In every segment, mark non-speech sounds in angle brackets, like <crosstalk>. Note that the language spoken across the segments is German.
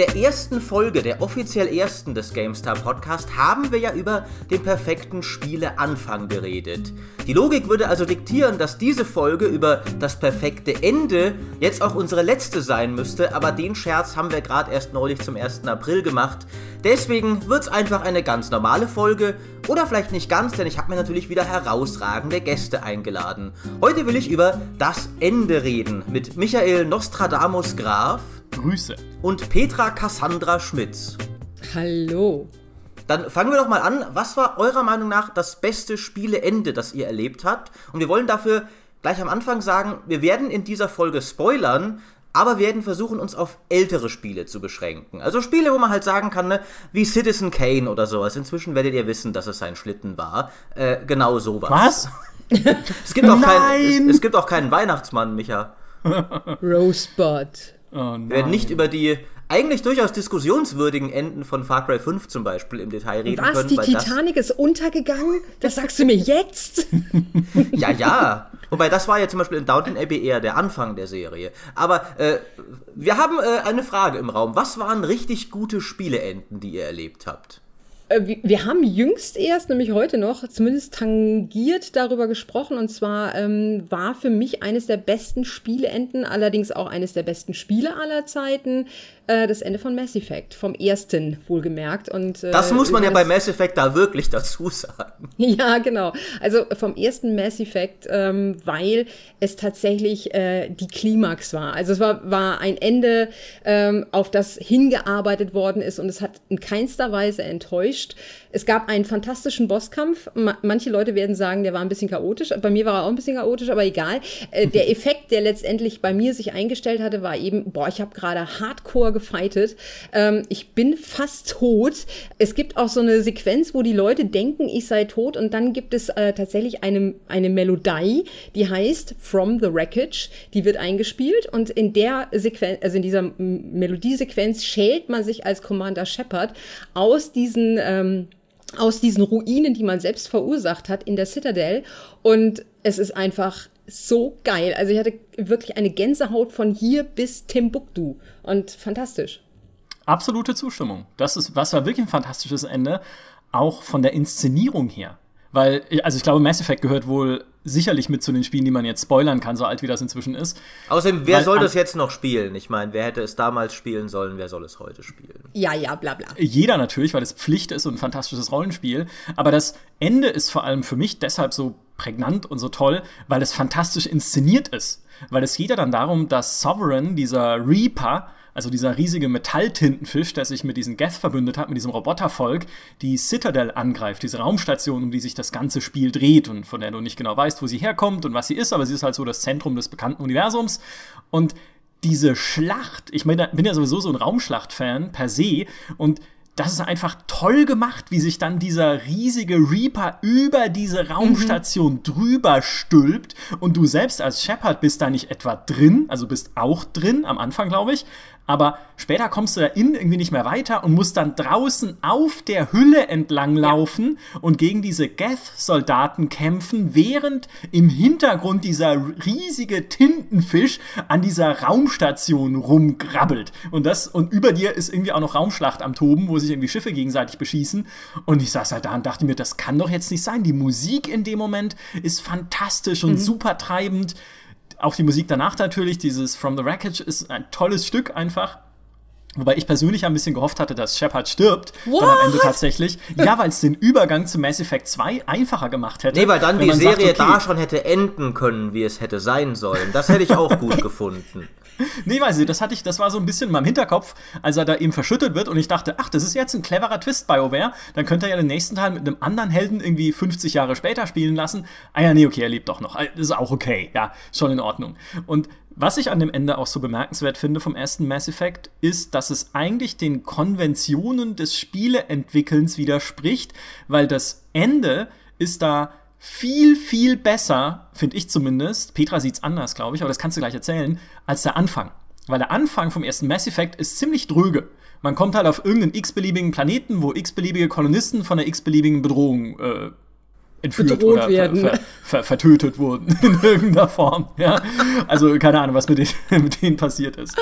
der ersten Folge, der offiziell ersten des GameStar Podcast, haben wir ja über den perfekten Spieleanfang geredet. Die Logik würde also diktieren, dass diese Folge über das perfekte Ende jetzt auch unsere letzte sein müsste, aber den Scherz haben wir gerade erst neulich zum 1. April gemacht. Deswegen wird es einfach eine ganz normale Folge oder vielleicht nicht ganz, denn ich habe mir natürlich wieder herausragende Gäste eingeladen. Heute will ich über das Ende reden mit Michael Nostradamus Graf. Grüße. Und Petra Cassandra Schmitz. Hallo. Dann fangen wir doch mal an. Was war eurer Meinung nach das beste Spieleende, das ihr erlebt habt? Und wir wollen dafür gleich am Anfang sagen, wir werden in dieser Folge spoilern, aber werden versuchen, uns auf ältere Spiele zu beschränken. Also Spiele, wo man halt sagen kann, ne, wie Citizen Kane oder sowas. Inzwischen werdet ihr wissen, dass es sein Schlitten war. Äh, genau sowas. Was? es, gibt auch keinen, es, es gibt auch keinen Weihnachtsmann, Micha. <laughs> Rosebud. Oh wir werden nicht über die eigentlich durchaus diskussionswürdigen Enden von Far Cry 5 zum Beispiel im Detail reden Was, können. Die Titanic ist untergegangen? Das sagst du mir jetzt? <laughs> ja, ja. Wobei das war ja zum Beispiel in Downton Abbey eher der Anfang der Serie. Aber äh, wir haben äh, eine Frage im Raum. Was waren richtig gute Spieleenden, die ihr erlebt habt? Äh, wir haben jüngst erst, nämlich heute noch, zumindest tangiert darüber gesprochen. Und zwar ähm, war für mich eines der besten Spieleenden, allerdings auch eines der besten Spiele aller Zeiten, äh, das Ende von Mass Effect, vom ersten wohlgemerkt. Und, äh, das muss man ja bei Mass Effect da wirklich dazu sagen. <laughs> Ja, genau. Also vom ersten Mass Effect, ähm, weil es tatsächlich äh, die Klimax war. Also es war, war ein Ende, ähm, auf das hingearbeitet worden ist und es hat in keinster Weise enttäuscht. Es gab einen fantastischen Bosskampf. manche Leute werden sagen, der war ein bisschen chaotisch. Bei mir war er auch ein bisschen chaotisch, aber egal. Äh, der <laughs> Effekt, der letztendlich bei mir sich eingestellt hatte, war eben, boah, ich habe gerade hardcore gefightet. Ähm, ich bin fast tot. Es gibt auch so eine Sequenz, wo die Leute denken, ich sei tot und dann gibt es äh, tatsächlich eine, eine Melodie, die heißt From the Wreckage. Die wird eingespielt und in der Sequenz, also in dieser Melodiesequenz schält man sich als Commander Shepard aus diesen ähm, aus diesen Ruinen, die man selbst verursacht hat in der Citadel. Und es ist einfach so geil. Also ich hatte wirklich eine Gänsehaut von hier bis Timbuktu und fantastisch. Absolute Zustimmung. Das ist, was war wirklich ein fantastisches Ende, auch von der Inszenierung her. Weil, also ich glaube, Mass Effect gehört wohl sicherlich mit zu den Spielen, die man jetzt spoilern kann, so alt wie das inzwischen ist. Außerdem, wer Weil, soll das jetzt noch spielen? Ich meine, wer hätte es damals spielen sollen, wer soll es heute spielen? Ja, ja, bla bla. Jeder natürlich, weil es Pflicht ist und ein fantastisches Rollenspiel. Aber das Ende ist vor allem für mich deshalb so prägnant und so toll, weil es fantastisch inszeniert ist. Weil es geht ja dann darum, dass Sovereign, dieser Reaper, also dieser riesige Metalltintenfisch, der sich mit diesem Geth verbündet hat, mit diesem Robotervolk, die Citadel angreift, diese Raumstation, um die sich das ganze Spiel dreht und von der du nicht genau weißt, wo sie herkommt und was sie ist, aber sie ist halt so das Zentrum des bekannten Universums. Und diese Schlacht, ich meine, bin ja sowieso so ein Raumschlacht-Fan per se und das ist einfach toll gemacht, wie sich dann dieser riesige Reaper über diese Raumstation mhm. drüber stülpt und du selbst als Shepard bist da nicht etwa drin, also bist auch drin, am Anfang glaube ich, aber später kommst du da innen irgendwie nicht mehr weiter und musst dann draußen auf der Hülle entlang laufen ja. und gegen diese Geth-Soldaten kämpfen, während im Hintergrund dieser riesige Tintenfisch an dieser Raumstation rumgrabbelt. Und das, und über dir ist irgendwie auch noch Raumschlacht am Toben, wo sich irgendwie Schiffe gegenseitig beschießen. Und ich saß halt da und dachte mir, das kann doch jetzt nicht sein. Die Musik in dem Moment ist fantastisch und mhm. super treibend. Auch die Musik danach natürlich, dieses From the Wreckage ist ein tolles Stück einfach. Wobei ich persönlich ein bisschen gehofft hatte, dass Shepard stirbt. What? Dann am Ende tatsächlich. Ja, weil es den Übergang zu Mass Effect 2 einfacher gemacht hätte. Nee, weil dann die Serie sagt, okay, da schon hätte enden können, wie es hätte sein sollen. Das hätte ich auch gut <laughs> gefunden. Nee, weiß ich, das hatte ich, das war so ein bisschen in meinem Hinterkopf, als er da eben verschüttet wird und ich dachte, ach, das ist jetzt ein cleverer Twist BioWare, dann könnte er ja den nächsten Teil mit einem anderen Helden irgendwie 50 Jahre später spielen lassen. Ah ja, nee, okay, er lebt doch noch. Das ist auch okay, ja, schon in Ordnung. Und was ich an dem Ende auch so bemerkenswert finde vom ersten Mass Effect, ist, dass es eigentlich den Konventionen des Spieleentwickelns widerspricht, weil das Ende ist da viel, viel besser, finde ich zumindest, Petra sieht es anders, glaube ich, aber das kannst du gleich erzählen, als der Anfang. Weil der Anfang vom ersten Mass Effect ist ziemlich dröge. Man kommt halt auf irgendeinen x-beliebigen Planeten, wo x-beliebige Kolonisten von einer x-beliebigen Bedrohung äh, entführt oder werden. ver, ver, vertötet wurden <laughs> in irgendeiner Form. Ja? Also keine Ahnung, was mit denen, <laughs> mit denen passiert ist.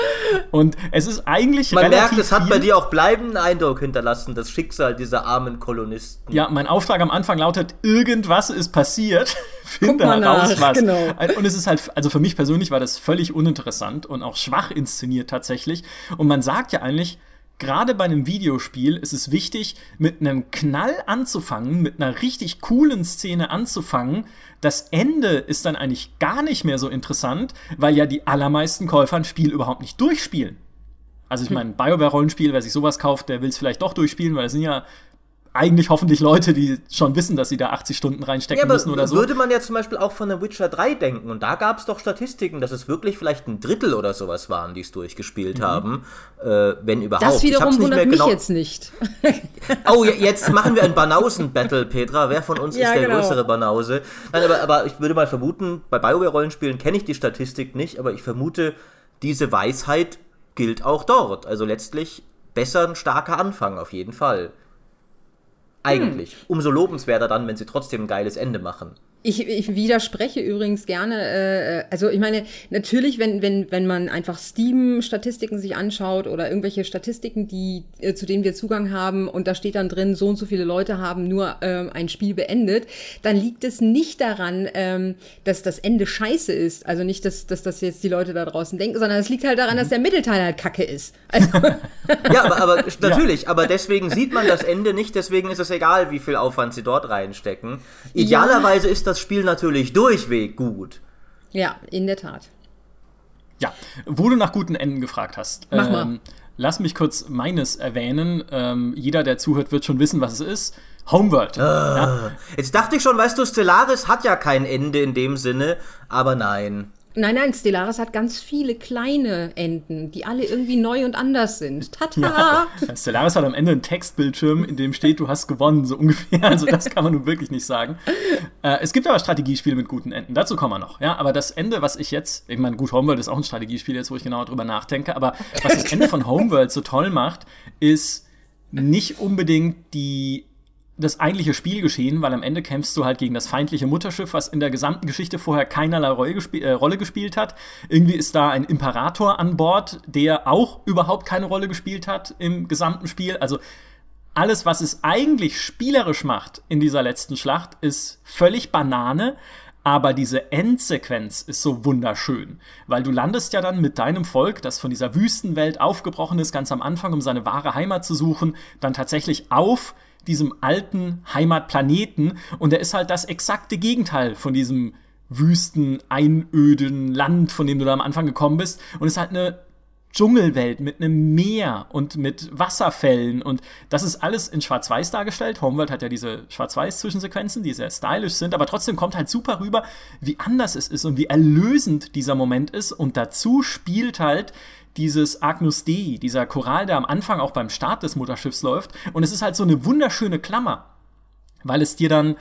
Und es ist eigentlich Man merkt, es hat bei dir auch bleibenden Eindruck hinterlassen, das Schicksal dieser armen Kolonisten. Ja, mein Auftrag am Anfang lautet, irgendwas ist passiert. <laughs> Finde heraus, was. genau. Und es ist halt, also für mich persönlich war das völlig uninteressant und auch schwach inszeniert tatsächlich. Und man sagt ja eigentlich, gerade bei einem Videospiel ist es wichtig, mit einem Knall anzufangen, mit einer richtig coolen Szene anzufangen. Das Ende ist dann eigentlich gar nicht mehr so interessant, weil ja die allermeisten Käufer ein Spiel überhaupt nicht durchspielen. Also ich <laughs> meine, BioWare-Rollenspiel, wer sich sowas kauft, der will es vielleicht doch durchspielen, weil es sind ja eigentlich hoffentlich Leute, die schon wissen, dass sie da 80 Stunden reinstecken Ja, aber müssen oder so. würde man ja zum Beispiel auch von The Witcher 3 denken. Und da gab es doch Statistiken, dass es wirklich vielleicht ein Drittel oder sowas waren, die es durchgespielt haben. Äh, wenn überhaupt. Das wiederum nicht wundert mich genau- jetzt nicht. <laughs> Oh, je- jetzt machen wir ein Banausen-Battle, Petra. Wer von uns Ja, ist der genau. größere Banause? Nein, aber, aber ich würde mal vermuten, bei BioWare-Rollenspielen kenne ich die Statistik nicht, aber ich vermute, diese Weisheit gilt auch dort. Also letztlich besser ein starker Anfang, auf jeden Fall. Eigentlich. Hm. Umso lobenswerter dann, wenn sie trotzdem ein geiles Ende machen. Ich, ich widerspreche übrigens gerne, äh, also ich meine, natürlich, wenn, wenn, wenn man einfach Steam-Statistiken sich anschaut oder irgendwelche Statistiken, die, äh, zu denen wir Zugang haben und da steht dann drin, so und so viele Leute haben nur ähm, ein Spiel beendet, dann liegt es nicht daran, ähm, dass das Ende scheiße ist. Also nicht, dass, dass das jetzt die Leute da draußen denken, sondern es liegt halt daran, dass der Mittelteil halt kacke ist. Also, <laughs> Ja, aber, aber <laughs> natürlich, aber deswegen sieht man das Ende nicht, deswegen ist es egal, wie viel Aufwand sie dort reinstecken. Idealerweise ist das Spiel natürlich durchweg gut. ja, in der Tat. Ja, wo du nach guten Enden gefragt hast. ähm, Mach mal. Lass mich kurz meines erwähnen. Ähm, jeder, der zuhört, wird schon wissen, was es ist. Homeworld. Ah. Ja, Jetzt dachte ich schon, weißt du, Stellaris hat ja kein Ende in dem Sinne, aber nein. Nein, nein, Stellaris hat ganz viele kleine Enden, die alle irgendwie neu und anders sind. Tata! Stellaris hat am Ende einen Textbildschirm, in dem steht, du hast gewonnen, so ungefähr. Also das kann man nun wirklich nicht sagen. Äh, es gibt aber Strategiespiele mit guten Enden. Dazu kommen wir noch. Ja, aber das Ende, was ich jetzt, ich meine, gut, Homeworld ist auch ein Strategiespiel jetzt, wo ich genau drüber nachdenke. Aber was das Ende von Homeworld so toll macht, ist nicht unbedingt die das eigentliche Spielgeschehen, weil am Ende kämpfst du halt gegen das feindliche Mutterschiff, was in der gesamten Geschichte vorher keinerlei äh, Rolle gespielt hat. Irgendwie ist da ein Imperator an Bord, der auch überhaupt keine Rolle gespielt hat im gesamten Spiel. Also alles, was es eigentlich spielerisch macht in dieser letzten Schlacht, ist völlig Banane. Aber diese Endsequenz ist so wunderschön, weil du landest ja dann mit deinem Volk, das von dieser Wüstenwelt aufgebrochen ist, ganz am Anfang, um seine wahre Heimat zu suchen, dann tatsächlich auf diesem alten Heimatplaneten. Und er ist halt das exakte Gegenteil von diesem wüsten, einöden Land, von dem du da am Anfang gekommen bist. Und ist halt eine Dschungelwelt mit einem Meer und mit Wasserfällen. Und das ist alles in Schwarz-Weiß dargestellt. Homeworld hat ja diese Schwarz-Weiß-Zwischensequenzen, die sehr stylisch sind, aber trotzdem kommt halt super rüber, wie anders es ist und wie erlösend dieser Moment ist. Und dazu spielt halt dieses Agnus Dei, dieser Choral, der am Anfang auch beim Start des Mutterschiffs läuft. Und es ist halt so eine wunderschöne Klammer, weil es dir dann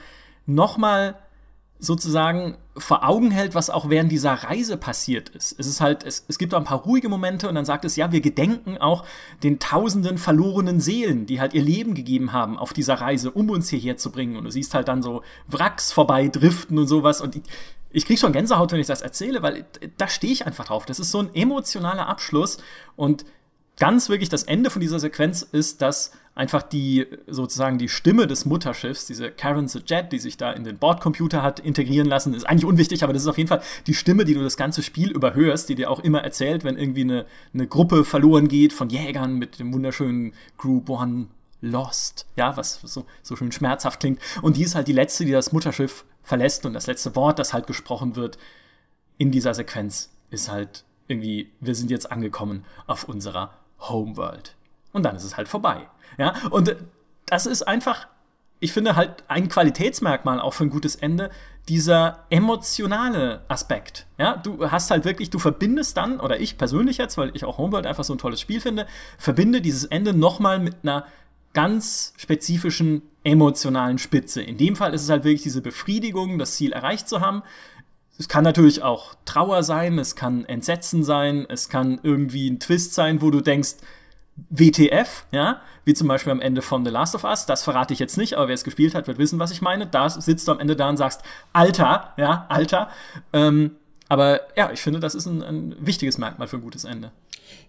nochmal sozusagen vor Augen hält, was auch während dieser Reise passiert ist. Es ist halt, es, es gibt auch ein paar ruhige Momente und dann sagt es, ja, wir gedenken auch den tausenden verlorenen Seelen, die halt ihr Leben gegeben haben auf dieser Reise, um uns hierher zu bringen. Und du siehst halt dann so Wracks vorbei driften und sowas und ich, ich krieg schon Gänsehaut, wenn ich das erzähle, weil da stehe ich einfach drauf. Das ist so ein emotionaler Abschluss und ganz wirklich das Ende von dieser Sequenz ist, dass einfach die sozusagen die Stimme des Mutterschiffs, diese Karen the Jet, die sich da in den Bordcomputer hat integrieren lassen, ist eigentlich unwichtig, aber das ist auf jeden Fall die Stimme, die du das ganze Spiel überhörst, die dir auch immer erzählt, wenn irgendwie eine, eine Gruppe verloren geht von Jägern mit dem wunderschönen Group One Lost, ja, was so, so schön schmerzhaft klingt. Und die ist halt die letzte, die das Mutterschiff verlässt und das letzte Wort, das halt gesprochen wird in dieser Sequenz, ist halt irgendwie, wir sind jetzt angekommen auf unserer Homeworld. Und dann ist es halt vorbei. Ja, und das ist einfach, ich finde halt ein Qualitätsmerkmal auch für ein gutes Ende, dieser emotionale Aspekt. Ja, du hast halt wirklich, du verbindest dann, oder ich persönlich jetzt, weil ich auch Homeworld einfach so ein tolles Spiel finde, verbinde dieses Ende nochmal mit einer ganz spezifischen emotionalen Spitze. In dem Fall ist es halt wirklich diese Befriedigung, das Ziel erreicht zu haben. Es kann natürlich auch Trauer sein, es kann Entsetzen sein, es kann irgendwie ein Twist sein, wo du denkst, WTF, ja, wie zum Beispiel am Ende von The Last of Us. Das verrate ich jetzt nicht, aber wer es gespielt hat, wird wissen, was ich meine. Da sitzt du am Ende da und sagst, Alter, ja, Alter. Ähm, aber ja, ich finde, das ist ein, ein wichtiges Merkmal für ein gutes Ende.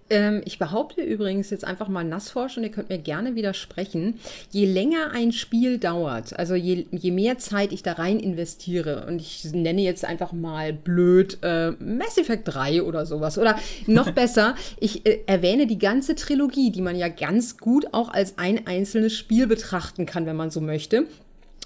Ähm, ich behaupte übrigens jetzt einfach mal nassforsch und ihr könnt mir gerne widersprechen. Je länger ein Spiel dauert, also je, je mehr Zeit ich da rein investiere, und ich nenne jetzt einfach mal blöd äh, Mass Effect 3 oder sowas, oder noch <laughs> besser, ich äh, erwähne die ganze Trilogie, die man ja ganz gut auch als ein einzelnes Spiel betrachten kann, wenn man so möchte.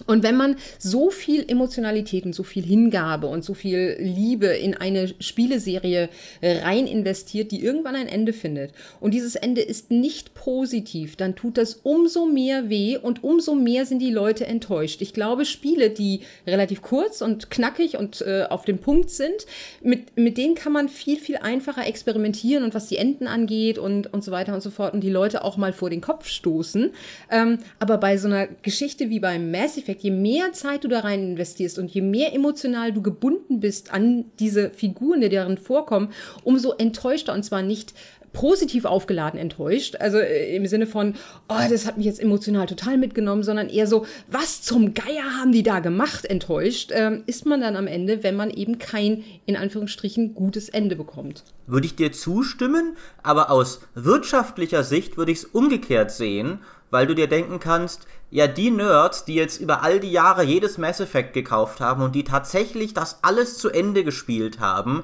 Und wenn man so viel Emotionalität und so viel Hingabe und so viel Liebe in eine Spieleserie rein investiert, die irgendwann ein Ende findet, und dieses Ende ist nicht positiv, dann tut das umso mehr weh und umso mehr sind die Leute enttäuscht. Ich glaube, Spiele, die relativ kurz und knackig und äh, auf dem Punkt sind, mit, mit denen kann man viel, viel einfacher experimentieren und was die Enden angeht und, und so weiter und so fort und die Leute auch mal vor den Kopf stoßen. Ähm, aber bei so einer Geschichte wie beim Mass Effect, je mehr Zeit du da rein investierst und je mehr emotional du gebunden bist an diese Figuren, die darin vorkommen, umso enttäuschter und zwar nicht positiv aufgeladen enttäuscht. Also äh, im Sinne von, oh, das hat mich jetzt emotional total mitgenommen, sondern eher so, was zum Geier haben die da gemacht, enttäuscht, ähm, ist man dann am Ende, wenn man eben kein, in Anführungsstrichen, gutes Ende bekommt. Würde ich dir zustimmen, aber aus wirtschaftlicher Sicht würde ich es umgekehrt sehen weil du dir denken kannst, ja, die Nerds, die jetzt über all die Jahre jedes Mass Effect gekauft haben und die tatsächlich das alles zu Ende gespielt haben,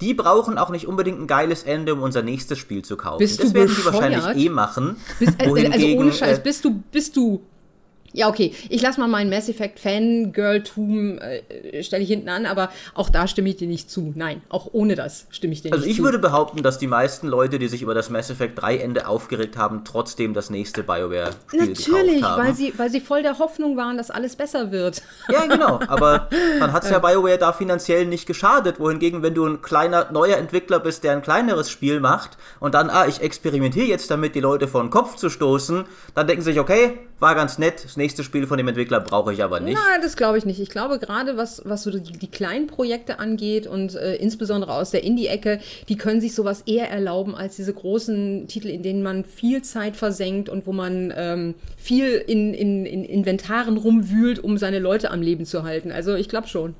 die brauchen auch nicht unbedingt ein geiles Ende, um unser nächstes Spiel zu kaufen. Bist das werden die wahrscheinlich eh machen. Bist, äh, also ohne Scheiß, äh, bist du, bist du ja, okay. Ich lasse mal meinen Mass Effect Fangirltum äh, stelle ich hinten an, aber auch da stimme ich dir nicht zu. Nein, auch ohne das stimme ich dir also nicht zu. Also ich würde behaupten, dass die meisten Leute, die sich über das Mass Effect 3 Ende aufgeregt haben, trotzdem das nächste BioWare Spiel Natürlich, haben. weil sie weil sie voll der Hoffnung waren, dass alles besser wird. Ja, <laughs> genau, aber man hat es ja BioWare da finanziell nicht geschadet, wohingegen wenn du ein kleiner neuer Entwickler bist, der ein kleineres Spiel macht und dann ah, ich experimentiere jetzt damit die Leute vor den Kopf zu stoßen, dann denken sie sich, okay, war ganz nett, das nächste Spiel von dem Entwickler brauche ich aber nicht. Nein, das glaube ich nicht. Ich glaube gerade, was, was so die, die kleinen Projekte angeht und äh, insbesondere aus der Indie-Ecke, die können sich sowas eher erlauben als diese großen Titel, in denen man viel Zeit versenkt und wo man ähm, viel in, in, in Inventaren rumwühlt, um seine Leute am Leben zu halten. Also ich glaube schon.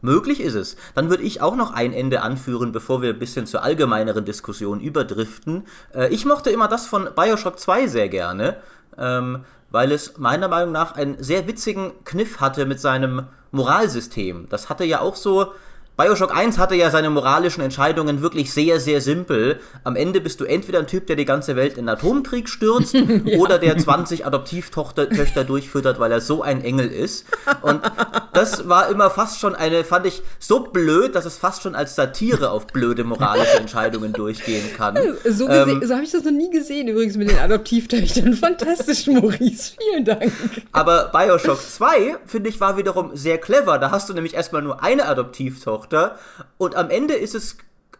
Möglich ist es. Dann würde ich auch noch ein Ende anführen, bevor wir ein bisschen zur allgemeineren Diskussion überdriften. Äh, ich mochte immer das von Bioshock 2 sehr gerne ähm, weil es meiner Meinung nach einen sehr witzigen Kniff hatte mit seinem Moralsystem. Das hatte ja auch so Bioshock 1 hatte ja seine moralischen Entscheidungen wirklich sehr, sehr simpel. Am Ende bist du entweder ein Typ, der die ganze Welt in Atomkrieg stürzt, <laughs> ja. oder der 20 Adoptivtöchter durchfüttert, weil er so ein Engel ist. Und das war immer fast schon eine, fand ich so blöd, dass es fast schon als Satire auf blöde moralische Entscheidungen durchgehen kann. <laughs> So, ähm, so habe ich das noch nie gesehen, übrigens mit den Adoptivtöchtern. Fantastisch, Maurice. Vielen Dank. Aber Bioshock 2, finde ich, war wiederum sehr clever. Da hast du nämlich erstmal nur eine Adoptivtochter Tochter. Und am Ende ist es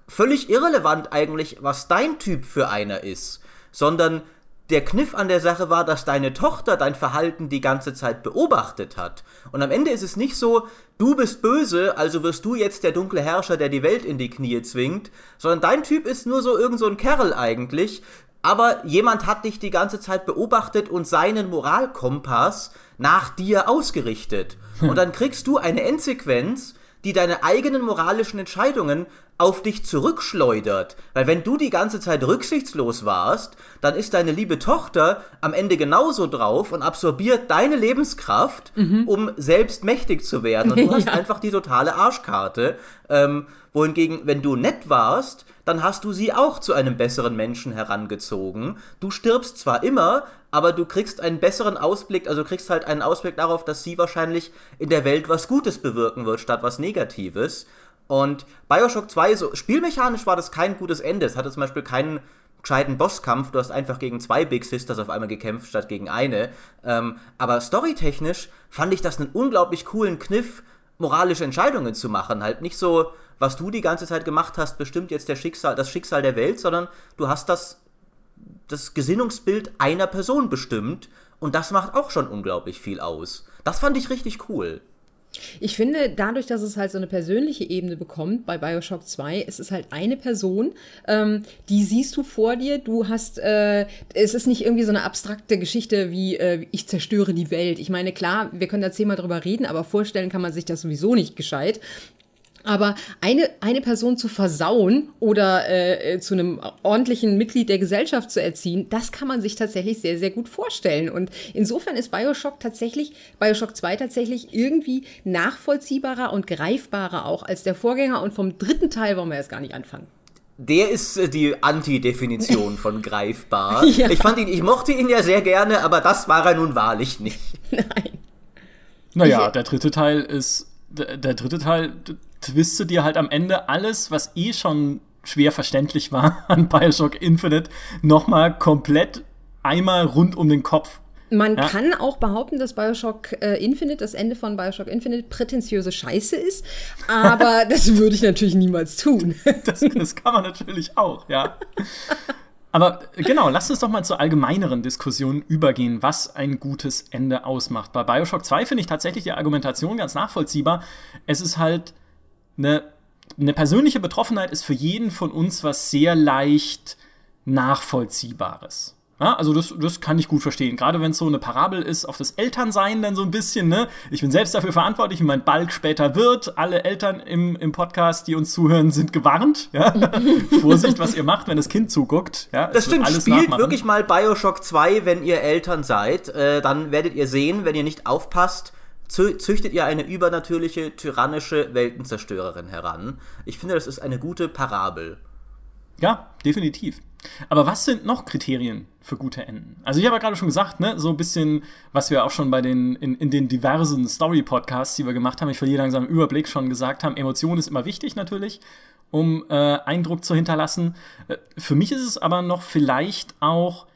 völlig irrelevant eigentlich, was dein Typ für einer ist, sondern der Kniff an der Sache war, dass deine Tochter dein Verhalten die ganze Zeit beobachtet hat. Und am Ende ist es nicht so, du bist böse, also wirst du jetzt der dunkle Herrscher, der die Welt in die Knie zwingt, sondern dein Typ ist nur so irgend so ein Kerl eigentlich, aber jemand hat dich die ganze Zeit beobachtet und seinen Moralkompass nach dir ausgerichtet. Und dann kriegst du eine Endsequenz, die deine eigenen moralischen Entscheidungen auf dich zurückschleudert. Weil wenn du die ganze Zeit rücksichtslos warst, dann ist deine liebe Tochter am Ende genauso drauf und absorbiert deine Lebenskraft, mhm. um selbst mächtig zu werden. Und du <laughs> hast ja. einfach die totale Arschkarte. Ähm, wohingegen, wenn du nett warst, dann hast du sie auch zu einem besseren Menschen herangezogen. Du stirbst zwar immer, aber du kriegst einen besseren Ausblick, also kriegst halt einen Ausblick darauf, dass sie wahrscheinlich in der Welt was Gutes bewirken wird, statt was Negatives. Und Bioshock 2, so spielmechanisch war das kein gutes Ende. Es hatte zum Beispiel keinen gescheiten Bosskampf. Du hast einfach gegen zwei Big Sisters auf einmal gekämpft, statt gegen eine. Ähm, aber storytechnisch fand ich das einen unglaublich coolen Kniff, moralische Entscheidungen zu machen. Halt nicht so, was du die ganze Zeit gemacht hast, bestimmt jetzt Schicksal, das Schicksal der Welt, sondern du hast das das Gesinnungsbild einer Person bestimmt und das macht auch schon unglaublich viel aus. Das fand ich richtig cool. Ich finde, dadurch, dass es halt so eine persönliche Ebene bekommt bei Bioshock 2, es ist halt eine Person, ähm, die siehst du vor dir. Du hast, äh, es ist nicht irgendwie so eine abstrakte Geschichte wie äh, ich zerstöre die Welt. Ich meine, klar, wir können da zehnmal drüber reden, aber vorstellen kann man sich das sowieso nicht gescheit. Aber eine, eine Person zu versauen oder äh, äh, zu einem ordentlichen Mitglied der Gesellschaft zu erziehen, das kann man sich tatsächlich sehr, sehr gut vorstellen. Und insofern ist Bioshock tatsächlich, Bioshock 2 tatsächlich irgendwie nachvollziehbarer und greifbarer auch als der Vorgänger. Und vom dritten Teil wollen wir jetzt gar nicht anfangen. Der ist äh, die Anti-Definition von <laughs> greifbar. ja. Ich fand ihn, ich mochte ihn ja sehr gerne, aber das war er nun wahrlich nicht. <laughs> Nein. Naja, der dritte Teil ist. Der, der dritte Teil twistet dir halt am Ende alles, was eh schon schwer verständlich war <laughs> an Bioshock Infinite, nochmal komplett einmal rund um den Kopf. Man ja. kann auch behaupten, dass Bioshock äh, Infinite, das Ende von Bioshock Infinite, prätentiöse Scheiße ist, aber <laughs> das würde ich natürlich niemals tun. <laughs> das, das kann man natürlich auch, ja. Aber genau, lass uns doch mal zur allgemeineren Diskussion übergehen, was ein gutes Ende ausmacht. Bei Bioshock 2 finde ich tatsächlich die Argumentation ganz nachvollziehbar. Es ist halt eine, eine persönliche Betroffenheit ist für jeden von uns was sehr leicht nachvollziehbares. Ja, also das, das kann ich gut verstehen. Gerade wenn es so eine Parabel ist auf das Elternsein dann so ein bisschen, ne? Ich bin selbst dafür verantwortlich, wie mein Balk später wird. Alle Eltern im, im Podcast, die uns zuhören, sind gewarnt. Ja? <laughs> Vorsicht, was ihr macht, wenn das Kind zuguckt. Ja? Das stimmt, spielt nachmachen. wirklich mal Bioshock 2, wenn ihr Eltern seid. Äh, dann werdet ihr sehen, wenn ihr nicht aufpasst, züchtet ihr eine übernatürliche, tyrannische Weltenzerstörerin heran. Ich finde, das ist eine gute Parabel. Ja, definitiv. Aber was sind noch Kriterien für gute Enden? Also ich habe ja gerade schon gesagt, ne, so ein bisschen, was wir auch schon bei den, in, in den diversen Story-Podcasts, die wir gemacht haben, ich verliere langsam einen Überblick, schon gesagt haben, Emotion ist immer wichtig natürlich, um äh, Eindruck zu hinterlassen. Äh, für mich ist es aber noch vielleicht auch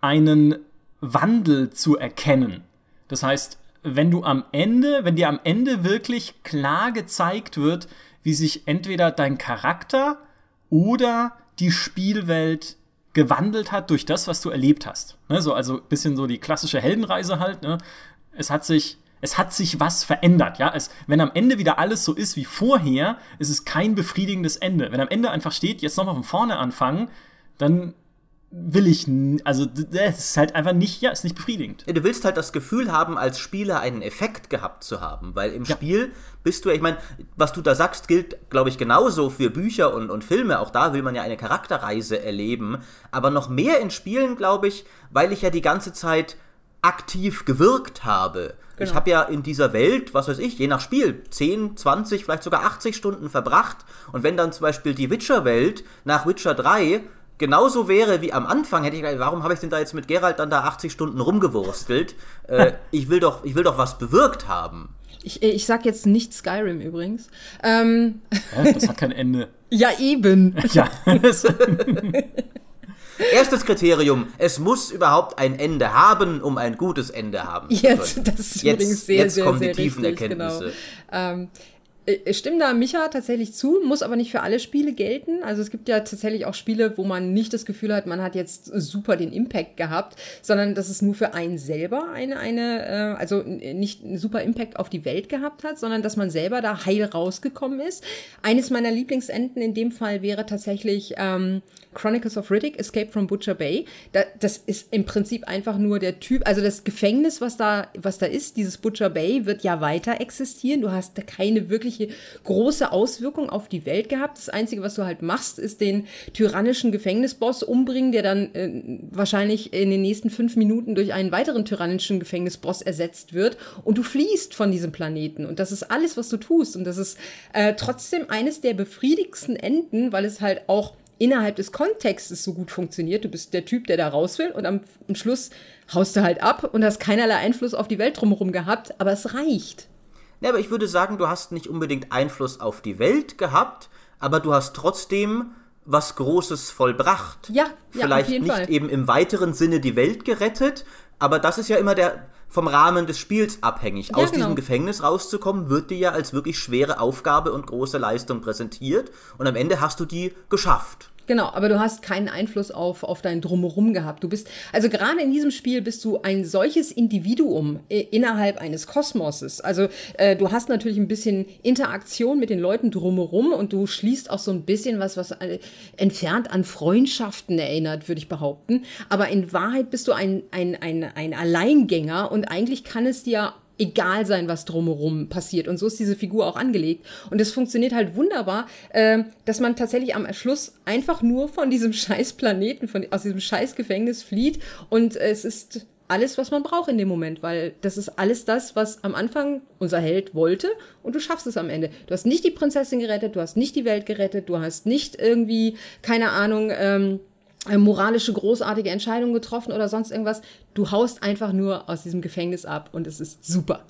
einen Wandel zu erkennen. Das heißt, wenn du am Ende, wenn dir am Ende wirklich klar gezeigt wird, wie sich entweder dein Charakter oder die Spielwelt gewandelt hat durch das, was du erlebt hast. Ne, so, also ein bisschen so die klassische Heldenreise halt. Ne? Es hat sich, es hat sich was verändert. Ja? Es, wenn am Ende wieder alles so ist wie vorher, ist es kein befriedigendes Ende. Wenn am Ende einfach steht, jetzt nochmal von vorne anfangen, dann will ich, also das ist halt einfach nicht, ja, ist nicht befriedigend. Ja, du willst halt das Gefühl haben, als Spieler einen Effekt gehabt zu haben, weil im ja. Spiel bist du, ich meine, was du da sagst, gilt, glaube ich, genauso für Bücher und, und Filme. Auch da will man ja eine Charakterreise erleben, aber noch mehr in Spielen, glaube ich, weil ich ja die ganze Zeit aktiv gewirkt habe. Genau. Ich habe ja in dieser Welt, was weiß ich, je nach Spiel, 10, 20, vielleicht sogar 80 Stunden verbracht. Und wenn dann zum Beispiel die Witcher-Welt nach Witcher 3 genauso wäre wie am Anfang, hätte ich gedacht, warum habe ich denn da jetzt mit Geralt dann da 80 Stunden rumgewurstelt? äh, <laughs> ich, will doch, ich will doch was bewirkt haben. Ich, ich sag jetzt nicht Skyrim übrigens. Ähm. Ja, das hat kein Ende. <laughs> ja, eben. <laughs> Ja. Erstes Kriterium, es muss überhaupt ein Ende haben, um ein gutes Ende haben zu können. Jetzt, das ist jetzt, übrigens sehr, jetzt sehr, kommen sehr die tiefen richtig, genau. Erkenntnisse. Genau. Ähm, ich äh, stimme da Micha tatsächlich zu, muss aber nicht für alle Spiele gelten. Also es gibt ja tatsächlich auch Spiele, wo man nicht das Gefühl hat, man hat jetzt super den Impact gehabt, sondern dass es nur für einen selber eine, eine äh, also nicht einen super Impact auf die Welt gehabt hat, sondern dass man selber da heil rausgekommen ist. Eines meiner Lieblingsenden in dem Fall wäre tatsächlich ähm, Chronicles of Riddick, Escape from Butcher Bay. Da, das ist im Prinzip einfach nur der Typ, also das Gefängnis, was da, was da ist, dieses Butcher Bay, wird ja weiter existieren. Du hast da keine wirkliche große Auswirkung auf die Welt gehabt. Das Einzige, was du halt machst, ist den tyrannischen Gefängnisboss umbringen, der dann äh, wahrscheinlich in den nächsten fünf Minuten durch einen weiteren tyrannischen Gefängnisboss ersetzt wird. Und du fliehst von diesem Planeten. Und das ist alles, was du tust. Und das ist äh, trotzdem eines der befriedigsten Enden, weil es halt auch innerhalb des Kontextes so gut funktioniert. Du bist der Typ, der da raus will und am, am Schluss haust du halt ab und hast keinerlei Einfluss auf die Welt drumherum gehabt, aber es reicht. Ja, aber ich würde sagen, du hast nicht unbedingt Einfluss auf die Welt gehabt, aber du hast trotzdem was Großes vollbracht. Ja, ja Vielleicht nicht Fall. eben im weiteren Sinne die Welt gerettet, aber das ist ja immer der vom Rahmen des Spiels abhängig. Ja, Aus genau. diesem Gefängnis rauszukommen, wird dir ja als wirklich schwere Aufgabe und große Leistung präsentiert und am Ende hast du die geschafft. Genau, aber du hast keinen Einfluss auf, auf dein Drumherum gehabt. Du bist, also gerade in diesem Spiel bist du ein solches Individuum innerhalb eines Kosmoses. Also äh, du hast natürlich ein bisschen Interaktion mit den Leuten drumherum und du schließt auch so ein bisschen was, was äh, entfernt an Freundschaften erinnert, würde ich behaupten. Aber in Wahrheit bist du ein, ein, ein, ein Alleingänger und eigentlich kann es dir egal sein, was drumherum passiert. Und so ist diese Figur auch angelegt. Und es funktioniert halt wunderbar, äh, dass man tatsächlich am Schluss einfach nur von diesem <laughs> scheiß Planeten, von, aus diesem scheiß Gefängnis flieht. Und es ist alles, was man braucht in dem Moment, weil das ist alles das, was am Anfang unser Held wollte und du schaffst es am Ende. Du hast nicht die Prinzessin gerettet, du hast nicht die Welt gerettet, du hast nicht irgendwie, keine Ahnung, ähm, äh, moralische großartige Entscheidung getroffen oder sonst irgendwas. Du haust einfach nur aus diesem Gefängnis ab und es ist super.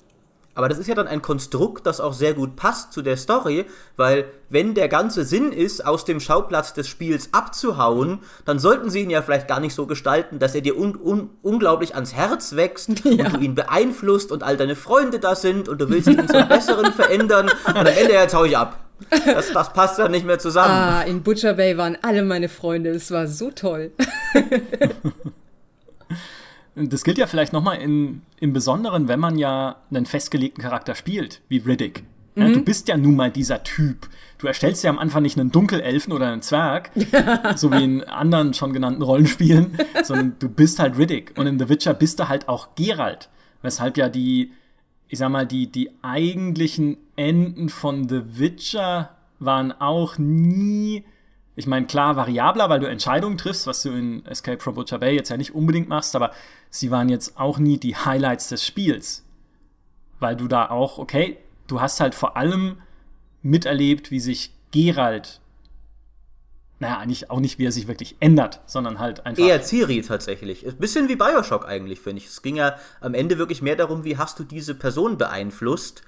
Aber das ist ja dann ein Konstrukt, das auch sehr gut passt zu der Story, weil wenn der ganze Sinn ist, aus dem Schauplatz des Spiels abzuhauen, dann sollten sie ihn ja vielleicht gar nicht so gestalten, dass er dir un un unglaublich ans Herz wächst <laughs> ja. und du ihn beeinflusst und all deine Freunde da sind und du willst ihn zum Besseren verändern <laughs> und am Ende jetzt hau ich ab. Das, das passt ja nicht mehr zusammen. Ah, in Butcher Bay waren alle meine Freunde. Es war so toll. <laughs> das gilt ja vielleicht nochmal im Besonderen, wenn man ja einen festgelegten Charakter spielt, wie Riddick. Ja, mhm. Du bist ja nun mal dieser Typ. Du erstellst ja am Anfang nicht einen Dunkelelfen oder einen Zwerg, <laughs> so wie in anderen schon genannten Rollenspielen, sondern du bist halt Riddick. Und in The Witcher bist du halt auch Geralt. Weshalb ja die, ich sag mal, die, die eigentlichen Enden von The Witcher waren auch nie, ich meine, klar variabler, weil du Entscheidungen triffst, was du in Escape from Butcher Bay jetzt ja nicht unbedingt machst, aber sie waren jetzt auch nie die Highlights des Spiels. Weil du da auch, okay, du hast halt vor allem miterlebt, wie sich Geralt naja, eigentlich auch nicht, wie er sich wirklich ändert, sondern halt einfach. Eher Ciri tatsächlich. Ein bisschen wie Bioshock eigentlich, finde ich. Es ging ja am Ende wirklich mehr darum, wie hast du diese Person beeinflusst.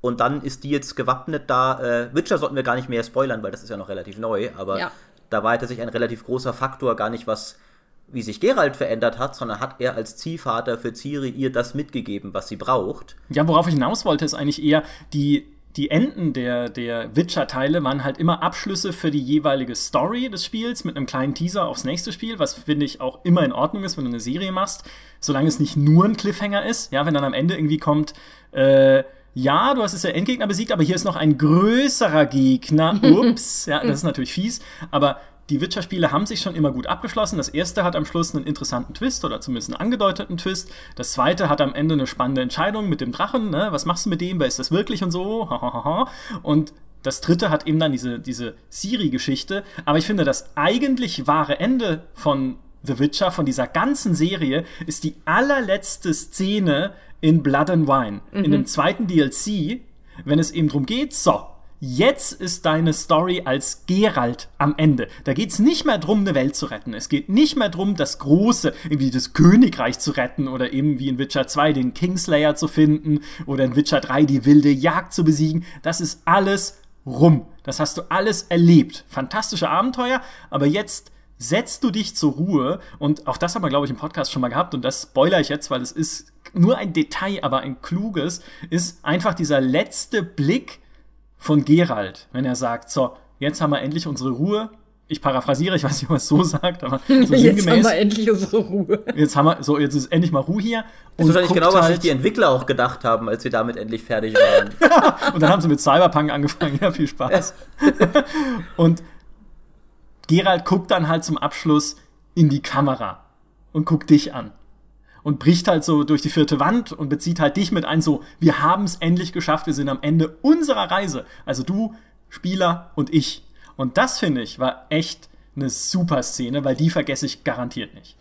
Und dann ist die jetzt gewappnet da. Äh, Witcher sollten wir gar nicht mehr spoilern, weil das ist ja noch relativ neu. Aber ja. da war tatsächlich ein relativ großer Faktor, gar nicht was, wie sich Geralt verändert hat, sondern hat er als Ziehvater für Ciri ihr das mitgegeben, was sie braucht. Ja, worauf ich hinaus wollte, ist eigentlich eher die die Enden der, der Witcher-Teile waren halt immer Abschlüsse für die jeweilige Story des Spiels mit einem kleinen Teaser aufs nächste Spiel, was finde ich auch immer in Ordnung ist, wenn du eine Serie machst, solange es nicht nur ein Cliffhanger ist. Ja, wenn dann am Ende irgendwie kommt, äh, ja, du hast es ja Endgegner besiegt, aber hier ist noch ein größerer Gegner. <laughs> Ups, ja, das ist natürlich fies, aber die Witcher-Spiele haben sich schon immer gut abgeschlossen. Das erste hat am Schluss einen interessanten Twist oder zumindest einen angedeuteten Twist. Das zweite hat am Ende eine spannende Entscheidung mit dem Drachen. Ne? Was machst du mit dem? Wer ist das wirklich und so? und das dritte hat eben dann diese, diese Siri-Geschichte. Aber ich finde, das eigentlich wahre Ende von The Witcher, von dieser ganzen Serie, ist die allerletzte Szene in Blood and Wine. Mhm. In dem zweiten DLC, wenn es eben darum geht, so, Jetzt ist deine Story als Geralt am Ende. Da geht es nicht mehr darum, eine Welt zu retten. Es geht nicht mehr darum, das große, irgendwie das Königreich zu retten oder eben wie in Witcher 2 den Kingslayer zu finden oder in Witcher 3 die wilde Jagd zu besiegen. Das ist alles rum. Das hast du alles erlebt. Fantastische Abenteuer, aber jetzt setzt du dich zur Ruhe und auch das haben wir, glaube ich, im Podcast schon mal gehabt und das spoiler ich jetzt, weil es ist nur ein Detail, aber ein kluges, ist einfach dieser letzte Blick von Gerald, wenn er sagt, so, jetzt haben wir endlich unsere Ruhe. Ich paraphrasiere, ich weiß nicht, ob er es so <laughs> sagt, aber so jetzt sinngemäß. Haben wir endlich unsere Ruhe. Jetzt haben wir, so, jetzt ist endlich mal Ruhe hier. Und das ist wahrscheinlich genau, was halt, sich die Entwickler auch gedacht haben, als sie damit endlich fertig waren. <laughs> und dann haben sie mit Cyberpunk angefangen. Ja, viel Spaß. und Gerald guckt dann halt zum Abschluss in die Kamera und guckt dich an und bricht halt so durch die vierte Wand und bezieht halt dich mit ein, so, wir haben es endlich geschafft, wir sind am Ende unserer Reise. Also du, Spieler und ich. Und das, finde ich, war echt eine super Szene, weil die vergesse ich garantiert nicht.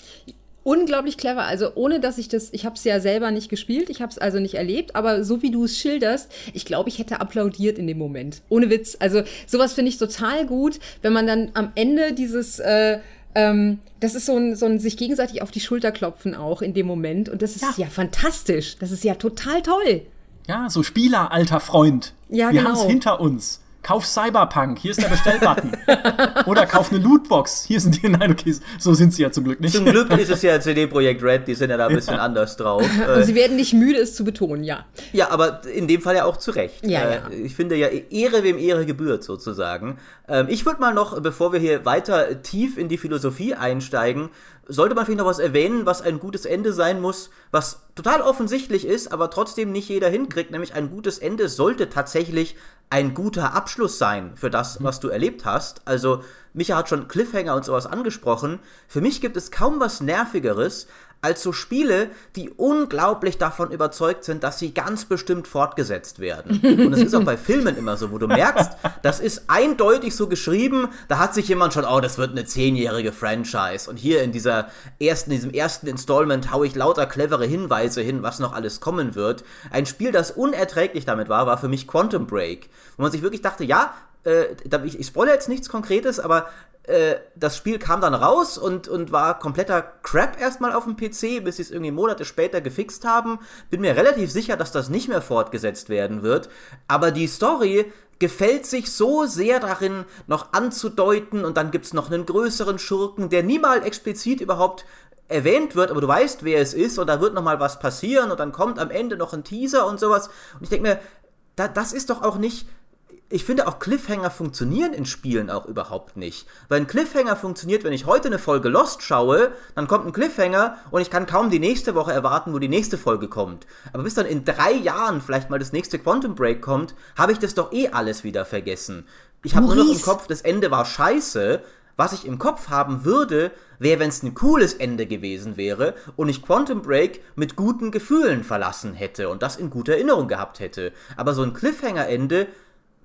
Unglaublich clever. Also ohne dass ich das, ich habe es ja selber nicht gespielt, ich habe es also nicht erlebt, aber so wie du es schilderst, ich glaube, ich hätte applaudiert in dem Moment. Ohne Witz. Also sowas finde ich total gut, wenn man dann am Ende dieses äh, ähm, das ist so ein, so ein sich gegenseitig auf die Schulter klopfen auch in dem Moment. Und das ist ja, ja fantastisch. Das ist ja total toll. Ja, so Spieler, alter Freund. Ja, Wir genau. haben es hinter uns. Kauf Cyberpunk, hier ist der Bestellbutton. <laughs> Oder kauf eine Lootbox, hier sind die. <laughs> Nein, okay, so sind sie ja zum Glück nicht. Zum Glück ist es ja CD Projekt Red, die sind ja da ein bisschen ja. anders drauf. Und <laughs> sie werden nicht müde, es zu betonen, ja. Ja, aber in dem Fall ja auch zu Recht. Ja, äh, ja. Ich finde ja, Ehre wem Ehre gebührt, sozusagen. Ähm, ich würde mal noch, bevor wir hier weiter tief in die Philosophie einsteigen, sollte man vielleicht noch was erwähnen, was ein gutes Ende sein muss, was total offensichtlich ist, aber trotzdem nicht jeder hinkriegt, nämlich ein gutes Ende sollte tatsächlich ein guter Abschluss sein für das, mhm. was du erlebt hast. Also, Micha hat schon Cliffhanger und sowas angesprochen. Für mich gibt es kaum was Nervigeres, als so Spiele, die unglaublich davon überzeugt sind, dass sie ganz bestimmt fortgesetzt werden. Und es ist auch bei <laughs> Filmen immer so, wo du merkst, das ist eindeutig so geschrieben, da hat sich jemand schon, oh, das wird eine zehnjährige Franchise. Und hier in dieser ersten, diesem ersten Installment haue ich lauter clevere Hinweise hin, was noch alles kommen wird. Ein Spiel, das unerträglich damit war, war für mich Quantum Break. Wo man sich wirklich dachte, ja, äh, ich, ich spoilere jetzt nichts Konkretes, aber äh, das Spiel kam dann raus und, und war kompletter Crap erstmal auf dem PC, bis sie es irgendwie Monate später gefixt haben. Bin mir relativ sicher, dass das nicht mehr fortgesetzt werden wird. Aber die Story gefällt sich so sehr darin, noch anzudeuten und dann gibt es noch einen größeren Schurken, der niemals explizit überhaupt erwähnt wird, aber du weißt, wer es ist und da wird noch mal was passieren und dann kommt am Ende noch ein Teaser und sowas. Und ich denke mir, da, das ist doch auch nicht ich finde auch Cliffhanger funktionieren in Spielen auch überhaupt nicht. Weil ein Cliffhanger funktioniert, wenn ich heute eine Folge Lost schaue, dann kommt ein Cliffhanger und ich kann kaum die nächste Woche erwarten, wo die nächste Folge kommt. Aber bis dann in drei Jahren vielleicht mal das nächste Quantum Break kommt, habe ich das doch eh alles wieder vergessen. Ich habe nur noch im Kopf, das Ende war scheiße. Was ich im Kopf haben würde, wäre, wenn es ein cooles Ende gewesen wäre und ich Quantum Break mit guten Gefühlen verlassen hätte und das in guter Erinnerung gehabt hätte. Aber so ein Cliffhanger-Ende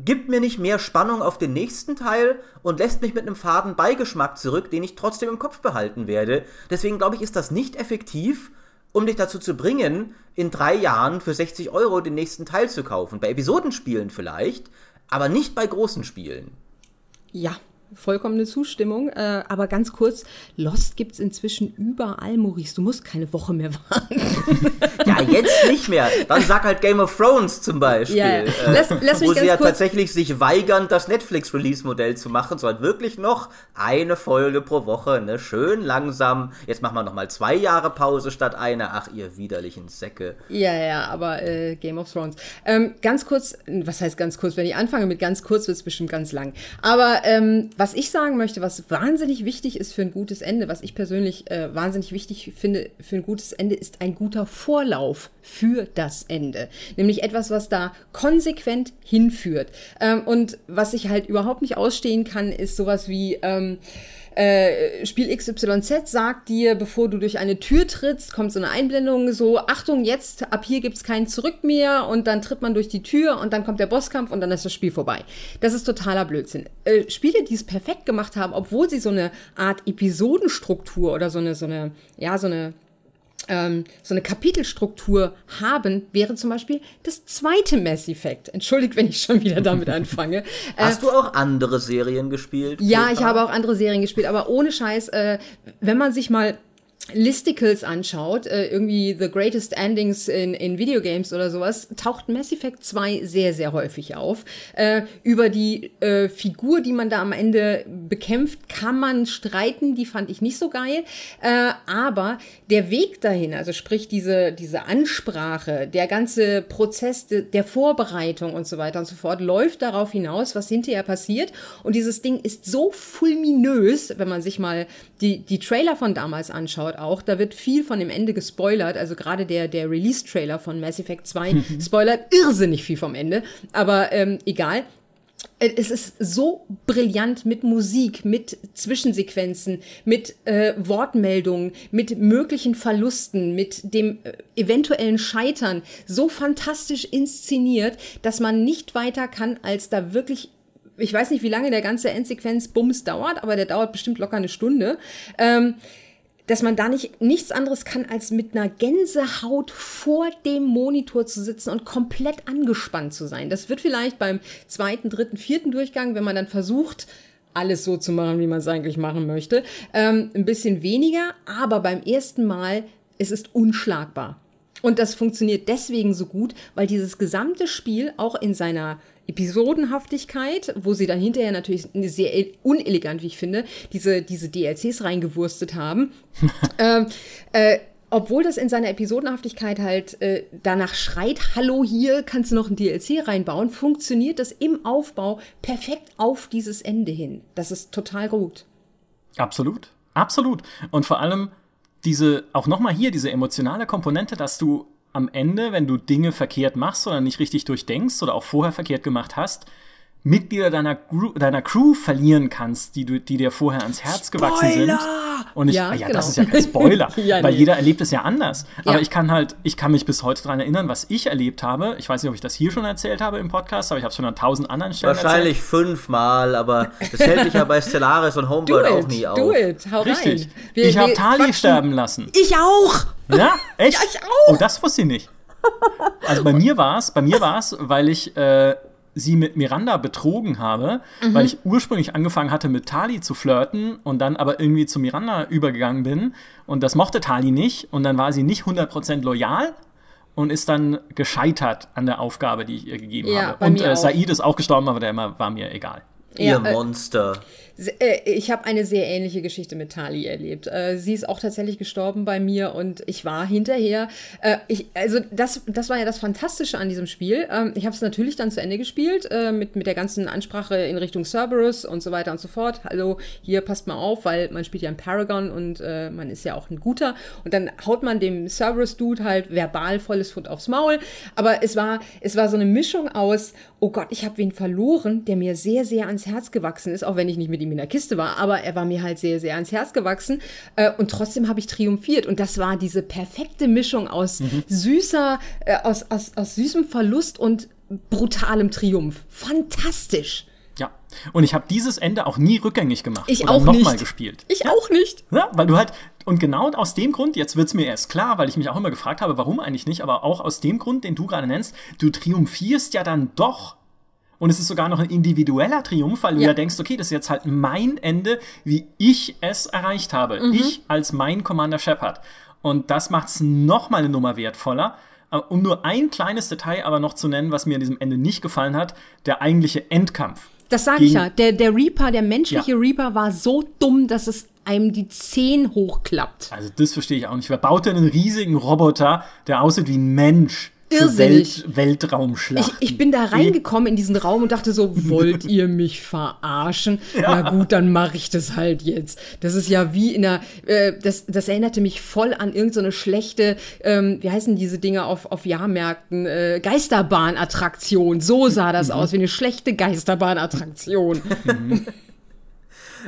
gibt mir nicht mehr Spannung auf den nächsten Teil und lässt mich mit einem faden Beigeschmack zurück, den ich trotzdem im Kopf behalten werde. Deswegen glaube ich, ist das nicht effektiv, um dich dazu zu bringen, in drei Jahren für 60 Euro den nächsten Teil zu kaufen. Bei Episodenspielen vielleicht, aber nicht bei großen Spielen. Ja, vollkommene Zustimmung. Äh, aber ganz kurz, Lost gibt es inzwischen überall, Maurice. Du musst keine Woche mehr <laughs> warten. ja, jetzt nicht mehr. Dann sag halt Game of Thrones zum Beispiel. Ja, ja. Lass, lass äh, wo sie ja tatsächlich sich weigern, das Netflix-Release-Modell zu machen, sondern wirklich noch eine Folge pro Woche, ne? Schön langsam. Jetzt machen wir nochmal zwei Jahre Pause statt einer. Ach, ihr widerlichen Säcke. Ja, ja, aber äh, Game of Thrones. Ähm, ganz kurz, was heißt ganz kurz? Wenn ich anfange mit ganz kurz, wird es bestimmt ganz lang. Aber ähm, was ich sagen möchte, was wahnsinnig wichtig ist für ein gutes Ende, was ich persönlich äh, wahnsinnig wichtig finde für ein gutes Ende, ist ein guter Vorlauf für das Ende. Nämlich etwas, was da konsequent hinführt. Ähm, und was ich halt überhaupt nicht ausstehen kann, ist sowas wie. Ähm, äh, Spiel XYZ sagt dir, bevor du durch eine Tür trittst, kommt so eine Einblendung, so, Achtung, jetzt, ab hier gibt es kein Zurück mehr und dann tritt man durch die Tür und dann kommt der Bosskampf und dann ist das Spiel vorbei. Das ist totaler Blödsinn. Äh, Spiele, die es perfekt gemacht haben, obwohl sie so eine Art Episodenstruktur oder so eine, so eine, ja, so eine ähm, so eine Kapitelstruktur haben, wäre zum Beispiel das zweite Mass Effect. Entschuldigt, wenn ich schon wieder damit <laughs> anfange. Hast äh, du auch andere Serien gespielt? Ja, ich habe auch andere Serien gespielt, aber ohne Scheiß, äh, wenn man sich mal Listicles anschaut, äh, irgendwie The Greatest Endings in, in Videogames oder sowas, taucht Mass Effect 2 sehr, sehr häufig auf. Äh, über die äh, Figur, die man da am Ende bekämpft, kann man streiten, die fand ich nicht so geil. Äh, aber der Weg dahin, also sprich diese, diese Ansprache, der ganze Prozess de, der Vorbereitung und so weiter und so fort, läuft darauf hinaus, was hinterher passiert. Und dieses Ding ist so fulminös, wenn man sich mal die, die Trailer von damals anschaut, auch. Da wird viel von dem Ende gespoilert. Also gerade der, der Release-Trailer von Mass Effect 2 spoilert irrsinnig viel vom Ende. Aber ähm, egal. Es ist so brillant mit Musik, mit Zwischensequenzen, mit äh, Wortmeldungen, mit möglichen Verlusten, mit dem äh, eventuellen Scheitern, so fantastisch inszeniert, dass man nicht weiter kann, als da wirklich ich weiß nicht, wie lange der ganze Endsequenz-Bums dauert, aber der dauert bestimmt locker eine Stunde. Ähm, dass man da nicht nichts anderes kann, als mit einer Gänsehaut vor dem Monitor zu sitzen und komplett angespannt zu sein. Das wird vielleicht beim zweiten, dritten, vierten Durchgang, wenn man dann versucht, alles so zu machen, wie man es eigentlich machen möchte, ähm, ein bisschen weniger, aber beim ersten Mal es ist unschlagbar. Und das funktioniert deswegen so gut, weil dieses gesamte Spiel auch in seiner Episodenhaftigkeit, wo sie dann hinterher natürlich sehr unelegant, wie ich finde, diese, diese DLCs reingewurstet haben. <laughs> ähm, äh, obwohl das in seiner Episodenhaftigkeit halt äh, danach schreit, hallo hier, kannst du noch ein DLC reinbauen, funktioniert das im Aufbau perfekt auf dieses Ende hin. Das ist total gut. Absolut, absolut. Und vor allem diese, auch nochmal hier, diese emotionale Komponente, dass du am Ende, wenn du Dinge verkehrt machst oder nicht richtig durchdenkst oder auch vorher verkehrt gemacht hast, Mitglieder deiner, Gru deiner Crew verlieren kannst, die, du, die dir vorher ans Herz Spoiler! gewachsen sind. Und ich, ja, ah, ja genau. das ist ja kein Spoiler, <laughs> ja, weil nee. jeder erlebt es ja anders. Ja. Aber ich kann halt, ich kann mich bis heute daran erinnern, was ich erlebt habe. Ich weiß nicht, ob ich das hier schon erzählt habe im Podcast, aber ich habe es schon an tausend anderen Stellen Wahrscheinlich erzählt. fünfmal, aber das hält dich ja bei Stellaris und Homeworld <laughs> auch nie auf. Do it, hau Richtig. rein. Wir, ich habe Tali sterben lassen. Ich auch. Ja, echt? Ja, ich auch. Oh, das wusste ich nicht. Also bei mir war es, bei mir war es, weil ich äh, sie mit Miranda betrogen habe, mhm. weil ich ursprünglich angefangen hatte, mit Tali zu flirten und dann aber irgendwie zu Miranda übergegangen bin. Und das mochte Tali nicht. Und dann war sie nicht 100% loyal und ist dann gescheitert an der Aufgabe, die ich ihr gegeben ja, habe. Und äh, Said ist auch gestorben, aber der war mir egal. Ihr ja, äh, Monster. Äh, ich habe eine sehr ähnliche Geschichte mit Tali erlebt. Äh, sie ist auch tatsächlich gestorben bei mir und ich war hinterher. Äh, ich, also das, das war ja das Fantastische an diesem Spiel. Ähm, ich habe es natürlich dann zu Ende gespielt mit, mit der ganzen Ansprache in Richtung Cerberus und so weiter und so fort. Hallo, hier passt mal auf, weil man spielt ja ein Paragon und man ist ja auch ein guter. Und dann haut man dem Cerberus-Dude halt verbal volles Fund aufs Maul. Aber es war, es war so eine Mischung aus, oh Gott, ich habe wen verloren, der mir sehr, sehr ans Herz gewachsen ist, auch wenn ich nicht mit ihm in der Kiste war, aber er war mir halt sehr, sehr ans Herz gewachsen. Äh, und trotzdem habe ich triumphiert. Und das war diese perfekte Mischung aus mhm. süßer, äh, aus, aus, aus süßem Verlust und brutalem Triumph. Fantastisch. Ja, und ich habe dieses Ende auch nie rückgängig gemacht. Ich oder auch noch nicht. mal gespielt. Ich ja? auch nicht. Ja, weil du halt, und genau aus dem Grund, jetzt wird es mir erst klar, weil ich mich auch immer gefragt habe, warum eigentlich nicht, aber auch aus dem Grund, den du gerade nennst, du triumphierst ja dann doch und es ist sogar noch ein individueller Triumph, weil du ja denkst, okay, das ist jetzt halt mein Ende, wie ich es erreicht habe. Mhm. Ich als mein Commander Shepard. Und das macht es nochmal eine Nummer wertvoller. Äh, um nur ein kleines Detail aber noch zu nennen, was mir an diesem Ende nicht gefallen hat, der eigentliche Endkampf. Das sage ich ja. Der, der Reaper, der menschliche ja. Reaper war so dumm, dass es einem die Zehen hochklappt. Also das verstehe ich auch nicht. Wer baut denn einen riesigen Roboter, der aussieht wie ein Mensch? Irrsinnig. Welt, Weltraumschlacht. Ich, ich, bin da reingekommen in diesen Raum und dachte so, wollt ihr mich verarschen? <laughs> Ja. Na gut, dann mache ich das halt jetzt. Das ist ja wie in einer, äh, das, das erinnerte mich voll an irgendeine so schlechte, ähm, wie heißen diese Dinge auf, auf Jahrmärkten, äh, Geisterbahnattraktion. So sah das mhm. aus, wie eine schlechte Geisterbahnattraktion. Mhm. <laughs>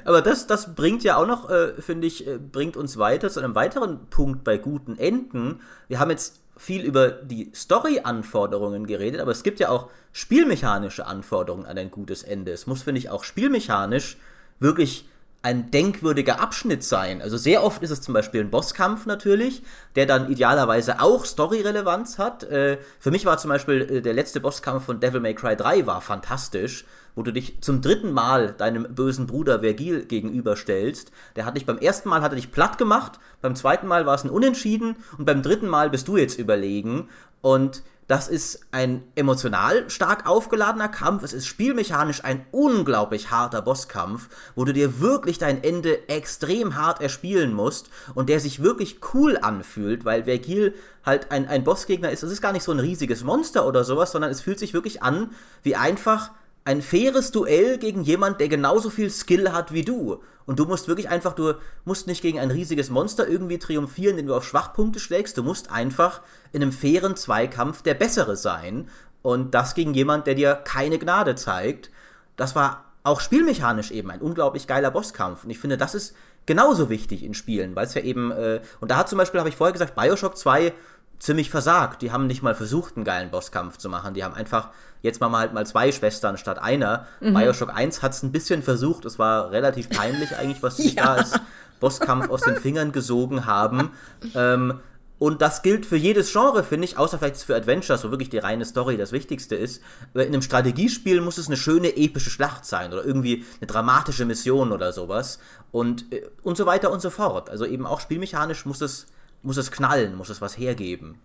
Aber das, das bringt ja auch noch, äh, finde ich, äh, bringt uns weiter zu einem weiteren Punkt bei guten Enden. Wir haben jetzt viel über die Story-Anforderungen geredet, aber es gibt ja auch spielmechanische Anforderungen an ein gutes Ende. Es muss, finde ich, auch spielmechanisch wirklich ein denkwürdiger Abschnitt sein. Also sehr oft ist es zum Beispiel ein Bosskampf natürlich, der dann idealerweise auch Story-Relevanz hat. Äh, für mich war zum Beispiel äh, der letzte Bosskampf von Devil May Cry 3 war fantastisch, wo du dich zum dritten Mal deinem bösen Bruder Vergil gegenüberstellst. Der hat dich beim ersten Mal hat er dich platt gemacht, beim zweiten Mal war es ein Unentschieden und beim dritten Mal bist du jetzt überlegen. Und das ist ein emotional stark aufgeladener Kampf. Es ist spielmechanisch ein unglaublich harter Bosskampf, wo du dir wirklich dein Ende extrem hart erspielen musst und der sich wirklich cool anfühlt, weil Vergil halt ein, ein Bossgegner ist. Es ist gar nicht so ein riesiges Monster oder sowas, sondern es fühlt sich wirklich an wie einfach ein faires Duell gegen jemand, der genauso viel Skill hat wie du. Und du musst wirklich einfach, du musst nicht gegen ein riesiges Monster irgendwie triumphieren, den du auf Schwachpunkte schlägst. Du musst einfach in einem fairen Zweikampf der Bessere sein. Und das gegen jemand, der dir keine Gnade zeigt. Das war auch spielmechanisch eben ein unglaublich geiler Bosskampf. Und ich finde, das ist genauso wichtig in Spielen, weil es ja eben, äh, und da hat zum Beispiel, habe ich vorher gesagt, Bioshock 2 ziemlich versagt. Die haben nicht mal versucht, einen geilen Bosskampf zu machen. Die haben einfach jetzt mal halt mal zwei Schwestern statt einer. Mhm. Bioshock 1 hat es ein bisschen versucht. Es war relativ peinlich eigentlich, was sie <laughs> ja. da als Bosskampf aus den Fingern gesogen haben. Ähm, und das gilt für jedes Genre, finde ich, außer vielleicht für Adventures, wo wirklich die reine Story das Wichtigste ist. In einem Strategiespiel muss es eine schöne epische Schlacht sein oder irgendwie eine dramatische Mission oder sowas. Und, äh, und so weiter und so fort. Also eben auch spielmechanisch muss es, muss es knallen, muss es was hergeben.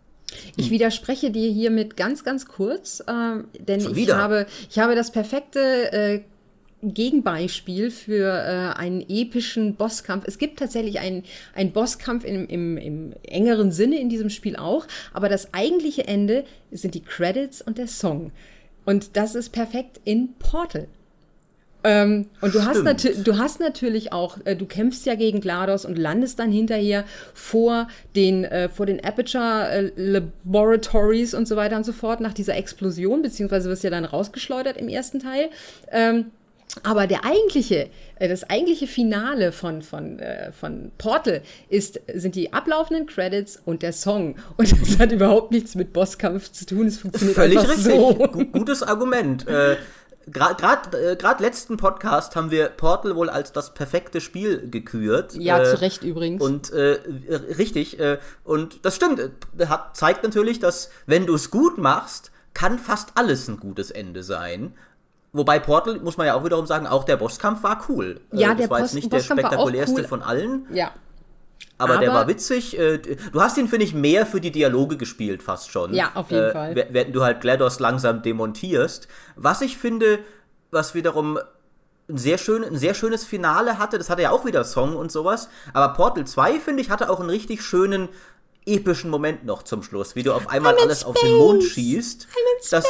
Ich widerspreche dir hiermit ganz, ganz kurz, äh, denn Schon ich wieder? habe, ich habe das perfekte äh, Gegenbeispiel für äh, einen epischen Bosskampf. Es gibt tatsächlich einen, einen Bosskampf im, im, im engeren Sinne in diesem Spiel auch, aber das eigentliche Ende sind die Credits und der Song. Und das ist perfekt in Portal. Ähm, und du hast, Stimmt. du hast natürlich auch, äh, du kämpfst ja gegen GLaDOS und landest dann hinterher vor den, äh, vor den Aperture äh, Laboratories und so weiter und so fort nach dieser Explosion, beziehungsweise wirst ja dann rausgeschleudert im ersten Teil. Ähm, aber der eigentliche, äh, das eigentliche Finale von, von, äh, von Portal ist, sind die ablaufenden Credits und der Song. Und <laughs> das hat überhaupt nichts mit Bosskampf zu tun. Es funktioniert Völlig einfach richtig. so. Gu gutes Argument. Gerade äh, letzten Podcast haben wir Portal wohl als das perfekte Spiel gekürt. Ja, äh, zu Recht übrigens. Und äh, richtig, äh, und das stimmt. äh, Hat, zeigt natürlich, dass wenn du es gut machst, kann fast alles ein gutes Ende sein. Wobei Portal, muss man ja auch wiederum sagen, auch der Bosskampf war cool. Ja, äh, der das war jetzt nicht der Bosskampf auch spektakulärste cool. von allen, ja. Aber, der war witzig. Äh, Du hast ihn, finde ich, mehr für die Dialoge gespielt, fast schon. Ja, auf jeden äh, Fall. Während du halt GLaDOS langsam demontierst. Was ich finde, was wiederum ein sehr, schön, ein sehr schönes Finale hatte, das hatte ja auch wieder Song und sowas, aber Portal 2, finde ich, hatte auch einen richtig schönen epischen Moment noch zum Schluss, wie du auf einmal alles auf den Mond schießt. I'm in space. Das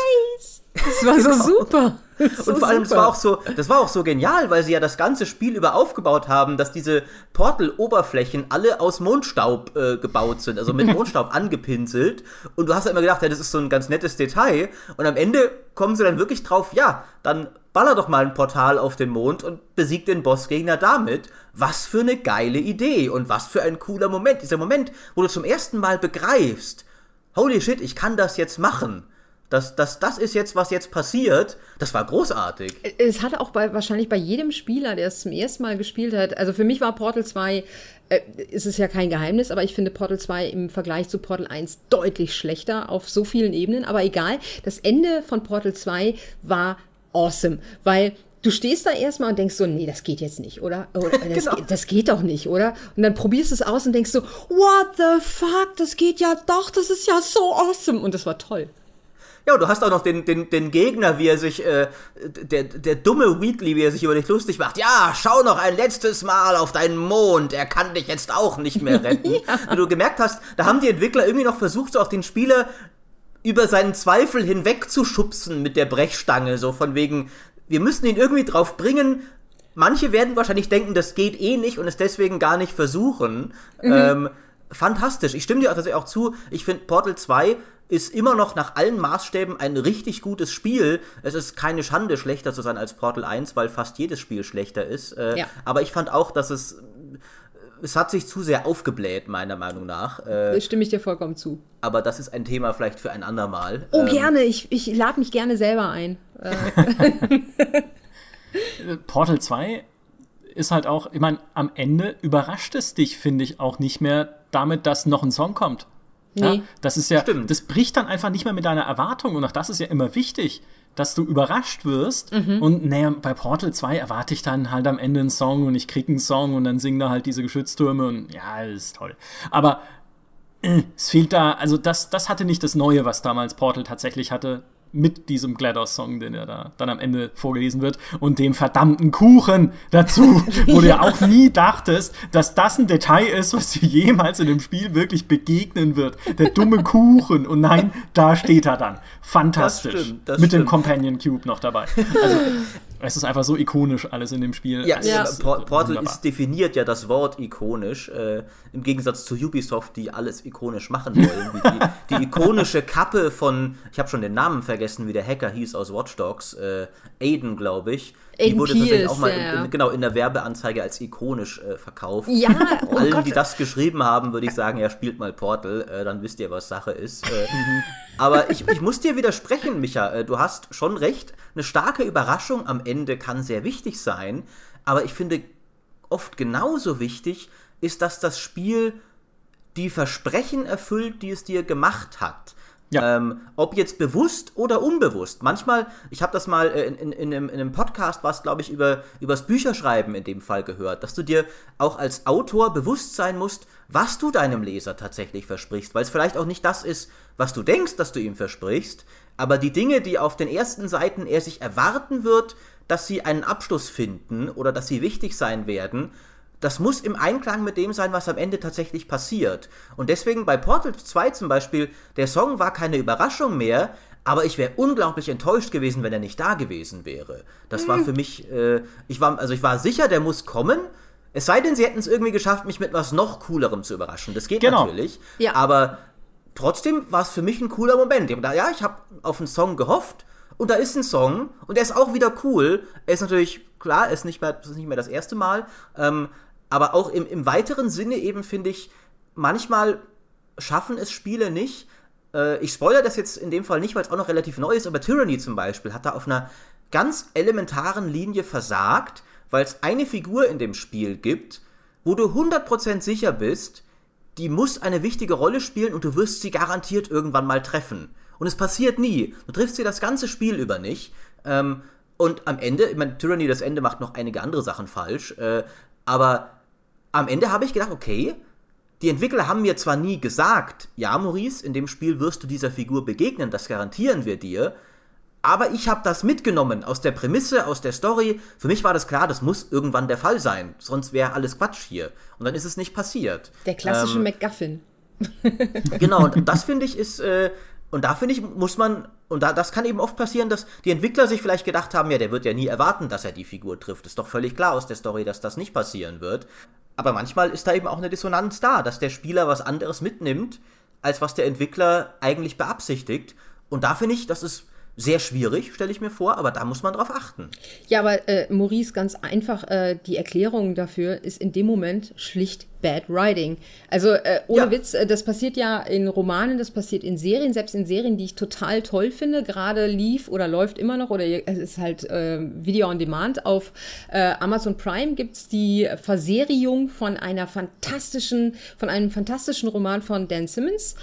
war so super. <laughs> So Und vor allem, es super. war auch so, das war auch so genial, weil sie ja das ganze Spiel über aufgebaut haben, dass diese Portal-Oberflächen alle aus Mondstaub äh, gebaut sind, also mit <laughs> Mondstaub angepinselt. Und du hast ja immer gedacht, ja, das ist so ein ganz nettes Detail. Und am Ende kommen sie dann wirklich drauf, ja, dann baller doch mal ein Portal auf den Mond und besiegt den Bossgegner damit. Was für eine geile Idee und was für ein cooler Moment. Dieser Moment, wo du zum ersten Mal begreifst, holy shit, ich kann das jetzt machen. Das, das, das ist jetzt, was jetzt passiert. Das war großartig. Es hat auch bei, wahrscheinlich bei jedem Spieler, der es zum ersten Mal gespielt hat, also für mich war Portal 2, äh, ist es ja kein Geheimnis, aber ich finde Portal 2 im Vergleich zu Portal 1 deutlich schlechter auf so vielen Ebenen. Aber egal, das Ende von Portal 2 war awesome, weil du stehst da erstmal und denkst so, nee, das geht jetzt nicht, oder? oder <laughs> das, Genau. geht, das geht doch nicht, oder? Und dann probierst du es aus und denkst so, what the fuck, das geht ja doch, das ist ja so awesome. Und das war toll. Ja, und du hast auch noch den, den, den Gegner, wie er sich, äh, der, der dumme Wheatley, wie er sich über dich lustig macht. Ja, schau noch ein letztes Mal auf deinen Mond, er kann dich jetzt auch nicht mehr <laughs> retten. Und du gemerkt hast, da haben die Entwickler irgendwie noch versucht, so auch den Spieler über seinen Zweifel hinwegzuschubsen mit der Brechstange, so von wegen, wir müssen ihn irgendwie drauf bringen. Manche werden wahrscheinlich denken, das geht eh nicht und es deswegen gar nicht versuchen. Ähm, fantastisch. Ich stimme dir tatsächlich auch zu. Ich finde Portal 2 ist immer noch nach allen Maßstäben ein richtig gutes Spiel. Es ist keine Schande, schlechter zu sein als Portal 1, weil fast jedes Spiel schlechter ist. Äh, Ja. Aber ich fand auch, dass es. Es hat sich zu sehr aufgebläht, meiner Meinung nach. Äh, stimme ich dir vollkommen zu. aber das ist ein Thema vielleicht für ein andermal. Oh, Ähm, gerne, ich, ich lade mich gerne selber ein. Äh, <laughs> Portal 2 ist halt auch, ich meine, am Ende überrascht es dich, finde ich, auch nicht mehr damit, dass noch ein Song kommt. Ja, Nee. das ist ja, Stimmt. das bricht dann einfach nicht mehr mit deiner Erwartung und auch das ist ja immer wichtig, dass du überrascht wirst. Mhm. Und naja, bei Portal 2 erwarte ich dann halt am Ende einen Song und ich krieg einen Song und dann singen da halt diese Geschütztürme und ja, das ist toll. Aber äh, es fehlt da, also das, das hatte nicht das Neue, was damals Portal tatsächlich hatte, mit diesem GLaDOS-Song, den ja da dann am Ende vorgelesen wird und dem verdammten Kuchen dazu, wo du <laughs> ja auch nie dachtest, dass das ein Detail ist, was dir jemals in dem Spiel wirklich begegnen wird. Der dumme Kuchen. Und nein, da steht er dann. Fantastisch. Das stimmt, das mit dem stimmt. Companion Cube noch dabei. Also, es ist einfach so ikonisch alles in dem Spiel. Ja, Es Ja. ist Por Portal wunderbar. ist definiert ja das Wort ikonisch, äh, im Gegensatz zu Ubisoft, die alles ikonisch machen wollen. Die, die <laughs> ikonische Kappe von, ich habe schon den Namen vergessen, wie der Hacker hieß aus Watch Dogs, äh, Aiden, glaube ich. Die wurde tatsächlich Pierce, auch mal ja, in, ja. in, genau in der Werbeanzeige als ikonisch äh, verkauft. Ja, <laughs> oh Allen, Gott. die das geschrieben haben, würde ich sagen, ja, spielt mal Portal, äh, dann wisst ihr, was Sache ist. Äh, aber ich, ich muss dir widersprechen, Micha. Äh, du hast schon recht. Eine starke Überraschung am Ende kann sehr wichtig sein. Aber ich finde, oft genauso wichtig ist, dass das Spiel die Versprechen erfüllt, die es dir gemacht hat. Ja. Ähm, ob jetzt bewusst oder unbewusst. Manchmal, ich habe das mal in, in, in, einem, in einem Podcast, was glaube ich über übers Bücherschreiben in dem Fall gehört, dass du dir auch als Autor bewusst sein musst, was du deinem Leser tatsächlich versprichst, weil es vielleicht auch nicht das ist, was du denkst, dass du ihm versprichst, aber die Dinge, die auf den ersten Seiten er sich erwarten wird, dass sie einen Abschluss finden oder dass sie wichtig sein werden, das muss im Einklang mit dem sein, was am Ende tatsächlich passiert. Und deswegen bei Portal 2 zum Beispiel, der Song war keine Überraschung mehr, aber ich wäre unglaublich enttäuscht gewesen, wenn er nicht da gewesen wäre. Das war hm. für mich, äh, ich war, also ich war sicher, der muss kommen. Es sei denn, sie hätten es irgendwie geschafft, mich mit was noch coolerem zu überraschen. Das geht genau. natürlich. Ja. Aber trotzdem war es für mich ein cooler Moment. Ja, ich habe auf einen Song gehofft und da ist ein Song und der ist auch wieder cool. Er ist natürlich, klar, ist nicht mehr, das ist nicht mehr das erste Mal. Ähm, aber auch im, im weiteren Sinne eben finde ich, manchmal schaffen es Spiele nicht. Äh, ich spoilere das jetzt in dem Fall nicht, weil es auch noch relativ neu ist, aber Tyranny zum Beispiel hat da auf einer ganz elementaren Linie versagt, weil es eine Figur in dem Spiel gibt, wo du 100% sicher bist, die muss eine wichtige Rolle spielen und du wirst sie garantiert irgendwann mal treffen. Und es passiert nie. Du triffst sie das ganze Spiel über nicht. Ähm, und am Ende, ich meine, Tyranny, das Ende macht noch einige andere Sachen falsch, äh, aber am Ende habe ich gedacht, okay, die Entwickler haben mir zwar nie gesagt, ja, Maurice, in dem Spiel wirst du dieser Figur begegnen, das garantieren wir dir, aber ich habe das mitgenommen aus der Prämisse, aus der Story. Für mich war das klar, das muss irgendwann der Fall sein, sonst wäre alles Quatsch hier. Und dann ist es nicht passiert. Der klassische ähm, MacGuffin. <laughs> genau, und das finde ich ist, äh, und da finde ich, muss man, und da, das kann eben oft passieren, dass die Entwickler sich vielleicht gedacht haben, ja, der wird ja nie erwarten, dass er die Figur trifft. Ist doch völlig klar aus der Story, dass das nicht passieren wird. Aber manchmal ist da eben auch eine Dissonanz da, dass der Spieler was anderes mitnimmt, als was der Entwickler eigentlich beabsichtigt. Und da finde ich, das ist sehr schwierig, stelle ich mir vor, aber da muss man drauf achten. Ja, aber äh, Maurice, ganz einfach, äh, die Erklärung dafür ist in dem Moment schlicht Bad Writing. Also äh, ohne ja. Witz, äh, das passiert ja in Romanen, das passiert in Serien, selbst in Serien, die ich total toll finde. Gerade lief oder läuft immer noch oder es ist halt äh, Video on Demand. Auf äh, Amazon Prime gibt es die Verseriung von einer fantastischen, von einem fantastischen Roman von Dan Simmons.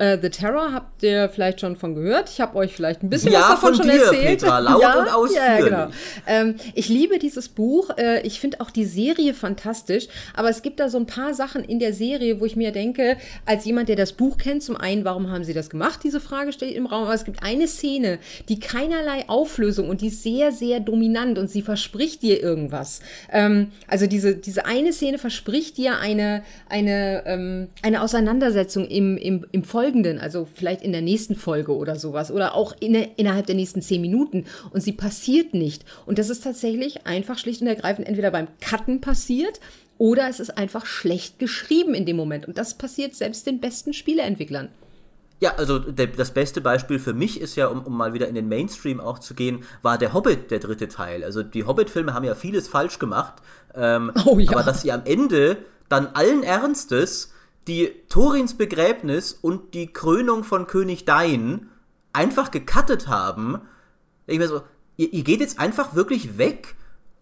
Uh, The Terror habt ihr vielleicht schon von gehört. Ich habe euch vielleicht ein bisschen ja, was davon schon dir, erzählt. Petra, laut <laughs> ja, und ausführlich. Ja, genau. Ähm, ich liebe dieses Buch. Äh, ich finde auch die Serie fantastisch. Aber es gibt da so ein paar Sachen in der Serie, wo ich mir denke, als jemand, der das Buch kennt, zum einen, warum haben sie das gemacht? Diese Frage steht im Raum. Aber es gibt eine Szene, die keinerlei Auflösung und die ist sehr, sehr dominant und sie verspricht dir irgendwas. Ähm, also diese, diese eine Szene verspricht dir eine, eine, ähm, eine Auseinandersetzung im, im, im Folge folgenden, also vielleicht in der nächsten Folge oder sowas oder auch in, innerhalb der nächsten zehn Minuten und sie passiert nicht. Und das ist tatsächlich einfach schlicht und ergreifend entweder beim Cutten passiert oder es ist einfach schlecht geschrieben in dem Moment. Und das passiert selbst den besten Spieleentwicklern. Ja, also der, das beste Beispiel für mich ist ja, um, um, mal wieder in den Mainstream auch zu gehen, war der Hobbit, der dritte Teil. Also die Hobbit-Filme haben ja vieles falsch gemacht. Ähm, <laughs> oh, ja. Aber dass sie am Ende dann allen Ernstes die Torins Begräbnis und die Krönung von König Dain einfach gecuttet haben. Ich mir so, ihr, ihr geht jetzt einfach wirklich weg,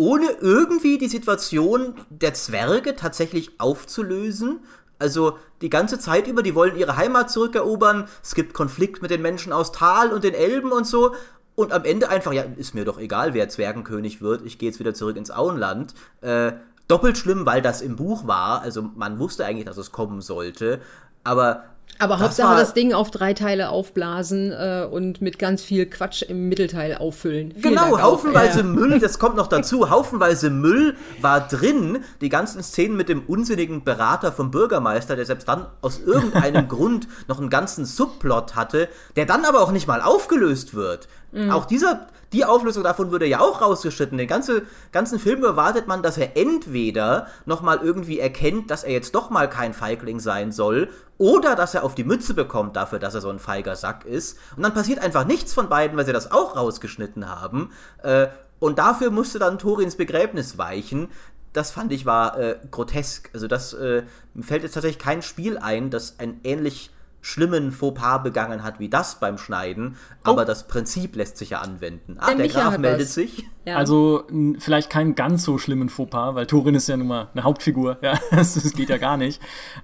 ohne irgendwie die Situation der Zwerge tatsächlich aufzulösen. Also die ganze Zeit über, die wollen ihre Heimat zurückerobern. Es gibt Konflikt mit den Menschen aus Tal und den Elben und so. Und am Ende einfach, ja, ist mir doch egal, wer Zwergenkönig wird. Ich gehe jetzt wieder zurück ins Auenland. Äh, doppelt schlimm, weil das im Buch war. Also man wusste eigentlich, dass es kommen sollte. Aber aber das Hauptsache das Ding auf drei Teile aufblasen äh, und mit ganz viel Quatsch im Mittelteil auffüllen. Vielen genau, Dank haufenweise auch. Müll, das kommt noch dazu. <laughs> Haufenweise Müll war drin. Die ganzen Szenen mit dem unsinnigen Berater vom Bürgermeister, der selbst dann aus irgendeinem <laughs> Grund noch einen ganzen Subplot hatte, der dann aber auch nicht mal aufgelöst wird. Mhm. Auch dieser, die Auflösung davon würde ja auch rausgeschnitten. Den ganze, ganzen Film erwartet man, dass er entweder nochmal irgendwie erkennt, dass er jetzt doch mal kein Feigling sein soll, oder dass er auf die Mütze bekommt dafür, dass er so ein feiger Sack ist. Und dann passiert einfach nichts von beiden, weil sie das auch rausgeschnitten haben. Äh, und dafür musste dann Torins Begräbnis weichen. Das fand ich war äh, grotesk. Also das äh, fällt jetzt tatsächlich kein Spiel ein, das ein ähnlich schlimmen Fauxpas begangen hat wie das beim Schneiden, aber oh. das Prinzip lässt sich ja anwenden. Ah, der, der Graf meldet was. sich. Ja. Also vielleicht keinen ganz so schlimmen Fauxpas, weil Thorin ist ja nun mal eine Hauptfigur, ja, <laughs> das, das geht ja gar nicht.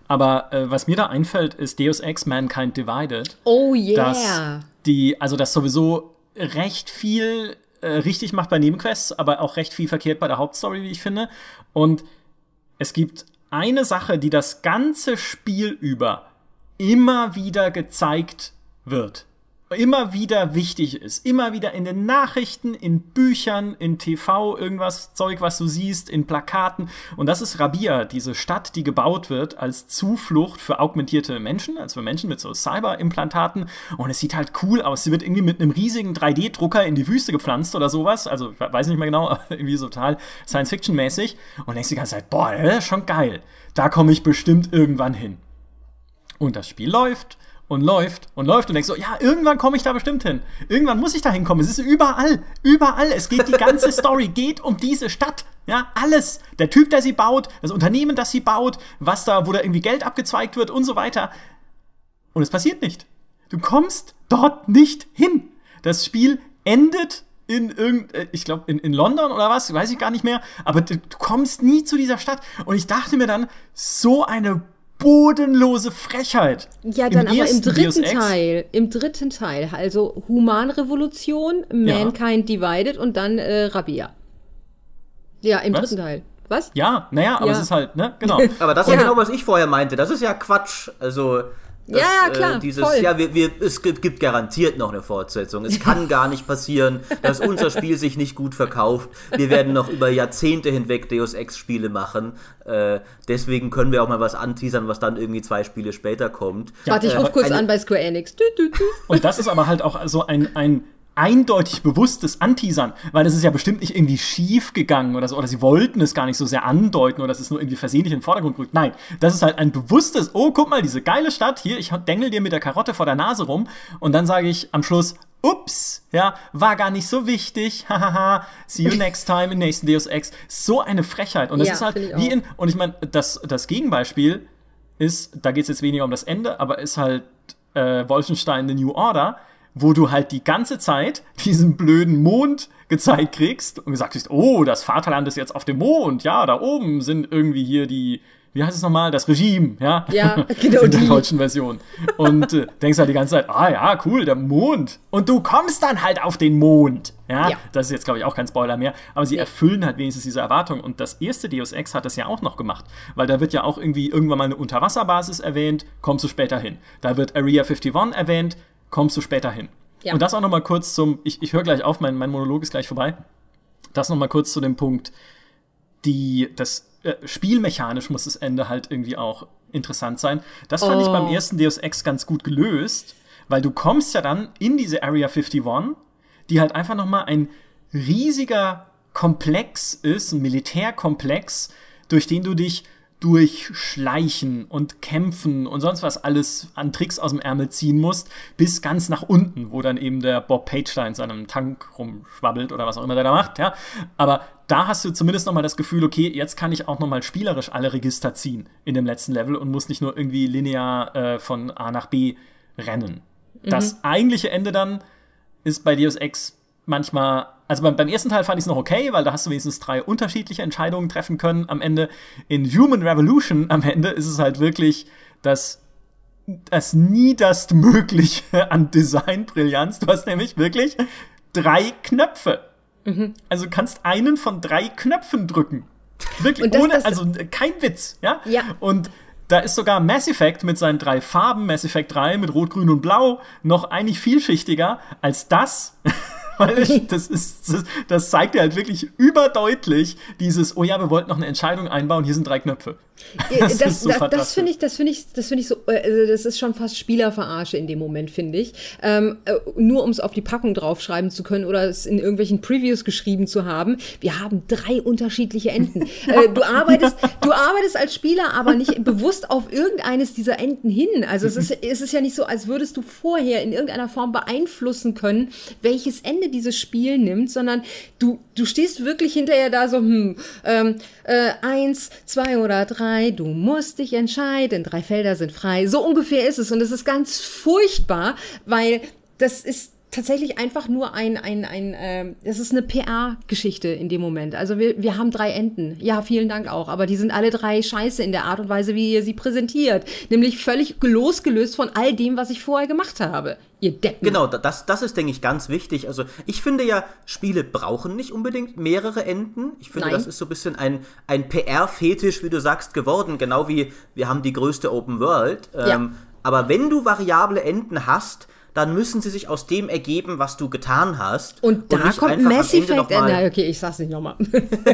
Aber äh, was mir da einfällt, ist Deus Ex Mankind Divided. Oh yeah. Dass die, also das sowieso recht viel äh, richtig macht bei Nebenquests, aber auch recht viel verkehrt bei der Hauptstory, wie ich finde. Und es gibt eine Sache, die das ganze Spiel über immer wieder gezeigt wird. Immer wieder wichtig ist. Immer wieder in den Nachrichten, in Büchern, in TV, irgendwas Zeug, was du siehst, in Plakaten. Und das ist Rabia, diese Stadt, die gebaut wird als Zuflucht für augmentierte Menschen, also für Menschen mit so Cyber-Implantaten. Und es sieht halt cool aus. Sie wird irgendwie mit einem riesigen 3D-Drucker in die Wüste gepflanzt oder sowas. Also, ich weiß nicht mehr genau, <laughs> irgendwie so total Science-Fiction-mäßig. Und denkst die ganze Zeit, boah, das ist schon geil. Da komme ich bestimmt irgendwann hin. Und das Spiel läuft und läuft und läuft und denkst so, ja, irgendwann komme ich da bestimmt hin. Irgendwann muss ich da hinkommen. Es ist überall, überall. Es geht, die ganze <laughs> Story geht um diese Stadt. Ja, alles. Der Typ, der sie baut, das Unternehmen, das sie baut, was da, wo da irgendwie Geld abgezweigt wird und so weiter. Und es passiert nicht. Du kommst dort nicht hin. Das Spiel endet in irgend, äh, ich glaube in, in London oder was, weiß ich gar nicht mehr, aber du, du kommst nie zu dieser Stadt. Und ich dachte mir dann, so eine bodenlose Frechheit. Ja, dann Im aber im dritten Teil, im dritten Teil, also Humanrevolution, Mankind ja. Divided und dann äh, Rabia. Ja, im was? dritten Teil. Was? Ja, naja, aber ja. es ist halt, ne, genau. <laughs> aber das ist ja genau, was ich vorher meinte. Das ist ja Quatsch. Also, das, ja, ja, klar. Äh, dieses, voll. ja, wir, wir, es gibt garantiert noch eine Fortsetzung. Es <laughs> kann gar nicht passieren, dass unser Spiel sich nicht gut verkauft. Wir werden noch über Jahrzehnte hinweg Deus Ex-Spiele machen. Äh, deswegen können wir auch mal was anteasern, was dann irgendwie zwei Spiele später kommt. Ja, Warte, ich rufe äh, kurz an bei Square Enix. Du, du, du. Und das ist aber halt auch so ein, ein eindeutig bewusstes Anteasern, weil das ist ja bestimmt nicht irgendwie schief gegangen oder so, oder sie wollten es gar nicht so sehr andeuten oder es ist nur irgendwie versehentlich in den Vordergrund gerückt. Nein, das ist halt ein bewusstes, oh, guck mal, diese geile Stadt hier, ich dengel dir mit der Karotte vor der Nase rum und dann sage ich am Schluss, ups, ja, war gar nicht so wichtig, <laughs> hahaha, see you next time im nächsten Deus Ex. So eine Frechheit. Und das ja, ist halt wie in, und ich meine, das, das Gegenbeispiel ist, da geht es jetzt weniger um das Ende, aber ist halt äh, Wolfenstein The New Order, wo du halt die ganze Zeit diesen blöden Mond gezeigt kriegst und gesagt hast, oh, das Vaterland ist jetzt auf dem Mond, ja, da oben sind irgendwie hier die, wie heißt es nochmal, das Regime, ja? Ja, <laughs> genau. In der deutschen Version. Und äh, denkst halt die ganze Zeit, ah ja, cool, der Mond. Und du kommst dann halt auf den Mond. Ja, ja. das ist jetzt, glaube ich, auch kein Spoiler mehr. Aber sie erfüllen halt wenigstens diese Erwartung. Und das erste Deus Ex hat das ja auch noch gemacht. Weil da wird ja auch irgendwie irgendwann mal eine Unterwasserbasis erwähnt, kommst du später hin. Da wird Area 51 erwähnt, kommst du später hin. Ja. Und das auch noch mal kurz zum, ich, ich höre gleich auf, mein, mein Monolog ist gleich vorbei. Das noch mal kurz zu dem Punkt, die, das äh, spielmechanisch muss das Ende halt irgendwie auch interessant sein. Das fand oh. ich beim oh. ersten Deus Ex ganz gut gelöst, weil du kommst ja dann in diese Area 51, die halt einfach noch mal ein riesiger Komplex ist, ein Militärkomplex, durch den du dich durchschleichen und kämpfen und sonst was alles an Tricks aus dem Ärmel ziehen musst, bis ganz nach unten, wo dann eben der Bob Page da in seinem Tank rumschwabbelt oder was auch immer der da macht, ja. Aber da hast du zumindest nochmal das Gefühl, okay, jetzt kann ich auch nochmal spielerisch alle Register ziehen in dem letzten Level und muss nicht nur irgendwie linear äh, von A nach B rennen. Mhm. Das eigentliche Ende dann ist bei Deus Ex manchmal, also beim, beim ersten Teil fand ich es noch okay, weil da hast du wenigstens drei unterschiedliche Entscheidungen treffen können am Ende. In Human Revolution am Ende ist es halt wirklich das das niederstmögliche <laughs> an Designbrillanz. Du hast nämlich wirklich drei Knöpfe. Mhm. Also kannst einen von drei Knöpfen drücken. Wirklich das, ohne, das, also kein Witz, ja? Ja. Und da ist sogar Mass Effect mit seinen drei Farben, Mass Effect 3 mit Rot, Grün und Blau, noch eigentlich vielschichtiger als das. <laughs> Weil ich, das, ist, das, das zeigt ja halt wirklich überdeutlich dieses, oh ja, wir wollten noch eine Entscheidung einbauen, hier sind drei Knöpfe. <laughs> Das, das, so das, das finde ich, das finde ich, das finde ich so, also das ist schon fast Spielerverarsche in dem Moment, finde ich. Ähm, äh, nur um es auf die Packung draufschreiben zu können oder es in irgendwelchen Previews geschrieben zu haben. Wir haben drei unterschiedliche Enden. äh, du arbeitest, du arbeitest als Spieler aber nicht bewusst auf irgendeines dieser Enden hin. Also es ist, es ist ja nicht so, als würdest du vorher in irgendeiner Form beeinflussen können, welches Ende dieses Spiel nimmt, sondern du, du stehst wirklich hinterher da so, hm, ähm, äh, eins, zwei oder drei frei, du musst dich entscheiden, drei Felder sind frei. So ungefähr ist es und es ist ganz furchtbar, weil das ist tatsächlich einfach nur ein, ein, ein äh, das ist eine PR-Geschichte in dem Moment. Also wir, wir haben drei Enden. Ja, vielen Dank auch. Aber die sind alle drei scheiße in der Art und Weise, wie ihr sie präsentiert. Nämlich völlig losgelöst von all dem, was ich vorher gemacht habe. Ihr Deppen. Genau, das, das ist, denke ich, ganz wichtig. Also ich finde ja, Spiele brauchen nicht unbedingt mehrere Enden. Ich finde, Nein. das ist so ein bisschen ein, ein PR-Fetisch, wie du sagst, geworden. Genau wie wir haben die größte Open World. Ähm, ja. Aber wenn du variable Enden hast, dann müssen sie sich aus dem ergeben, was du getan hast. Und da und kommt Mass Effect. Okay, ich sag's nicht nochmal.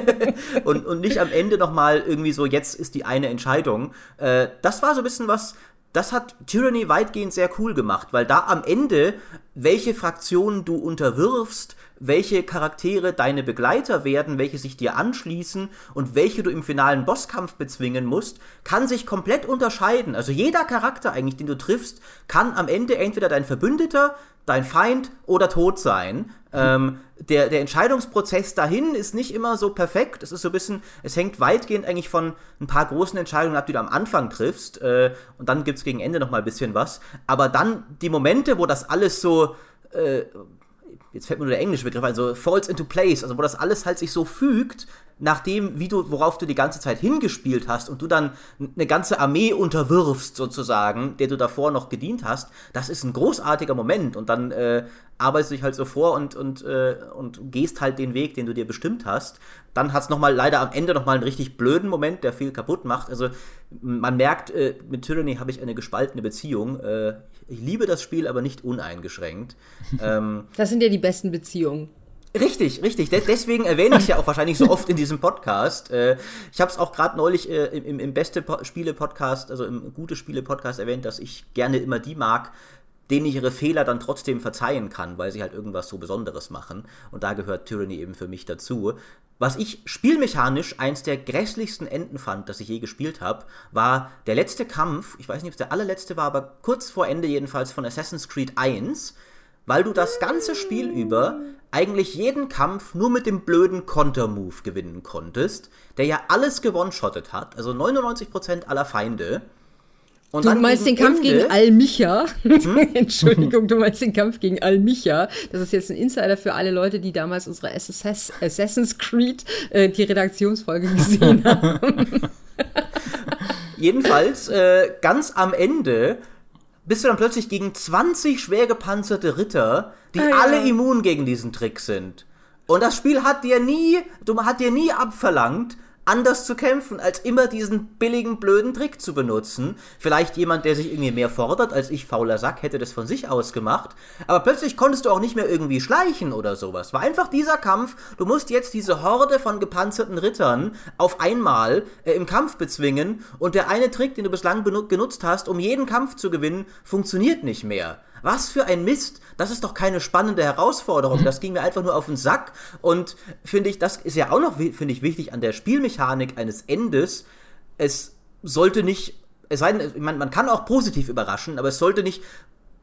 <laughs> und, und nicht am Ende nochmal irgendwie so, jetzt ist die eine Entscheidung. Äh, das war so ein bisschen was, das hat Tyranny weitgehend sehr cool gemacht, weil da am Ende, welche Fraktionen du unterwirfst, welche Charaktere deine Begleiter werden, welche sich dir anschließen und welche du im finalen Bosskampf bezwingen musst, kann sich komplett unterscheiden. Also jeder Charakter eigentlich, den du triffst, kann am Ende entweder dein Verbündeter, dein Feind oder tot sein. Ähm, der, der Entscheidungsprozess dahin ist nicht immer so perfekt. Es ist so ein bisschen, es hängt weitgehend eigentlich von ein paar großen Entscheidungen ab, die du am Anfang triffst. Äh, und dann gibt es gegen Ende noch mal ein bisschen was. Aber dann die Momente, wo das alles so äh, jetzt fällt mir nur der englische Begriff, also falls into place, also wo das alles halt sich so fügt, nachdem, wie du, worauf du die ganze Zeit hingespielt hast und du dann eine ganze Armee unterwirfst, sozusagen, der du davor noch gedient hast, das ist ein großartiger Moment und dann äh, arbeitest du dich halt so vor und, und, äh, und gehst halt den Weg, den du dir bestimmt hast. Dann hat es nochmal leider am Ende nochmal einen richtig blöden Moment, der viel kaputt macht. Also man merkt, äh, mit Tyranny habe ich eine gespaltene Beziehung. Äh, ich liebe das Spiel, aber nicht uneingeschränkt. <laughs> ähm, das sind ja die besten Beziehungen. Richtig, richtig. deswegen erwähne ich es ja auch wahrscheinlich so oft in diesem Podcast. Äh, ich habe es auch gerade neulich äh, im, im beste Spiele-Podcast, also im gute Spiele-Podcast erwähnt, dass ich gerne immer die mag, denen ich ihre Fehler dann trotzdem verzeihen kann, weil sie halt irgendwas so Besonderes machen. Und da gehört Tyranny eben für mich dazu. Was ich spielmechanisch eins der grässlichsten Enden fand, das ich je gespielt habe, war der letzte Kampf, ich weiß nicht, ob es der allerletzte war, aber kurz vor Ende jedenfalls von Assassin's Creed 1, weil du das ganze Spiel über eigentlich jeden Kampf nur mit dem blöden Kontermove gewinnen konntest, der ja alles gewonshottet hat, also 99% aller Feinde. Und du meinst den Kampf Ende, gegen Almicha? Hm? <laughs> Entschuldigung, du meinst den Kampf gegen Almicha. Das ist jetzt ein Insider für alle Leute, die damals unsere Assassin's Creed, äh, die Redaktionsfolge gesehen <laughs> haben. Jedenfalls, äh, ganz am Ende bist du dann plötzlich gegen 20 schwer gepanzerte Ritter, die ah, ja. alle immun gegen diesen Trick sind. Und das Spiel hat dir nie, du hat dir nie abverlangt, anders zu kämpfen, als immer diesen billigen, blöden Trick zu benutzen. Vielleicht jemand, der sich irgendwie mehr fordert als ich, fauler Sack, hätte das von sich aus gemacht. Aber plötzlich konntest du auch nicht mehr irgendwie schleichen oder sowas. War einfach dieser Kampf, du musst jetzt diese Horde von gepanzerten Rittern auf einmal äh, im Kampf bezwingen und der eine Trick, den du bislang genutzt hast, um jeden Kampf zu gewinnen, funktioniert nicht mehr. Was für ein Mist. Das ist doch keine spannende Herausforderung. Das ging mir einfach nur auf den Sack. Und finde ich, das ist ja auch noch, finde ich, wichtig an der Spielmechanik eines Endes. Es sollte nicht es sei denn, man, man kann auch positiv überraschen, aber es sollte nicht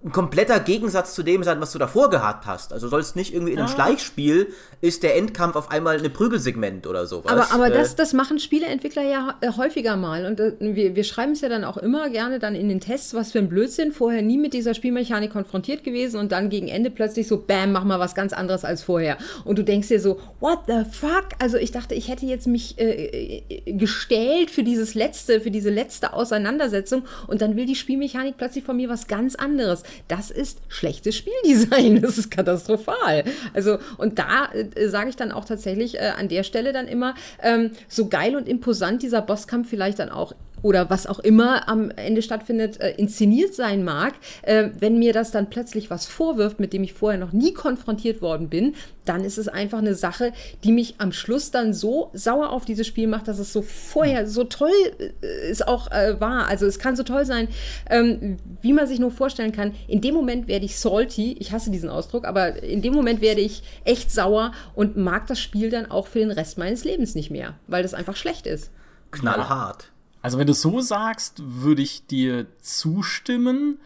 ein kompletter Gegensatz zu dem sein, was du davor gehabt hast. Also sollst nicht irgendwie in einem ah. Schleichspiel ist der Endkampf auf einmal ein Prügelsegment oder sowas. Aber, aber äh, das, das machen Spieleentwickler ja äh, häufiger mal. Und äh, wir, wir schreiben es ja dann auch immer gerne dann in den Tests, was für ein Blödsinn, vorher nie mit dieser Spielmechanik konfrontiert gewesen und dann gegen Ende plötzlich so, bam, mach mal was ganz anderes als vorher. Und du denkst dir so, what the fuck? Also ich dachte, ich hätte jetzt mich äh, äh gestellt für dieses letzte, für diese letzte Auseinandersetzung und dann will die Spielmechanik plötzlich von mir was ganz anderes das ist schlechtes Spieldesign. <laughs> Das ist katastrophal. Also, und da äh, sage ich dann auch tatsächlich äh, an der Stelle dann immer, ähm, so geil und imposant dieser Bosskampf vielleicht dann auch oder was auch immer am Ende stattfindet, äh, inszeniert sein mag, äh, wenn mir das dann plötzlich was vorwirft, mit dem ich vorher noch nie konfrontiert worden bin, dann ist es einfach eine Sache, die mich am Schluss dann so sauer auf dieses Spiel macht, dass es so vorher so toll äh, es auch äh, war. Also es kann so toll sein, ähm, wie man sich nur vorstellen kann. In dem Moment werde ich salty, ich hasse diesen Ausdruck, aber in dem Moment werde ich echt sauer und mag das Spiel dann auch für den Rest meines Lebens nicht mehr, weil das einfach schlecht ist. Knallhart. Also wenn du so sagst, würde ich dir zustimmen.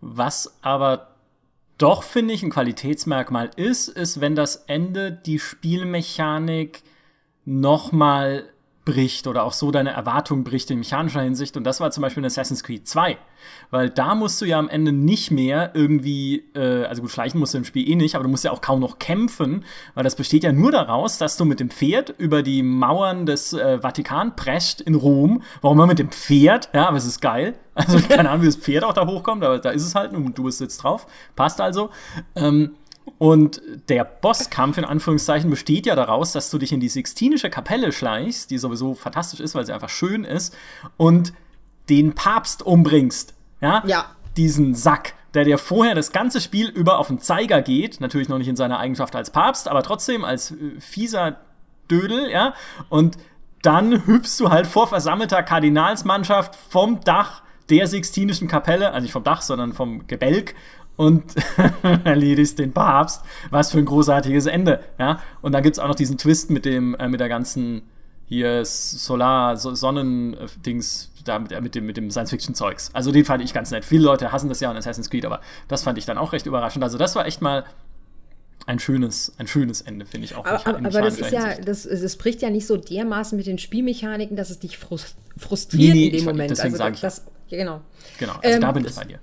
Was aber doch, finde ich, ein Qualitätsmerkmal ist, ist, wenn das Ende die Spielmechanik noch mal bricht oder auch so deine Erwartung bricht in mechanischer Hinsicht. Und das war zum Beispiel in Assassin's Creed 2. Weil da musst du ja am Ende nicht mehr irgendwie, äh, also gut, schleichen musst du im Spiel eh nicht, aber du musst ja auch kaum noch kämpfen, weil das besteht ja nur daraus, dass du mit dem Pferd über die Mauern des äh, Vatikan prescht in Rom. Warum immer mit dem Pferd? Ja, aber es ist geil. Also keine Ahnung, wie das Pferd auch da hochkommt, aber da ist es halt und du bist jetzt drauf. Passt also. Ähm, und der Bosskampf in Anführungszeichen besteht ja daraus, dass du dich in die Sixtinische Kapelle schleichst, die sowieso fantastisch ist, weil sie einfach schön ist, und den Papst umbringst. Ja? Ja. Diesen Sack, der dir vorher das ganze Spiel über auf den Zeiger geht, natürlich noch nicht in seiner Eigenschaft als Papst, aber trotzdem als äh, fieser Dödel, ja. Und dann hüpfst du halt vor versammelter Kardinalsmannschaft vom Dach der Sixtinischen Kapelle, also nicht vom Dach, sondern vom Gebälk und <laughs> erledigst den Papst. Was für ein großartiges Ende, ja. Und dann gibt es auch noch diesen Twist mit dem, äh, mit der ganzen hier Solar, so Sonnen-Dings, da mit, mit dem, mit dem Science-Fiction-Zeugs. Also den fand ich ganz nett. Viele Leute hassen das ja an Assassin's Creed, aber das fand ich dann auch recht überraschend. Also das war echt mal ein schönes, ein schönes Ende, finde ich auch. Aber, aber, aber das ist ja, das, das bricht ja nicht so dermaßen mit den Spielmechaniken, dass es dich frustriert nee, nee, in dem ich, Moment. Deswegen also, sage ich. Das, ja, genau. Genau, also ähm, da bin ich bei dir.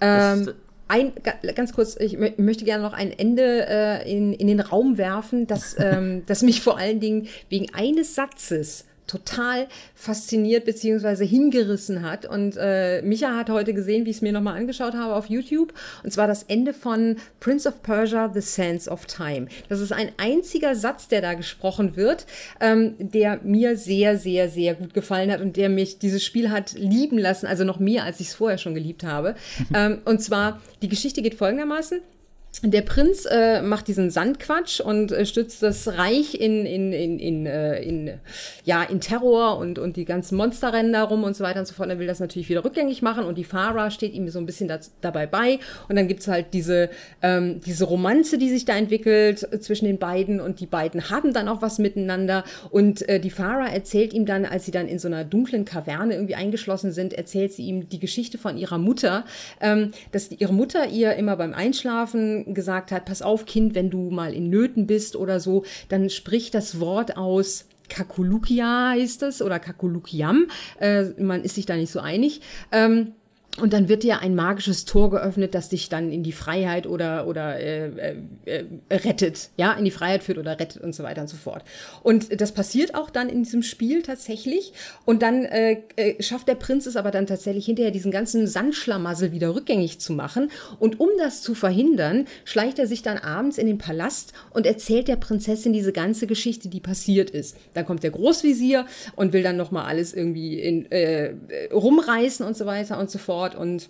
Ähm, ein, ganz kurz, ich möchte gerne noch ein Ende äh, in, in den Raum werfen, das, <laughs> ähm, das mich vor allen Dingen wegen eines Satzes total fasziniert beziehungsweise hingerissen hat. Und äh, Micha hat heute gesehen, wie ich es mir nochmal angeschaut habe auf YouTube. Und zwar das Ende von Prince of Persia, The Sands of Time. Das ist ein einziger Satz, der da gesprochen wird, ähm, der mir sehr, sehr, sehr gut gefallen hat und der mich dieses Spiel hat lieben lassen, also noch mehr, als ich es vorher schon geliebt habe. <laughs> ähm, und zwar, die Geschichte geht folgendermaßen. Der Prinz äh, macht diesen Sandquatsch und äh, stützt das Reich in, in, in, in, äh, in, ja, in Terror und, und die ganzen Monster rennen da rum und so weiter und so fort. Er will das natürlich wieder rückgängig machen und die Farah steht ihm so ein bisschen da, dabei bei. Und dann gibt's halt diese, ähm, diese Romanze, die sich da entwickelt äh, zwischen den beiden und die beiden haben dann auch was miteinander. Und äh, die Farah erzählt ihm dann, als sie dann in so einer dunklen Kaverne irgendwie eingeschlossen sind, erzählt sie ihm die Geschichte von ihrer Mutter, ähm, dass ihre Mutter ihr immer beim Einschlafen gesagt hat, pass auf Kind, wenn du mal in Nöten bist oder so, dann sprich das Wort aus. Kakulukia heißt es oder Kakulukiam. Äh, man ist sich da nicht so einig. Ähm, und dann wird dir ein magisches Tor geöffnet, das dich dann in die Freiheit oder, oder äh, äh, äh, rettet, ja, in die Freiheit führt oder rettet und so weiter und so fort. Und das passiert auch dann in diesem Spiel tatsächlich. Und dann äh, äh, schafft der Prinz es aber dann tatsächlich hinterher, diesen ganzen Sandschlamassel wieder rückgängig zu machen. Und um das zu verhindern, schleicht er sich dann abends in den Palast und erzählt der Prinzessin diese ganze Geschichte, die passiert ist. Dann kommt der Großvisier und will dann nochmal alles irgendwie in, äh, rumreißen und so weiter und so fort fort und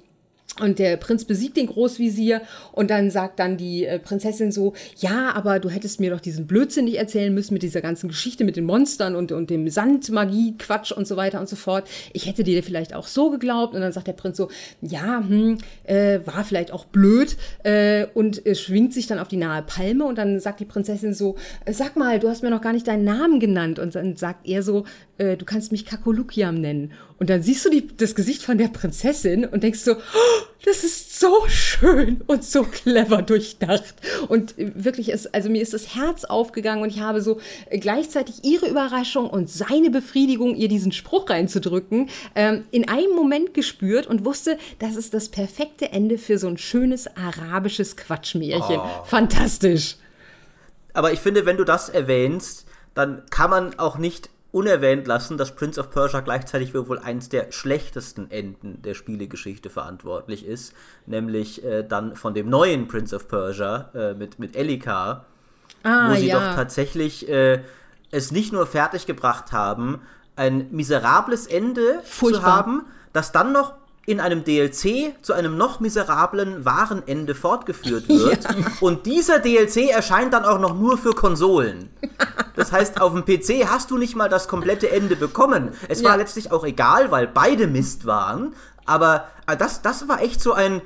und der Prinz besiegt den Großvisier und dann sagt dann die äh, Prinzessin so, ja, aber du hättest mir doch diesen Blödsinn nicht erzählen müssen mit dieser ganzen Geschichte mit den Monstern und, und dem Sandmagie, Quatsch und so weiter und so fort. Ich hätte dir vielleicht auch so geglaubt. Und dann sagt der Prinz so, ja, hm, äh, war vielleicht auch blöd äh, und äh, schwingt sich dann auf die nahe Palme und dann sagt die Prinzessin so, äh, sag mal, du hast mir noch gar nicht deinen Namen genannt. Und dann sagt er so, äh, du kannst mich Kakolukiam nennen. Und dann siehst du die, das Gesicht von der Prinzessin und denkst so, oh, das ist so schön und so clever durchdacht. Und wirklich ist, also mir ist das Herz aufgegangen und ich habe so gleichzeitig ihre Überraschung und seine Befriedigung, ihr diesen Spruch reinzudrücken, ähm, in einem Moment gespürt und wusste, das ist das perfekte Ende für so ein schönes arabisches Quatschmärchen. Oh. Fantastisch. Aber ich finde, wenn du das erwähnst, dann kann man auch nicht unerwähnt lassen, dass Prince of Persia gleichzeitig wohl eins der schlechtesten Enden der Spielegeschichte verantwortlich ist, nämlich äh, dann von dem neuen Prince of Persia äh, mit, mit Elika, ah, wo sie ja. doch tatsächlich äh, es nicht nur fertiggebracht haben, ein miserables Ende Furchtbar. zu haben, das dann noch in einem DLC zu einem noch miserablen wahren Ende fortgeführt <laughs> wird. Ja. Und dieser DLC erscheint dann auch noch nur für Konsolen. Das heißt, auf dem PC hast du nicht mal das komplette Ende bekommen. Es ja. war letztlich auch egal, weil beide Mist waren. Aber äh, das, das war echt so ein,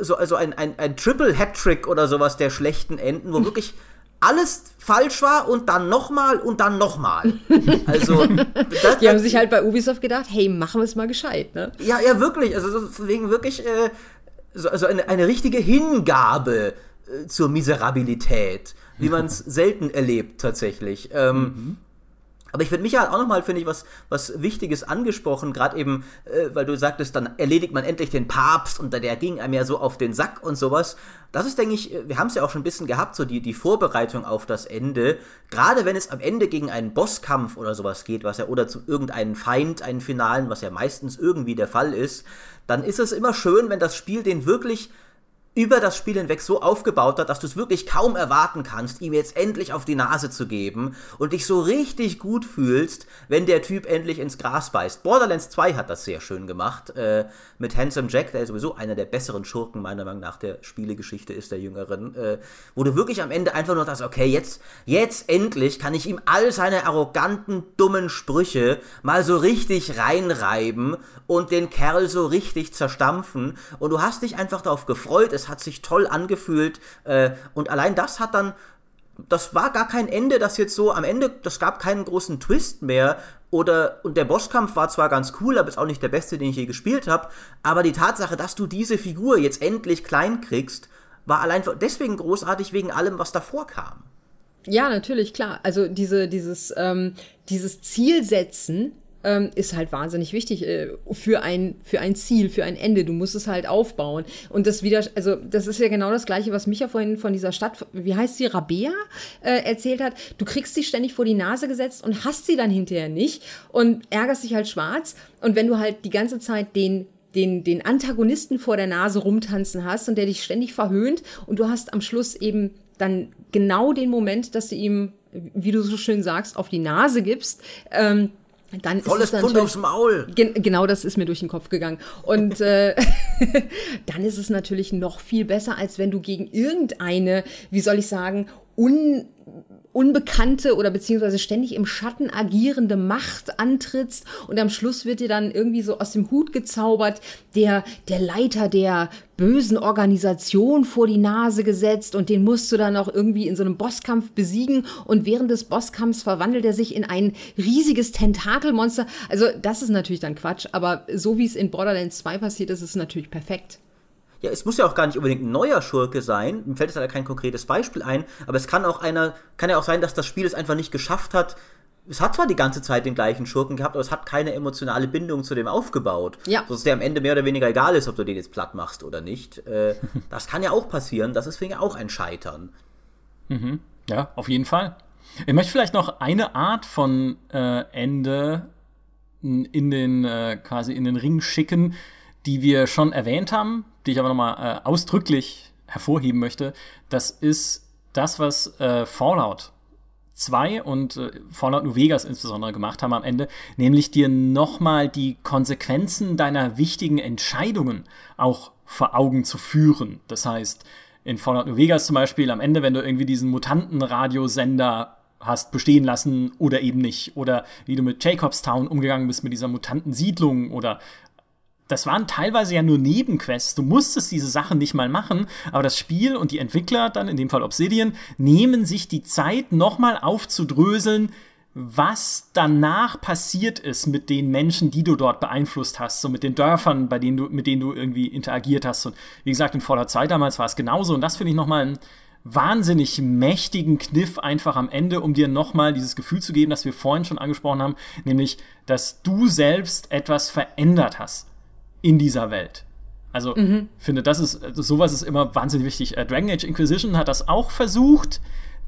so, also ein, ein, ein Triple-Hat-Trick oder sowas der schlechten Enden, wo wirklich alles falsch war und dann nochmal und dann nochmal. Also, <laughs> das, die haben sich halt bei Ubisoft gedacht, hey, machen wir es mal gescheit, ne? Ja, ja, wirklich. Also, wegen wirklich, äh, so, also eine, eine richtige Hingabe äh, zur Miserabilität, wie <laughs> man es selten erlebt, tatsächlich. Ähm, mhm. Aber ich finde Michael auch nochmal, finde ich, was, was Wichtiges angesprochen, gerade eben, äh, weil du sagtest, dann erledigt man endlich den Papst und der ging einem ja so auf den Sack und sowas. Das ist, denke ich, wir haben es ja auch schon ein bisschen gehabt, so die, die Vorbereitung auf das Ende. Gerade wenn es am Ende gegen einen Bosskampf oder sowas geht, was ja, oder zu irgendeinen Feind, einen Finalen, was ja meistens irgendwie der Fall ist, dann ist es immer schön, wenn das Spiel den wirklich über das Spiel hinweg so aufgebaut hat, dass du es wirklich kaum erwarten kannst, ihm jetzt endlich auf die Nase zu geben und dich so richtig gut fühlst, wenn der Typ endlich ins Gras beißt. Borderlands 2 hat das sehr schön gemacht, äh, mit Handsome Jack, der sowieso einer der besseren Schurken meiner Meinung nach der Spielegeschichte ist, der jüngeren, äh, wo du wirklich am Ende einfach nur sagst, okay, jetzt, jetzt endlich kann ich ihm all seine arroganten, dummen Sprüche mal so richtig reinreiben und den Kerl so richtig zerstampfen und du hast dich einfach darauf gefreut, es hat sich toll angefühlt äh, und allein das hat dann, das war gar kein Ende, das jetzt so am Ende, das gab keinen großen Twist mehr oder und der Bosskampf war zwar ganz cool, aber ist auch nicht der beste, den ich je gespielt habe, aber die Tatsache, dass du diese Figur jetzt endlich klein kriegst, war allein deswegen großartig wegen allem, was davor kam. Ja, natürlich, klar. Also diese, dieses, ähm, dieses Zielsetzen ähm, ist halt wahnsinnig wichtig äh, für ein für ein Ziel, für ein Ende. Du musst es halt aufbauen und das wieder, also das ist ja genau das gleiche, was Micha vorhin von dieser Stadt, wie heißt sie, Rabea äh, erzählt hat. Du kriegst sie ständig vor die Nase gesetzt und hast sie dann hinterher nicht und ärgerst dich halt schwarz. Und wenn du halt die ganze Zeit den den, den Antagonisten vor der Nase rumtanzen hast und der dich ständig verhöhnt und du hast am Schluss eben dann genau den Moment, dass du ihm, wie du so schön sagst, auf die Nase gibst, ähm, dann Volles Pfund aufs Maul. Gen genau das ist mir durch den Kopf gegangen. Und äh, <laughs> dann ist es natürlich noch viel besser, als wenn du gegen irgendeine, wie soll ich sagen, un unbekannte oder beziehungsweise ständig im Schatten agierende Macht antrittst und am Schluss wird dir dann irgendwie so aus dem Hut gezaubert, der, der Leiter der bösen Organisation vor die Nase gesetzt und den musst du dann auch irgendwie in so einem Bosskampf besiegen und während des Bosskampfs verwandelt er sich in ein riesiges Tentakelmonster. Also das ist natürlich dann Quatsch, aber so wie es in Borderlands 2 passiert ist, ist es natürlich perfekt. Ja, es muss ja auch gar nicht unbedingt ein neuer Schurke sein. Mir fällt jetzt leider kein konkretes Beispiel ein, aber es kann auch einer, kann ja auch sein, dass das Spiel es einfach nicht geschafft hat. Es hat zwar die ganze Zeit den gleichen Schurken gehabt, aber es hat keine emotionale Bindung zu dem aufgebaut. Ja. Sodass der am Ende mehr oder weniger egal ist, ob du den jetzt platt machst oder nicht. Äh, <laughs> das kann ja auch passieren. Das ist für mich auch ein Scheitern. Mhm. Ja, auf jeden Fall. Ich möchte vielleicht noch eine Art von äh, Ende in den äh, quasi in den Ring schicken, die wir schon erwähnt haben, die ich aber nochmal äh, ausdrücklich hervorheben möchte, das ist das, was äh, Fallout 2 und äh, Fallout New Vegas insbesondere gemacht haben am Ende, nämlich dir nochmal die Konsequenzen deiner wichtigen Entscheidungen auch vor Augen zu führen. Das heißt, in Fallout New Vegas zum Beispiel am Ende, wenn du irgendwie diesen Mutantenradiosender hast bestehen lassen oder eben nicht. Oder wie du mit Jacobstown umgegangen bist mit dieser Mutantensiedlung oder das waren teilweise ja nur Nebenquests. Du musstest diese Sachen nicht mal machen, aber das Spiel und die Entwickler, dann in dem Fall Obsidian, nehmen sich die Zeit, nochmal aufzudröseln, was danach passiert ist mit den Menschen, die du dort beeinflusst hast, so mit den Dörfern, bei denen du, mit denen du irgendwie interagiert hast. Und wie gesagt, in Fallout 2 damals war es genauso. Und das finde ich nochmal einen wahnsinnig mächtigen Kniff einfach am Ende, um dir nochmal dieses Gefühl zu geben, das wir vorhin schon angesprochen haben, nämlich, dass du selbst etwas verändert hast in dieser Welt. Also mhm. finde, das ist also sowas ist immer wahnsinnig wichtig. Äh, Dragon Age Inquisition hat das auch versucht.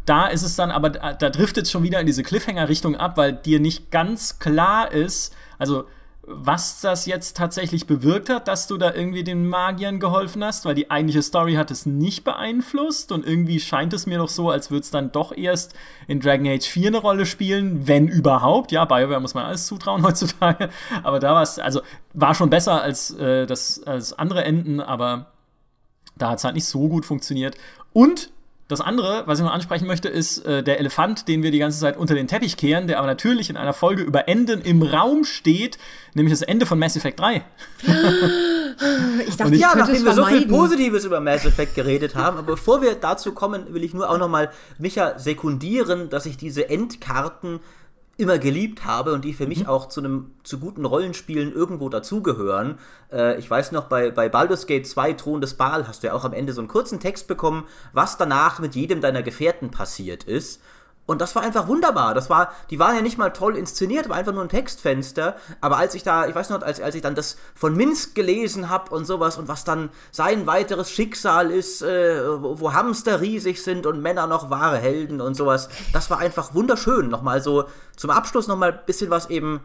Da ist es dann aber, da driftet es schon wieder in diese Cliffhanger-Richtung ab, weil dir nicht ganz klar ist, also was das jetzt tatsächlich bewirkt hat, dass du da irgendwie den Magiern geholfen hast, weil die eigentliche Story hat es nicht beeinflusst und irgendwie scheint es mir doch so, als würde es dann doch erst in Dragon Age 4 eine Rolle spielen, wenn überhaupt. Ja, BioWare muss man alles zutrauen <laughs> heutzutage, aber da war es, also war schon besser als, äh, das, als andere Enden, aber da hat es halt nicht so gut funktioniert. Und das andere, was ich noch ansprechen möchte, ist äh, der Elefant, den wir die ganze Zeit unter den Teppich kehren, der aber natürlich in einer Folge über Enden im Raum steht, nämlich das Ende von Mass Effect 3. <laughs> ich dachte, ich ja, nachdem wir so viel Positives über Mass Effect geredet haben, aber bevor wir dazu kommen, will ich nur auch noch mal Micha sekundieren, dass ich diese Endkarten immer geliebt habe und die für mich mhm. auch zu einem zu guten Rollenspielen irgendwo dazugehören. Äh, ich weiß noch, bei, bei Baldur's Gate 2 Thron des Baal hast du ja auch am Ende so einen kurzen Text bekommen, was danach mit jedem deiner Gefährten passiert ist. Und das war einfach wunderbar. Das war, die waren ja nicht mal toll inszeniert, war einfach nur ein Textfenster. Aber als ich da, ich weiß noch, als, als ich dann das von Minsk gelesen habe und sowas und was dann sein weiteres Schicksal ist, äh, wo, wo Hamster riesig sind und Männer noch wahre Helden und sowas, das war einfach wunderschön. Nochmal so zum Abschluss nochmal ein bisschen was eben,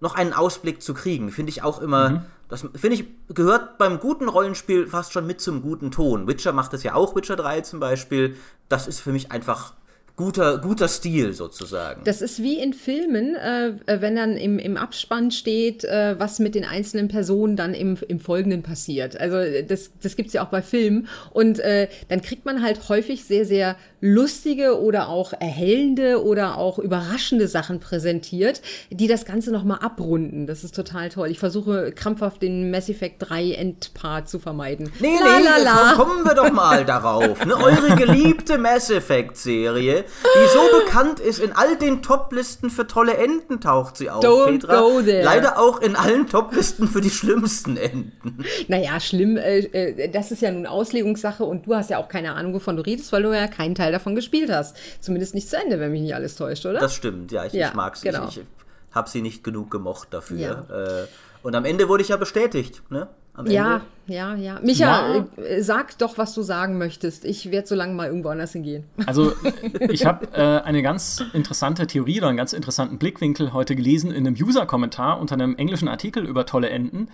noch einen Ausblick zu kriegen. Finde ich auch immer, mhm. das finde ich, gehört beim guten Rollenspiel fast schon mit zum guten Ton. Witcher macht das ja auch, Witcher 3 zum Beispiel. Das ist für mich einfach guter, guter Stil sozusagen. Das ist wie in Filmen, äh, wenn dann im, im Abspann steht, äh, was mit den einzelnen Personen dann im, im Folgenden passiert. Also das, das gibt es ja auch bei Filmen. Und äh, dann kriegt man halt häufig sehr, sehr lustige oder auch erhellende oder auch überraschende Sachen präsentiert, die das Ganze nochmal abrunden. Das ist total toll. Ich versuche krampfhaft den Mass Effect 3 Endpart zu vermeiden. Nee, la, nee, la, la. kommen wir doch mal <laughs> darauf. Ne? Eure geliebte Mass Effect-Serie, die so bekannt ist, in all den Toplisten für tolle Enden taucht sie auf, Don't Petra. Go there. Leider auch in allen Toplisten für die schlimmsten Enden. Naja, schlimm, äh, äh, das ist ja nun Auslegungssache und du hast ja auch keine Ahnung, wovon du redest, weil du ja keinen Teil davon gespielt hast. Zumindest nicht zu Ende, wenn mich nicht alles täuscht, oder? Das stimmt, ja, ich, ja, ich mag sie. Genau. Ich, ich habe sie nicht genug gemocht dafür. Ja. Äh, und am Ende wurde ich ja bestätigt, ne? ja, ja, ja. Micha, ja. Äh, sag doch, was du sagen möchtest. Ich werde so lange mal irgendwo anders hingehen. Also, <laughs> ich habe äh, eine ganz interessante Theorie oder einen ganz interessanten Blickwinkel heute gelesen in einem User-Kommentar unter einem englischen Artikel über tolle Enden,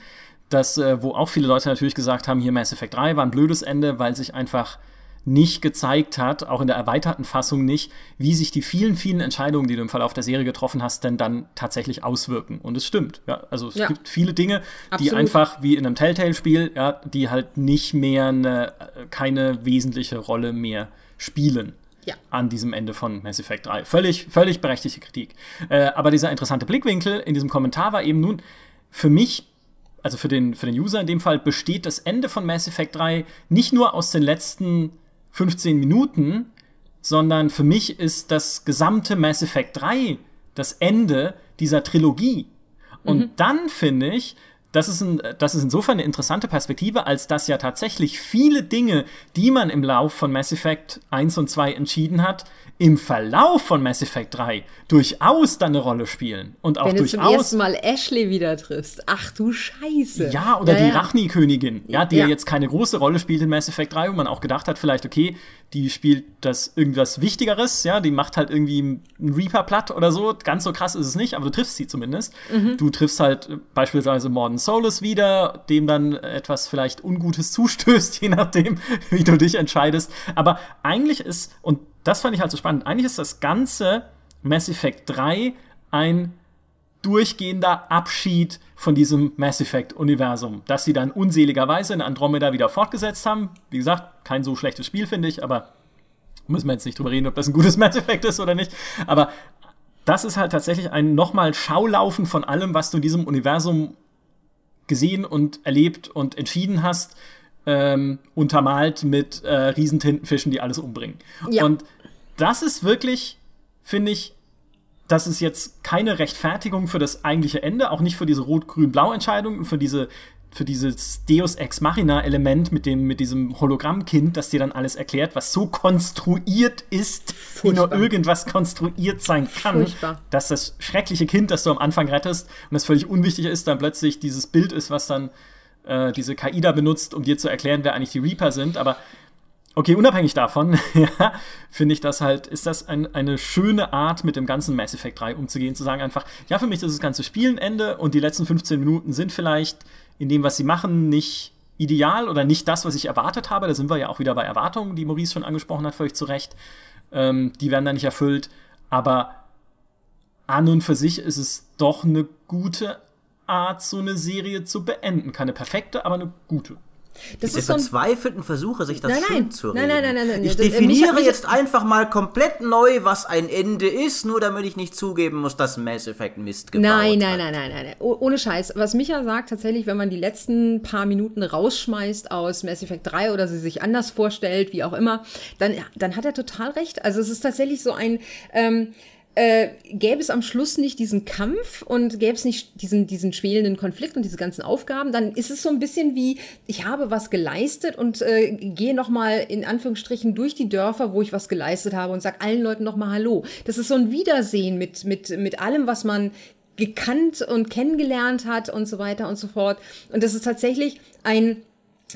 das, äh, wo auch viele Leute natürlich gesagt haben, hier Mass Effect 3 war ein blödes Ende, weil sich einfach nicht gezeigt hat, auch in der erweiterten Fassung nicht, wie sich die vielen, vielen Entscheidungen, die du im Verlauf der Serie getroffen hast, denn dann tatsächlich auswirken. Und es stimmt. Ja, also es ja. gibt viele Dinge, Absolut. die einfach wie in einem Telltale-Spiel, ja, die halt nicht mehr eine, keine wesentliche Rolle mehr spielen. Ja. an diesem Ende von Mass Effect 3. Völlig, völlig berechtigte Kritik. Äh, aber dieser interessante Blickwinkel in diesem Kommentar war eben nun, für mich also für den, für den User in dem Fall, besteht das Ende von Mass Effect 3 nicht nur aus den letzten 15 Minuten, sondern für mich ist das gesamte Mass Effect 3 das Ende dieser Trilogie. Und mhm. dann finde ich, das ist, ein, das ist insofern eine interessante Perspektive, als dass ja tatsächlich viele Dinge, die man im Lauf von Mass Effect 1 und 2 entschieden hat, im Verlauf von Mass Effect 3 durchaus dann eine Rolle spielen. Und auch Wenn durchaus. Wenn du zum ersten Mal Ashley wieder triffst. Ach du Scheiße. Ja, oder ja, die ja. Rachni-Königin, ja, die ja. ja. jetzt keine große Rolle spielt in Mass Effect 3, wo man auch gedacht hat, vielleicht, okay, die spielt das irgendwas Wichtigeres, ja, die macht halt irgendwie einen Reaper platt oder so. Ganz so krass ist es nicht, aber du triffst sie zumindest. Mhm. Du triffst halt beispielsweise Morden Solus wieder, dem dann etwas vielleicht Ungutes <laughs> zustößt, je nachdem, wie du dich entscheidest. Aber eigentlich ist, und das fand ich halt so spannend. Eigentlich ist das ganze Mass Effect 3 ein durchgehender Abschied von diesem Mass Effect-Universum, das sie dann unseligerweise in Andromeda wieder fortgesetzt haben. Wie gesagt, kein so schlechtes Spiel, finde ich, aber müssen wir jetzt nicht drüber reden, ob das ein gutes <laughs> Mass Effect ist oder nicht. Aber das ist halt tatsächlich ein nochmal Schaulaufen von allem, was du in diesem Universum gesehen und erlebt und entschieden hast, ähm, untermalt mit äh, Riesentintenfischen, die alles umbringen. Ja. Und das ist wirklich, finde ich, das ist jetzt keine Rechtfertigung für das eigentliche Ende, auch nicht für diese Rot-Grün-Blau-Entscheidung, für diese für dieses Deus Ex Machina Element mit dem mit diesem Hologrammkind, das dir dann alles erklärt, was so konstruiert ist, Furchtbar. wie nur irgendwas konstruiert sein kann, Furchtbar. dass das schreckliche Kind, das du am Anfang rettest und das völlig unwichtig ist, dann plötzlich dieses Bild ist, was dann äh, diese KI da benutzt, um dir zu erklären, wer eigentlich die Reaper sind, aber Okay, unabhängig davon, <laughs> finde ich das halt, ist das ein, eine schöne Art, mit dem ganzen Mass Effect 3 umzugehen, zu sagen einfach, ja, für mich ist das ganze Spiel ein Ende und die letzten 15 Minuten sind vielleicht in dem, was sie machen, nicht ideal oder nicht das, was ich erwartet habe. Da sind wir ja auch wieder bei Erwartungen, die Maurice schon angesprochen hat, völlig zu Recht. Ähm, die werden da nicht erfüllt. Aber an und für sich ist es doch eine gute Art, so eine Serie zu beenden. Keine perfekte, aber eine gute. Das Diese ist verzweifelten Versuche, sich das nein, nein, schön zu reden. Nein, nein, nein, nein. Ich definiere mich, jetzt einfach mal komplett neu, was ein Ende ist, nur damit ich nicht zugeben muss, dass Mass Effect Mist gebaut nein, nein, Nein, nein, nein, nein. Ohne Scheiß. Was Micha sagt, tatsächlich, wenn man die letzten paar Minuten rausschmeißt aus Mass Effect 3 oder sie sich anders vorstellt, wie auch immer, dann, dann hat er total recht. Also es ist tatsächlich so ein... Ähm, äh, gäbe es am Schluss nicht diesen Kampf und gäbe es nicht diesen, diesen schwelenden Konflikt und diese ganzen Aufgaben, dann ist es so ein bisschen wie, ich habe was geleistet und äh, gehe nochmal in Anführungsstrichen durch die Dörfer, wo ich was geleistet habe und sage allen Leuten nochmal Hallo. Das ist so ein Wiedersehen mit, mit, mit allem, was man gekannt und kennengelernt hat und so weiter und so fort. Und das ist tatsächlich ein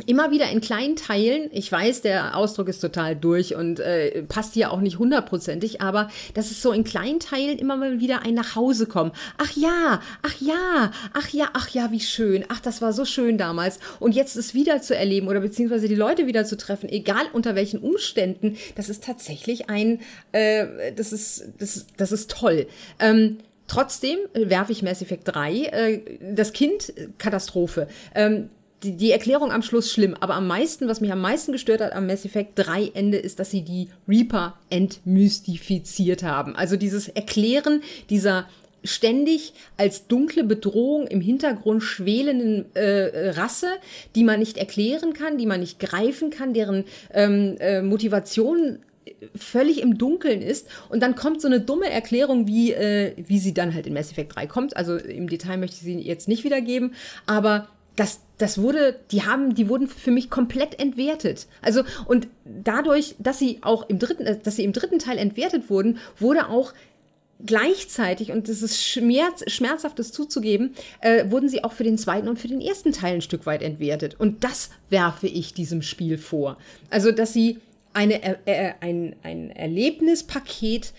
immer wieder in kleinen Teilen, ich weiß, der Ausdruck ist total durch und äh, passt hier auch nicht hundertprozentig, aber das ist so in kleinen Teilen immer mal wieder ein nach Hause kommen. Ach ja, ach ja, ach ja, ach ja, wie schön, ach, das war so schön damals und jetzt es wieder zu erleben oder beziehungsweise die Leute wieder zu treffen, egal unter welchen Umständen, das ist tatsächlich ein, äh, das ist, das, das ist toll. Ähm, Trotzdem werfe ich Mass Effect 3, äh, das Kind, Katastrophe. Ähm, die, die Erklärung am Schluss schlimm, aber am meisten, was mich am meisten gestört hat am Mass Effect 3 Ende, ist, dass sie die Reaper entmystifiziert haben. Also dieses Erklären dieser ständig als dunkle Bedrohung im Hintergrund schwelenden äh, Rasse, die man nicht erklären kann, die man nicht greifen kann, deren ähm, äh, Motivation völlig im Dunkeln ist und dann kommt so eine dumme Erklärung, wie, äh, wie sie dann halt in Mass Effect 3 kommt. Also im Detail möchte ich sie jetzt nicht wiedergeben, aber das, das wurde, die haben, die wurden für mich komplett entwertet. Also, und dadurch, dass sie auch im dritten, äh, dass sie im dritten Teil entwertet wurden, wurde auch gleichzeitig, und das ist schmerz, schmerzhaft, das zuzugeben, äh, wurden sie auch für den zweiten und für den ersten Teil ein Stück weit entwertet. Und das werfe ich diesem Spiel vor. Also, dass sie eine, äh, äh ein, ein Erlebnispaket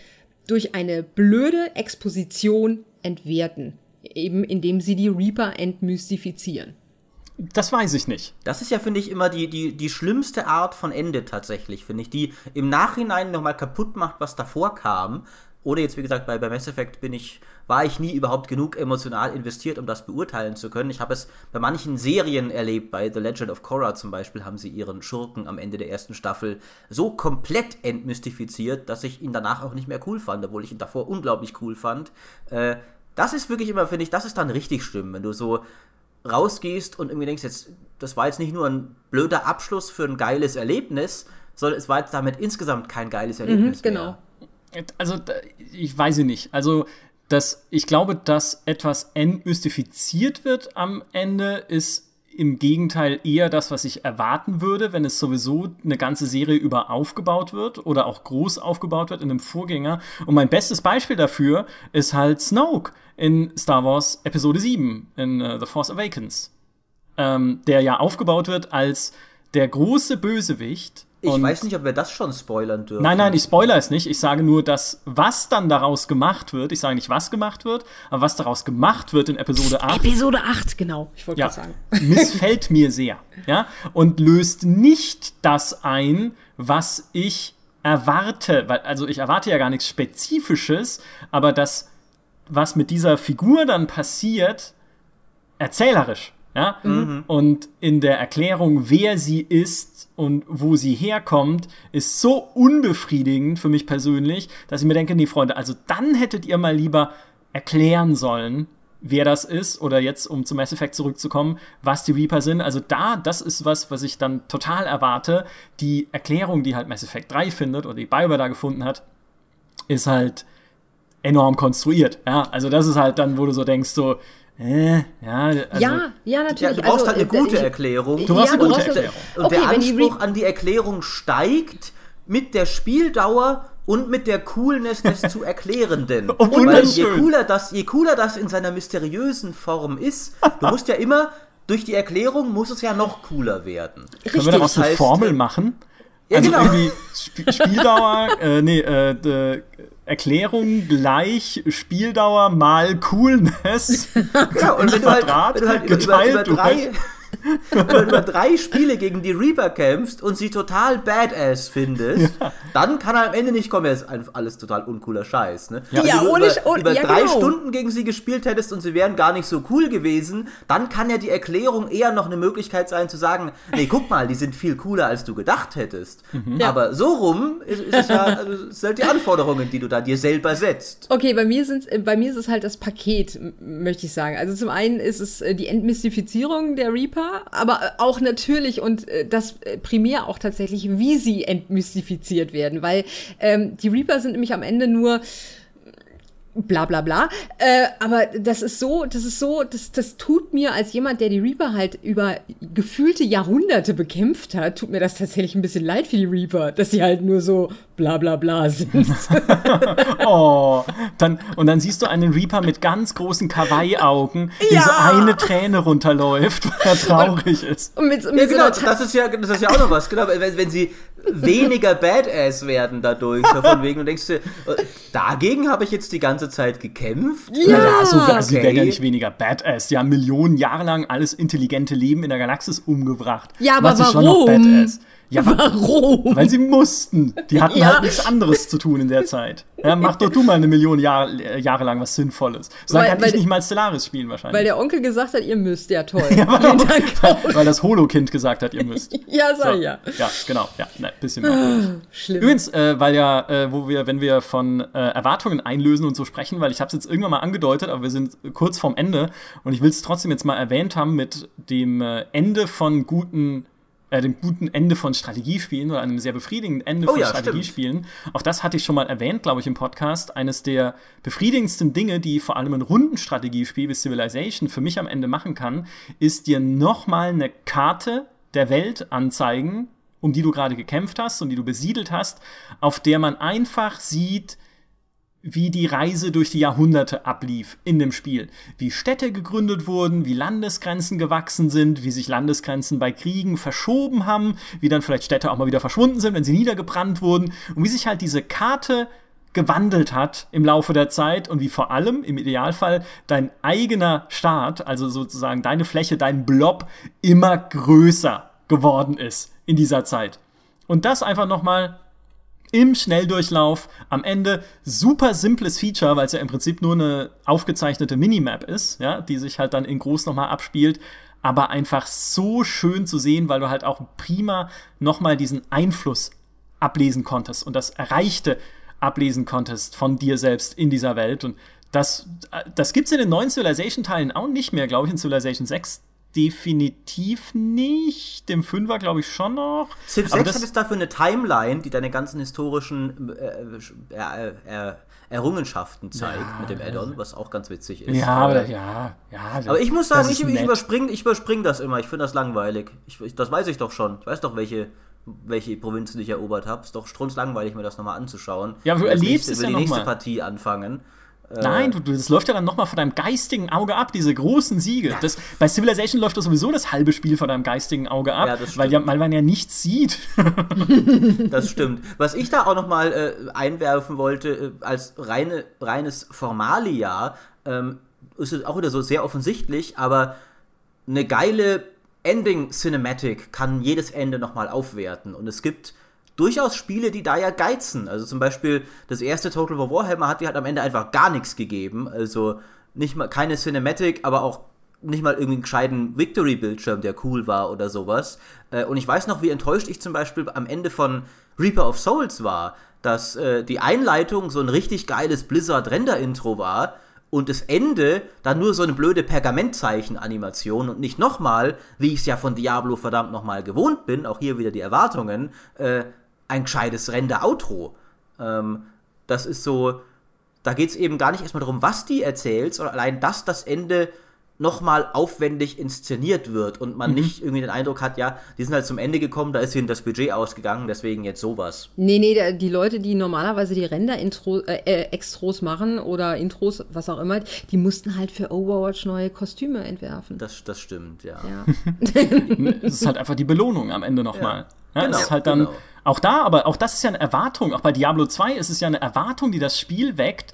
durch eine blöde Exposition entwerten. Eben indem sie die Reaper entmystifizieren. Das weiß ich nicht. Das ist ja, finde ich, immer die, die, die schlimmste Art von Ende tatsächlich, finde ich, die im Nachhinein nochmal kaputt macht, was davor kam. Oder jetzt, wie gesagt, bei, bei Mass Effect bin ich, war ich nie überhaupt genug emotional investiert, um das beurteilen zu können. Ich habe es bei manchen Serien erlebt, bei The Legend of Korra zum Beispiel, haben sie ihren Schurken am Ende der ersten Staffel so komplett entmystifiziert, dass ich ihn danach auch nicht mehr cool fand, obwohl ich ihn davor unglaublich cool fand. Äh, das ist wirklich immer, finde ich, das ist dann richtig schlimm, wenn du so rausgehst und irgendwie denkst, jetzt, das war jetzt nicht nur ein blöder Abschluss für ein geiles Erlebnis, sondern es war jetzt damit insgesamt kein geiles mhm, Erlebnis. Mhm, genau. Mehr. Also, ich weiß nicht. Also, dass ich glaube, dass etwas entmystifiziert wird am Ende, ist im Gegenteil eher das, was ich erwarten würde, wenn es sowieso eine ganze Serie über aufgebaut wird oder auch groß aufgebaut wird in einem Vorgänger. Und mein bestes Beispiel dafür ist halt Snoke in Star Wars Episode 7 in uh, The Force Awakens, ähm, der ja aufgebaut wird als der große Bösewicht ich und weiß nicht, ob wir das schon spoilern dürfen. Nein, nein, ich spoilere es nicht. Ich sage nur, dass was dann daraus gemacht wird, ich sage nicht, was gemacht wird, aber was daraus gemacht wird in Episode 8. Episode 8, genau. Ich wollte ja, sagen. <laughs> Missfällt mir sehr. Ja? Und löst nicht das ein, was ich erwarte. Weil, also ich erwarte ja gar nichts Spezifisches, aber das, was mit dieser Figur dann passiert, erzählerisch. Ja? Mhm. Und in der Erklärung, wer sie ist und wo sie herkommt, ist so unbefriedigend für mich persönlich, dass ich mir denke, nee, Freunde, also dann hättet ihr mal lieber erklären sollen, wer das ist, oder jetzt, um zum Mass Effect zurückzukommen, was die Reaper sind. Also da, das ist was, was ich dann total erwarte. Die Erklärung, die halt Mass Effect 3 findet, oder die BioWare da gefunden hat, ist halt enorm konstruiert. Ja, also das ist halt dann, wo du so denkst, so, äh, ja, also, ja, ja, natürlich. Ja, du brauchst also, halt eine äh, gute ich, Erklärung. Du brauchst ja, eine gute Erklärung. Und okay, der Anspruch an die Erklärung steigt mit der Spieldauer und mit der Coolness des zu Erklärenden. <laughs> oh, Weil je cooler, das, je cooler das in seiner mysteriösen Form ist, du musst ja immer, durch die Erklärung muss es ja noch cooler werden. Richtig. Können wir daraus eine Formel machen? Ja, also genau. irgendwie Sp Spieldauer, <laughs> äh, nee, äh, Erklärung gleich Spieldauer mal Coolness. <laughs> Ja, und wenn du halt, wenn du halt über, über, über drei, <laughs> wenn du über drei Spiele gegen die Reaper kämpfst und sie total badass findest, ja. dann kann er am Ende nicht kommen, ist alles total uncooler Scheiß. Ne? Ja, ja ohne, über, ohne, über ja, drei genau. Stunden gegen sie gespielt hättest und sie wären gar nicht so cool gewesen, dann kann ja die Erklärung eher noch eine Möglichkeit sein zu sagen, nee, guck mal, die sind viel cooler, als du gedacht hättest. Mhm. Aber so rum ist, ist es ja, also, sind halt die Anforderungen, die du da dir selber setzt. Okay, bei mir, sind's, bei mir ist es halt das Paket, möchte ich sagen. Also zum einen ist es äh, die Entmystifizierung der Reaper, aber äh, auch natürlich und äh, das äh, primär auch tatsächlich, wie sie entmystifiziert werden, weil ähm, die Reaper sind nämlich am Ende nur bla bla bla. Äh, aber das ist so, das ist so, das, das tut mir als jemand, der die Reaper halt über gefühlte Jahrhunderte bekämpft hat, tut mir das tatsächlich ein bisschen leid für die Reaper, dass sie halt nur so bla bla bla sind. <laughs> oh, dann, und dann siehst du einen Reaper mit ganz großen Kawaii-Augen, ja. so eine Träne runterläuft, weil er traurig und, ist. Und mit, mit ja, genau, so das ist ja, das ist ja auch noch was, genau, wenn, wenn sie weniger Badass werden dadurch. So von wegen, du denkst dir, dagegen habe ich jetzt die ganze Zeit gekämpft. Ja, ja so, also okay. sie werden ja nicht weniger Badass. Die haben Millionen Jahre lang alles intelligente Leben in der Galaxis umgebracht. Ja, aber Was warum? Ja, <laughs> warum? Weil sie mussten. Die hatten ja. halt nichts anderes zu tun in der Zeit. Ja, mach doch du mal eine Million Jahre, äh, Jahre lang was Sinnvolles. So weil, kann weil, ich nicht mal Stellaris spielen wahrscheinlich. Weil der Onkel gesagt hat, ihr müsst. Ja, toll. <laughs> ja, weil, auch, <laughs> weil, das Holo-Kind gesagt hat, ihr müsst. ja, sag so. ja. Ja, genau. Ja, ne, bisschen mehr. Schlimm. Übrigens, äh, weil ja, äh, wo wir, wenn wir von äh, Erwartungen einlösen und so sprechen, weil ich habe es jetzt irgendwann mal angedeutet, aber wir sind kurz vorm Ende und ich will es trotzdem jetzt mal erwähnt haben mit dem äh, Ende von guten äh, dem guten Ende von Strategiespielen oder einem sehr befriedigenden Ende oh, von ja, Strategiespielen. Stimmt. Auch das hatte ich schon mal erwähnt, glaube ich, im Podcast. Eines der befriedigendsten Dinge, die vor allem ein Rundenstrategiespiel wie Civilization für mich am Ende machen kann, ist dir nochmal eine Karte der Welt anzeigen, um die du gerade gekämpft hast und die du besiedelt hast, auf der man einfach sieht, wie die Reise durch die Jahrhunderte ablief in dem Spiel. Wie Städte gegründet wurden, wie Landesgrenzen gewachsen sind, wie sich Landesgrenzen bei Kriegen verschoben haben, wie dann vielleicht Städte auch mal wieder verschwunden sind, wenn sie niedergebrannt wurden und wie sich halt diese Karte gewandelt hat im Laufe der Zeit und wie vor allem im Idealfall dein eigener Staat, also sozusagen deine Fläche, dein Blob immer größer geworden ist in dieser Zeit. Und das einfach nochmal im Schnelldurchlauf. Am Ende super simples Feature, weil es ja im Prinzip nur eine aufgezeichnete Minimap ist, ja, die sich halt dann in groß nochmal abspielt. Aber einfach so schön zu sehen, weil du halt auch prima nochmal diesen Einfluss ablesen konntest und das Erreichte ablesen konntest von dir selbst in dieser Welt. Und das, das gibt es in den neuen Civilization-Teilen auch nicht mehr, glaube ich, in Civilization 6 definitiv nicht. Dem Fünfer glaube ich schon noch. Civ 6 hat jetzt dafür eine Timeline, die deine ganzen historischen äh, äh, äh, Errungenschaften zeigt ja, mit dem Add-on, was auch ganz witzig ist. Ja, aber, ja, ja. Aber ich muss sagen, ich, ich überspringe ich überspring das immer. Ich finde das langweilig. Ich, ich, das weiß ich doch schon. Ich weiß doch, welche welche Provinzen ich erobert habe. Ist doch strunzlangweilig, mir das nochmal anzuschauen. Ja, du erlebst es ja die nächste mal. Partie anfangen. Nein, du, das läuft ja dann nochmal vor deinem geistigen Auge ab, diese großen Siege. Ja. Das, bei Civilization läuft das sowieso das halbe Spiel vor deinem geistigen Auge ab, ja, weil, ja, weil man ja nichts sieht. <laughs> das stimmt. Was ich da auch nochmal äh, einwerfen wollte, äh, als reine, reines Formalia, ähm, ist auch wieder so sehr offensichtlich, aber eine geile Ending Cinematic kann jedes Ende nochmal aufwerten. Und es gibt durchaus Spiele, die da ja geizen. Also zum Beispiel das erste Total War Warhammer hat dir halt am Ende einfach gar nichts gegeben. Also nicht mal keine Cinematic, aber auch nicht mal irgendwie einen gescheiten Victory-Bildschirm, der cool war oder sowas. Äh, und ich weiß noch, wie enttäuscht ich zum Beispiel am Ende von Reaper of Souls war, dass äh, die Einleitung so ein richtig geiles Blizzard-Render-Intro war und das Ende dann nur so eine blöde Pergamentzeichen-Animation und nicht nochmal, wie ich es ja von Diablo verdammt nochmal gewohnt bin, auch hier wieder die Erwartungen, äh, ein gescheites Render-Outro. Ähm, das ist so, da geht es eben gar nicht erstmal darum, was die erzählt, sondern allein, dass das Ende nochmal aufwendig inszeniert wird und man mhm. nicht irgendwie den Eindruck hat, ja, die sind halt zum Ende gekommen, da ist ihnen das Budget ausgegangen, deswegen jetzt sowas. Nee, nee, die Leute, die normalerweise die Render-Extros äh, machen oder Intros, was auch immer, die mussten halt für Overwatch neue Kostüme entwerfen. Das, das stimmt, ja. ja. <laughs> <laughs> es ist halt einfach die Belohnung am Ende nochmal. Ja, ja, genau, ist halt dann genau. Auch da, aber auch das ist ja eine Erwartung. Auch bei Diablo 2 ist es ja eine Erwartung, die das Spiel weckt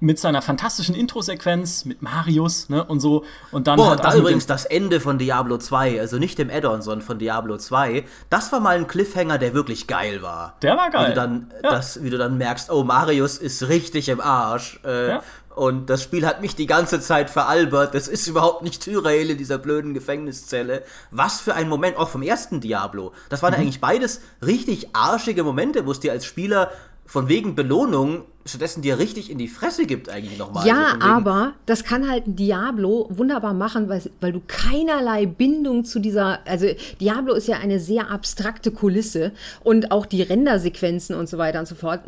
mit seiner fantastischen Intro-Sequenz, mit Marius, ne, und so. Und dann Boah, halt da übrigens das Ende von Diablo 2, also nicht dem Add-on, sondern von Diablo 2, das war mal ein Cliffhanger, der wirklich geil war. Der war geil. Wie du dann, ja. das, wie du dann merkst, oh, Marius ist richtig im Arsch. Äh, ja. Und das Spiel hat mich die ganze Zeit veralbert. Das ist überhaupt nicht Tyrael in dieser blöden Gefängniszelle. Was für ein Moment, auch vom ersten Diablo. Das waren mhm. eigentlich beides richtig arschige Momente, wo es dir als Spieler von wegen Belohnung stattdessen dir richtig in die Fresse gibt eigentlich nochmal. Ja, also aber das kann halt ein Diablo wunderbar machen, weil, weil du keinerlei Bindung zu dieser, also Diablo ist ja eine sehr abstrakte Kulisse und auch die Rendersequenzen und so weiter und so fort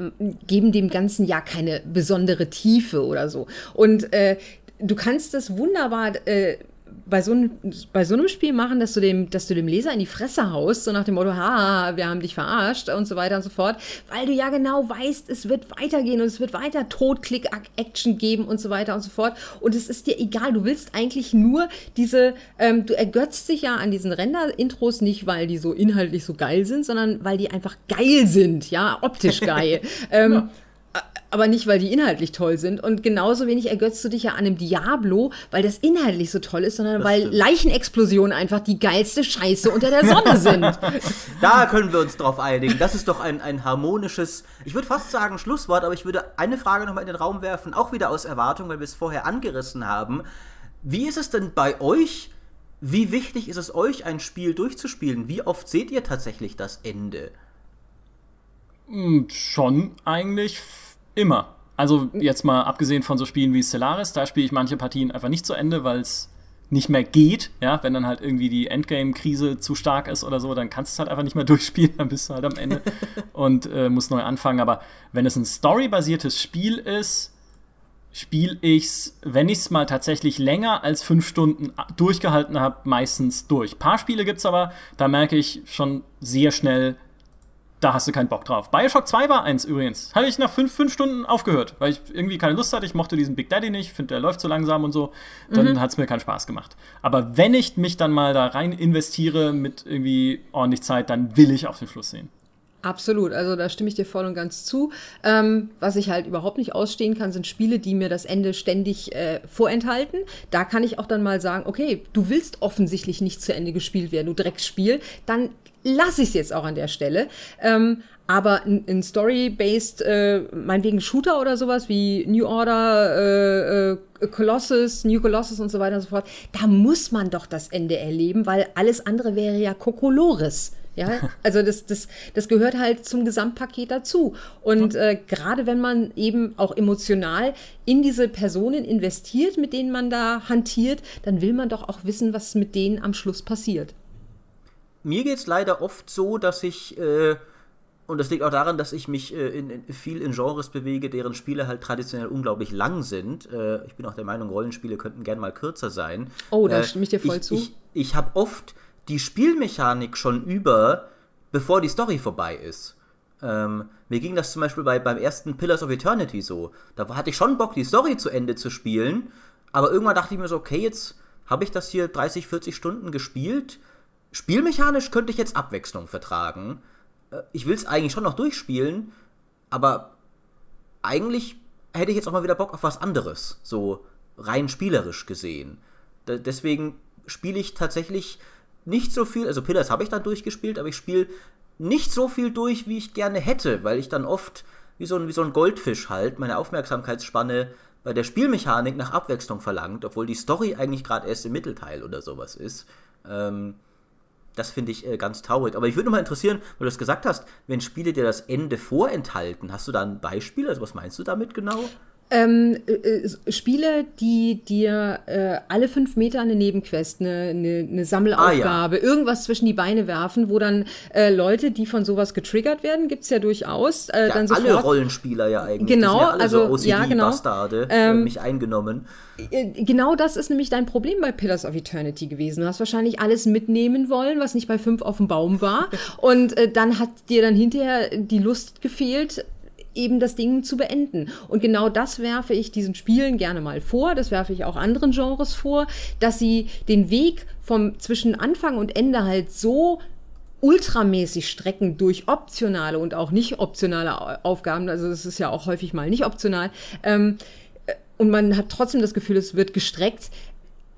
geben dem Ganzen ja keine besondere Tiefe oder so. Und äh, du kannst das wunderbar äh, bei so, einem, bei so einem Spiel machen, dass du, dem, dass du dem Leser in die Fresse haust, so nach dem Motto, ha, wir haben dich verarscht und so weiter und so fort, weil du ja genau weißt, es wird weitergehen und es wird weiter Todklick-Action geben und so weiter und so fort. Und es ist dir egal, du willst eigentlich nur diese, ähm, du ergötzt dich ja an diesen Render-Intros nicht, weil die so inhaltlich so geil sind, sondern weil die einfach geil sind, ja, optisch geil. <laughs> ähm, ja aber nicht, weil die inhaltlich toll sind. Und genauso wenig ergötzt du dich ja an einem Diablo, weil das inhaltlich so toll ist, sondern das weil stimmt. Leichenexplosionen einfach die geilste Scheiße unter der Sonne sind. <laughs> da können wir uns drauf einigen. Das ist doch ein, ein harmonisches, ich würde fast sagen Schlusswort, aber ich würde eine Frage nochmal in den Raum werfen, auch wieder aus Erwartung, weil wir es vorher angerissen haben. Wie ist es denn bei euch? Wie wichtig ist es euch, ein Spiel durchzuspielen? Wie oft seht ihr tatsächlich das Ende? Hm, schon eigentlich Immer. Also jetzt mal abgesehen von so Spielen wie Stellaris, da spiele ich manche Partien einfach nicht zu Ende, weil es nicht mehr geht, ja, wenn dann halt irgendwie die Endgame-Krise zu stark ist oder so, dann kannst du es halt einfach nicht mehr <laughs> durchspielen, dann bist du halt am Ende <laughs> und äh, musst neu anfangen. Aber wenn es ein storybasiertes Spiel ist, spiele ich es, wenn ich es mal tatsächlich länger als fünf Stunden durchgehalten habe, meistens durch. Ein paar Spiele gibt es aber, da merke ich schon sehr schnell, da hast du keinen Bock drauf. Bioshock 2 war eins übrigens. Habe ich nach fünf, fünf Stunden aufgehört, weil ich irgendwie keine Lust hatte. Ich mochte diesen Big Daddy nicht, finde, der läuft so langsam und so. Dann mhm. hat es mir keinen Spaß gemacht. Aber wenn ich mich dann mal da rein investiere mit irgendwie ordentlich Zeit, dann will ich auf den Schluss sehen. Absolut, also da stimme ich dir voll und ganz zu. Ähm, was ich halt überhaupt nicht ausstehen kann, sind Spiele, die mir das Ende ständig äh, vorenthalten. Da kann ich auch dann mal sagen, okay, du willst offensichtlich nicht zu Ende gespielt werden, du Drecksspiel, dann lasse ich es jetzt auch an der Stelle. Ähm, aber ein, Story-based, äh, meinetwegen Shooter oder sowas wie New Order, äh, äh, Colossus, New Colossus und so weiter und so fort, da muss man doch das Ende erleben, weil alles andere wäre ja Kokolores. Ja, <laughs> also das, das, das gehört halt zum Gesamtpaket dazu. Und äh, gerade wenn man eben auch emotional in diese Personen investiert, mit denen man da hantiert, dann will man doch auch wissen, was mit denen am Schluss passiert mir geht es leider oft so, dass ich, äh, und das liegt auch daran, dass ich mich äh, in, in, viel in Genres bewege, deren Spiele halt traditionell unglaublich lang sind. Äh, ich bin auch der Meinung, Rollenspiele könnten gern mal kürzer sein. Oh, da äh, stimme ich dir voll ich, zu. Ich, ich habe oft die Spielmechanik schon über, bevor die Story vorbei ist. Ähm, mir ging das zum Beispiel bei, beim ersten Pillars of Eternity so. Da hatte ich schon Bock, die Story zu Ende zu spielen, aber irgendwann dachte ich mir so, okay, jetzt habe ich das hier 30, 40 Stunden gespielt Spielmechanisch könnte ich jetzt Abwechslung vertragen. Äh, ich will es eigentlich schon noch durchspielen, aber eigentlich hätte ich jetzt auch mal wieder Bock auf was anderes, so rein spielerisch gesehen. D deswegen spiele ich tatsächlich nicht so viel, also Pillars habe ich dann durchgespielt, aber ich spiele nicht so viel durch, wie ich gerne hätte, weil ich dann oft wie so ein, wie so ein Goldfisch halt meine Aufmerksamkeitsspanne bei der Spielmechanik nach Abwechslung verlangt, obwohl die Story eigentlich gerade erst im Mittelteil oder sowas ist. Ähm, das finde ich äh, ganz traurig. Aber ich würde mal interessieren, weil du es gesagt hast, wenn Spiele dir das Ende vorenthalten, hast du da ein Beispiel? Also was meinst du damit genau? Ähm, äh, äh, Spiele, die dir äh, alle fünf Meter eine Nebenquest, eine, eine, eine Sammelaufgabe, ah, ja. irgendwas zwischen die Beine werfen, wo dann äh, Leute, die von sowas getriggert werden, gibt es ja durchaus. Äh, ja, dann sofort, alle Rollenspieler ja eigentlich. Genau, ja also so ja, genau. Bastarde, äh, ähm, mich eingenommen. Genau das ist nämlich dein Problem bei Pillars of Eternity gewesen. Du hast wahrscheinlich alles mitnehmen wollen, was nicht bei fünf auf dem Baum war. <laughs> Und dann hat dir dann hinterher die Lust gefehlt, eben das Ding zu beenden. Und genau das werfe ich diesen Spielen gerne mal vor, das werfe ich auch anderen Genres vor, dass sie den Weg vom zwischen Anfang und Ende halt so ultramäßig strecken durch optionale und auch nicht optionale Aufgaben, also es ist ja auch häufig mal nicht optional, ähm, und man hat trotzdem das Gefühl, es wird gestreckt,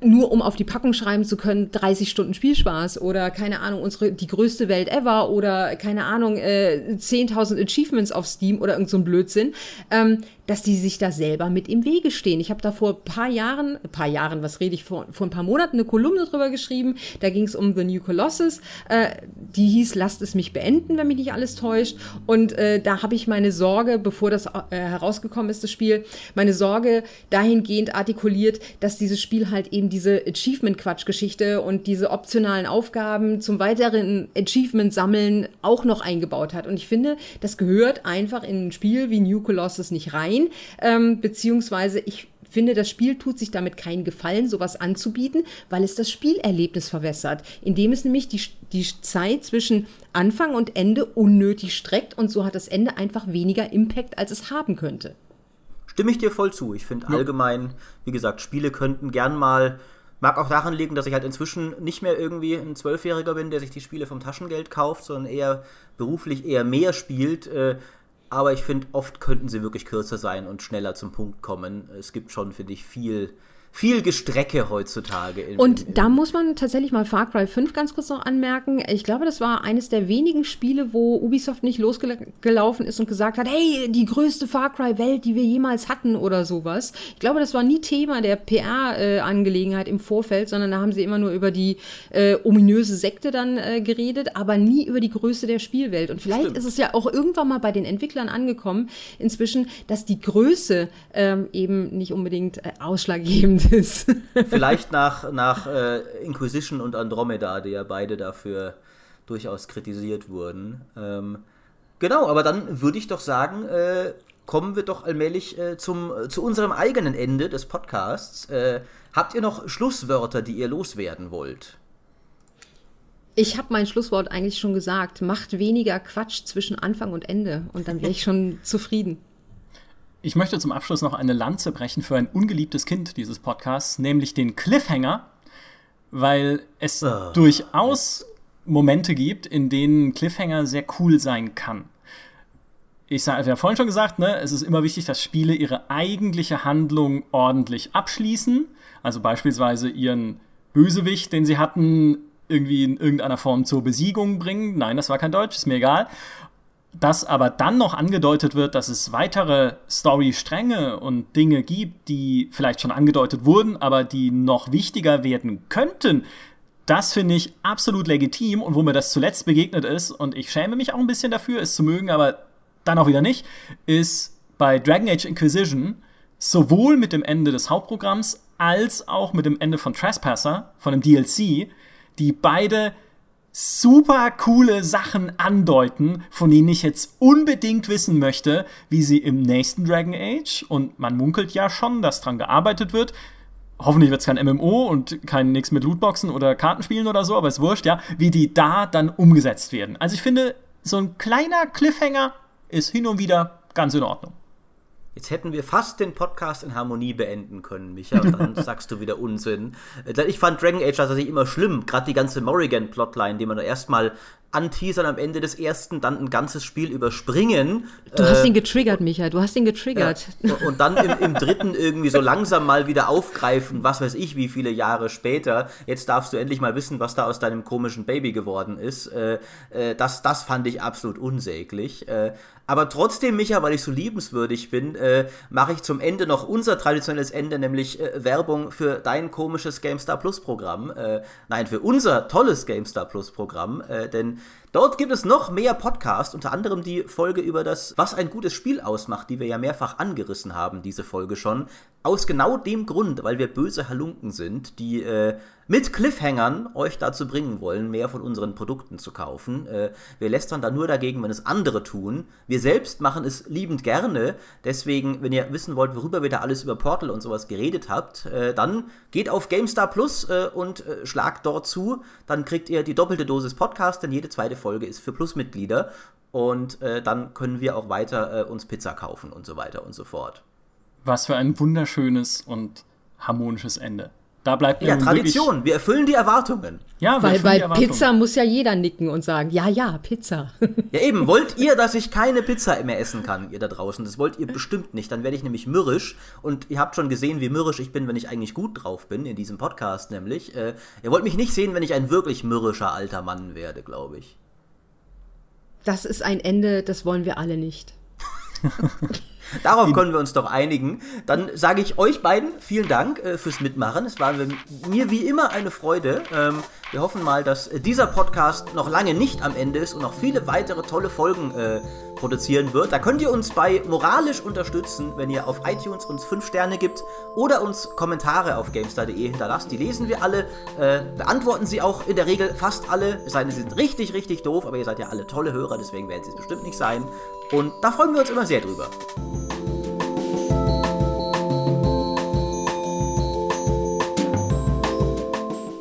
nur um auf die Packung schreiben zu können, 30 Stunden Spielspaß oder keine Ahnung, unsere die größte Welt ever oder keine Ahnung, äh, 10.000 Achievements auf Steam oder irgend so Blödsinn. Ähm, dass die sich da selber mit im Wege stehen. Ich habe da vor ein paar Jahren, paar Jahren, was rede ich, vor, vor ein paar Monaten eine Kolumne drüber geschrieben. Da ging es um The New Colossus. Äh, die hieß, lasst es mich beenden, wenn mich nicht alles täuscht. Und äh, da habe ich meine Sorge, bevor das äh, herausgekommen ist, das Spiel, meine Sorge dahingehend artikuliert, dass dieses Spiel halt eben diese Achievement-Quatsch-Geschichte und diese optionalen Aufgaben zum weiteren Achievement-Sammeln auch noch eingebaut hat. Und ich finde, das gehört einfach in ein Spiel wie New Colossus nicht rein rein, ähm, beziehungsweise ich finde, das Spiel tut sich damit keinen Gefallen, sowas anzubieten, weil es das Spielerlebnis verwässert, indem es nämlich die, die Zeit zwischen Anfang und Ende unnötig streckt und so hat das Ende einfach weniger Impact, als es haben könnte. Stimme ich dir voll zu. Ich finde ja. allgemein, wie gesagt, Spiele könnten gern mal Mag auch daran liegen, dass ich halt inzwischen nicht mehr irgendwie ein Zwölfjähriger bin, der sich die Spiele vom Taschengeld kauft, sondern eher beruflich eher mehr spielt. Äh, aber ich finde, oft könnten sie wirklich kürzer sein und schneller zum Punkt kommen. Es gibt schon, finde ich, viel viel Gestrecke heutzutage. In, und in, in da muss man tatsächlich mal Far Cry 5 ganz kurz noch anmerken. Ich glaube, das war eines der wenigen Spiele, wo Ubisoft nicht losgelaufen ist und gesagt hat, hey, die größte Far Cry-Welt, die wir jemals hatten oder sowas. Ich glaube, das war nie Thema der PR-Angelegenheit äh, im Vorfeld, sondern da haben sie immer nur über die äh, ominöse Sekte dann äh, geredet, aber nie über die Größe der Spielwelt. Und vielleicht Stimmt. ist es ja auch irgendwann mal bei den Entwicklern angekommen, inzwischen, dass die Größe ähm, eben nicht unbedingt äh, ist. <laughs> Vielleicht nach, nach äh, Inquisition und Andromeda, die ja beide dafür durchaus kritisiert wurden. Ähm, genau, aber dann würde ich doch sagen, äh, kommen wir doch allmählich äh, zum, zu unserem eigenen Ende des Podcasts. Äh, habt ihr noch Schlusswörter, die ihr loswerden wollt? Ich habe mein Schlusswort eigentlich schon gesagt. Macht weniger Quatsch zwischen Anfang und Ende und dann wäre ich schon <laughs> zufrieden. Ich möchte zum Abschluss noch eine Lanze brechen für ein ungeliebtes Kind dieses Podcasts, nämlich den Cliffhanger, weil es oh. durchaus Momente gibt, in denen Cliffhanger sehr cool sein kann. Ich habe ja vorhin schon gesagt, ne, es ist immer wichtig, dass Spiele ihre eigentliche Handlung ordentlich abschließen. Also beispielsweise ihren Bösewicht, den sie hatten, irgendwie in irgendeiner Form zur Besiegung bringen. Nein, das war kein Deutsch, ist mir egal dass aber dann noch angedeutet wird, dass es weitere Story-Stränge und Dinge gibt, die vielleicht schon angedeutet wurden, aber die noch wichtiger werden könnten, das finde ich absolut legitim und wo mir das zuletzt begegnet ist, und ich schäme mich auch ein bisschen dafür, es zu mögen, aber dann auch wieder nicht, ist bei Dragon Age Inquisition sowohl mit dem Ende des Hauptprogramms als auch mit dem Ende von Trespasser, von dem DLC, die beide super coole Sachen andeuten, von denen ich jetzt unbedingt wissen möchte, wie sie im nächsten Dragon Age, und man munkelt ja schon, dass dran gearbeitet wird, hoffentlich wird es kein MMO und kein nix mit Lootboxen oder Kartenspielen oder so, aber ist wurscht, ja, wie die da dann umgesetzt werden. Also ich finde, so ein kleiner Cliffhanger ist hin und wieder ganz in Ordnung. Jetzt hätten wir fast den Podcast in Harmonie beenden können, Micha, und dann <laughs> sagst du wieder Unsinn. Äh, ich fand Dragon Age tatsächlich immer schlimm, gerade die ganze Morrigan-Plotline, die man erstmal anteasern am Ende des ersten, dann ein ganzes Spiel überspringen. Du äh, hast ihn getriggert, Micha, du hast ihn getriggert. Ja. Und dann im, im, dritten irgendwie so langsam mal wieder aufgreifen, was weiß ich, wie viele Jahre später. Jetzt darfst du endlich mal wissen, was da aus deinem komischen Baby geworden ist. Äh, äh, das, das fand ich absolut unsäglich. Aber trotzdem, Micha, weil ich so liebenswürdig bin, äh, mache ich zum Ende noch unser traditionelles Ende, nämlich äh, Werbung für dein komisches GameStar Plus Programm. Äh, nein, für unser tolles GameStar Plus Programm, äh, denn Dort gibt es noch mehr Podcasts, unter anderem die Folge über das, was ein gutes Spiel ausmacht, die wir ja mehrfach angerissen haben, diese Folge schon. Aus genau dem Grund, weil wir böse Halunken sind, die äh, mit Cliffhangern euch dazu bringen wollen, mehr von unseren Produkten zu kaufen. Äh, wir lästern da nur dagegen, wenn es andere tun. Wir selbst machen es liebend gerne. Deswegen, wenn ihr wissen wollt, worüber wir da alles über Portal und sowas geredet habt, äh, dann geht auf GameStar Plus äh, und äh, schlagt dort zu. Dann kriegt ihr die doppelte Dosis Podcast, denn jede zweite Folge ist für Plus-Mitglieder. Und äh, dann können wir auch weiter äh, uns Pizza kaufen und so weiter und so fort. Was für ein wunderschönes und harmonisches Ende. Da bleibt mir Ja, Tradition. Wirklich, Wir erfüllen die Erwartungen. ja, wir Weil bei. Pizza muss ja jeder nicken und sagen, ja, ja, Pizza. <laughs> Ja, eben. Wollt ihr, dass ich keine Pizza mehr essen kann, ihr da draußen? Das wollt ihr bestimmt nicht. Dann werde ich nämlich mürrisch. Und ihr habt schon gesehen, wie mürrisch ich bin, wenn ich eigentlich gut drauf bin, in diesem Podcast nämlich. Äh, ihr wollt mich nicht sehen, wenn ich ein wirklich mürrischer alter Mann werde, glaube ich. Das ist ein Ende, das wollen wir alle nicht. <laughs> Darauf können wir uns doch einigen. Dann sage ich euch beiden vielen Dank äh, fürs Mitmachen. Es war mir wie immer eine Freude. Ähm, wir hoffen mal, dass äh, dieser Podcast noch lange nicht am Ende ist und noch viele weitere tolle Folgen äh, produzieren wird. Da könnt ihr uns bei moralisch unterstützen, wenn ihr auf iTunes uns 5 Sterne gibt oder uns Kommentare auf GameStar.de hinterlasst. Die lesen wir alle, äh, beantworten sie auch in der Regel fast alle. Es sei denn, sie sind richtig, richtig doof, aber ihr seid ja alle tolle Hörer, deswegen werden sie es bestimmt nicht sein. Und da freuen wir uns immer sehr drüber.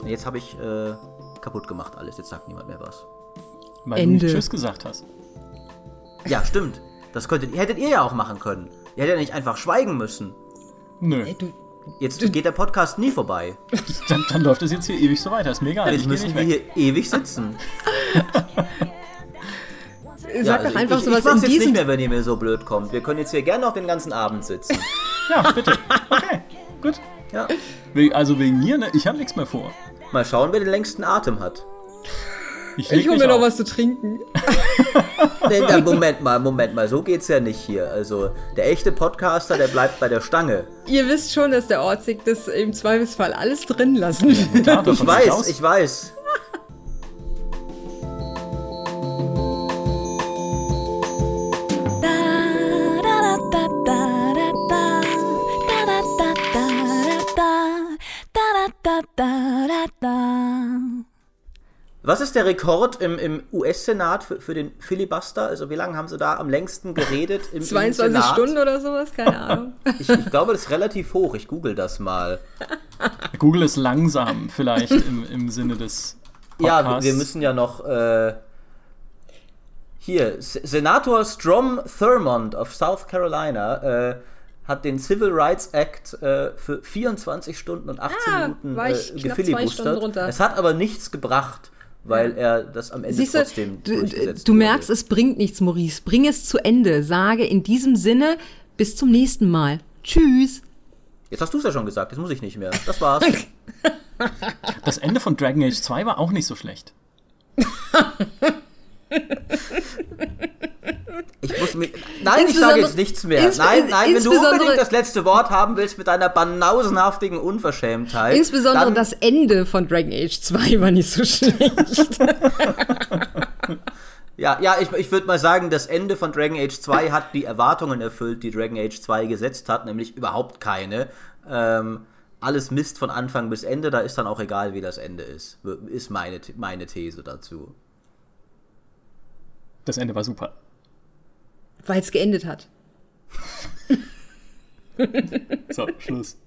Jetzt habe ich äh, kaputt gemacht alles. Jetzt sagt niemand mehr was. Weil du Ende. nicht Tschüss gesagt hast. Ja, stimmt. Das könntet, hättet ihr ja auch machen können. Ihr hättet ja nicht einfach schweigen müssen. Nö. Ey, du, Jetzt geht der Podcast nie vorbei. Dann, dann läuft es jetzt hier ewig so weiter. Ist mir egal. Jetzt müssen nicht wir weg. hier ewig sitzen. <laughs> sag also doch einfach ich, sowas ich mach's in jetzt nicht mehr, wenn ihr mir so blöd kommt. Wir können jetzt hier gerne noch den ganzen Abend sitzen. Ja, bitte. Okay, gut. Ja. Also wegen mir, ne? Ich habe nichts mehr vor. Mal schauen, wer den längsten Atem hat. Ich, Ich hol mich mir noch auf. was zu trinken. Nee, na, Moment mal, Moment mal, so geht's ja nicht hier. Also, der echte Podcaster, der bleibt bei der Stange. Ihr wisst schon, dass der Ortsig das im Zweifelsfall alles drin lassen will. Klar, davon Ich weiß, aus. ich weiß. Was ist der Rekord im, im US-Senat für, für den Filibuster? Also wie lange haben sie da am längsten geredet im, im 22 Senat? Stunden oder sowas, keine Ahnung. <laughs> Ich, ich glaube, das ist relativ hoch. Ich google das mal. Google ist langsam, vielleicht im, im Sinne des Ja, Podcasts. wir müssen ja noch. Äh, hier, Senator Strom Thurmond of South Carolina äh, hat den Civil Rights Act äh, für 24 Stunden und 18 Ah, Minuten äh, gefilibustert. drunter. Es hat aber nichts gebracht, weil er das am Ende Siehst du, trotzdem du, durchgesetzt du merkst, es bringt nichts, Maurice. Bring es zu Ende. Sage in diesem Sinne, bis zum nächsten Mal. Tschüss. Jetzt hast du es ja schon gesagt, jetzt muss ich nicht mehr. Das war's. <laughs> Das Ende von Dragon Age 2 war auch nicht so schlecht. <laughs> <laughs> Ich muss mir. Nein, ich sage jetzt nichts mehr. Nein, nein, wenn du unbedingt das letzte Wort haben willst mit deiner banausenhaftigen Unverschämtheit. Insbesondere das Ende von Dragon Age 2 war nicht so schlecht. <laughs> Ja, ja, ich, ich würde mal sagen, das Ende von Dragon Age 2 hat die Erwartungen erfüllt, die Dragon Age 2 gesetzt hat, nämlich überhaupt keine. Ähm, alles Mist von Anfang bis Ende, da ist dann auch egal, wie das Ende ist. Ist meine, meine These dazu. Das Ende war super. Weil es geendet hat. <laughs> So, Schluss.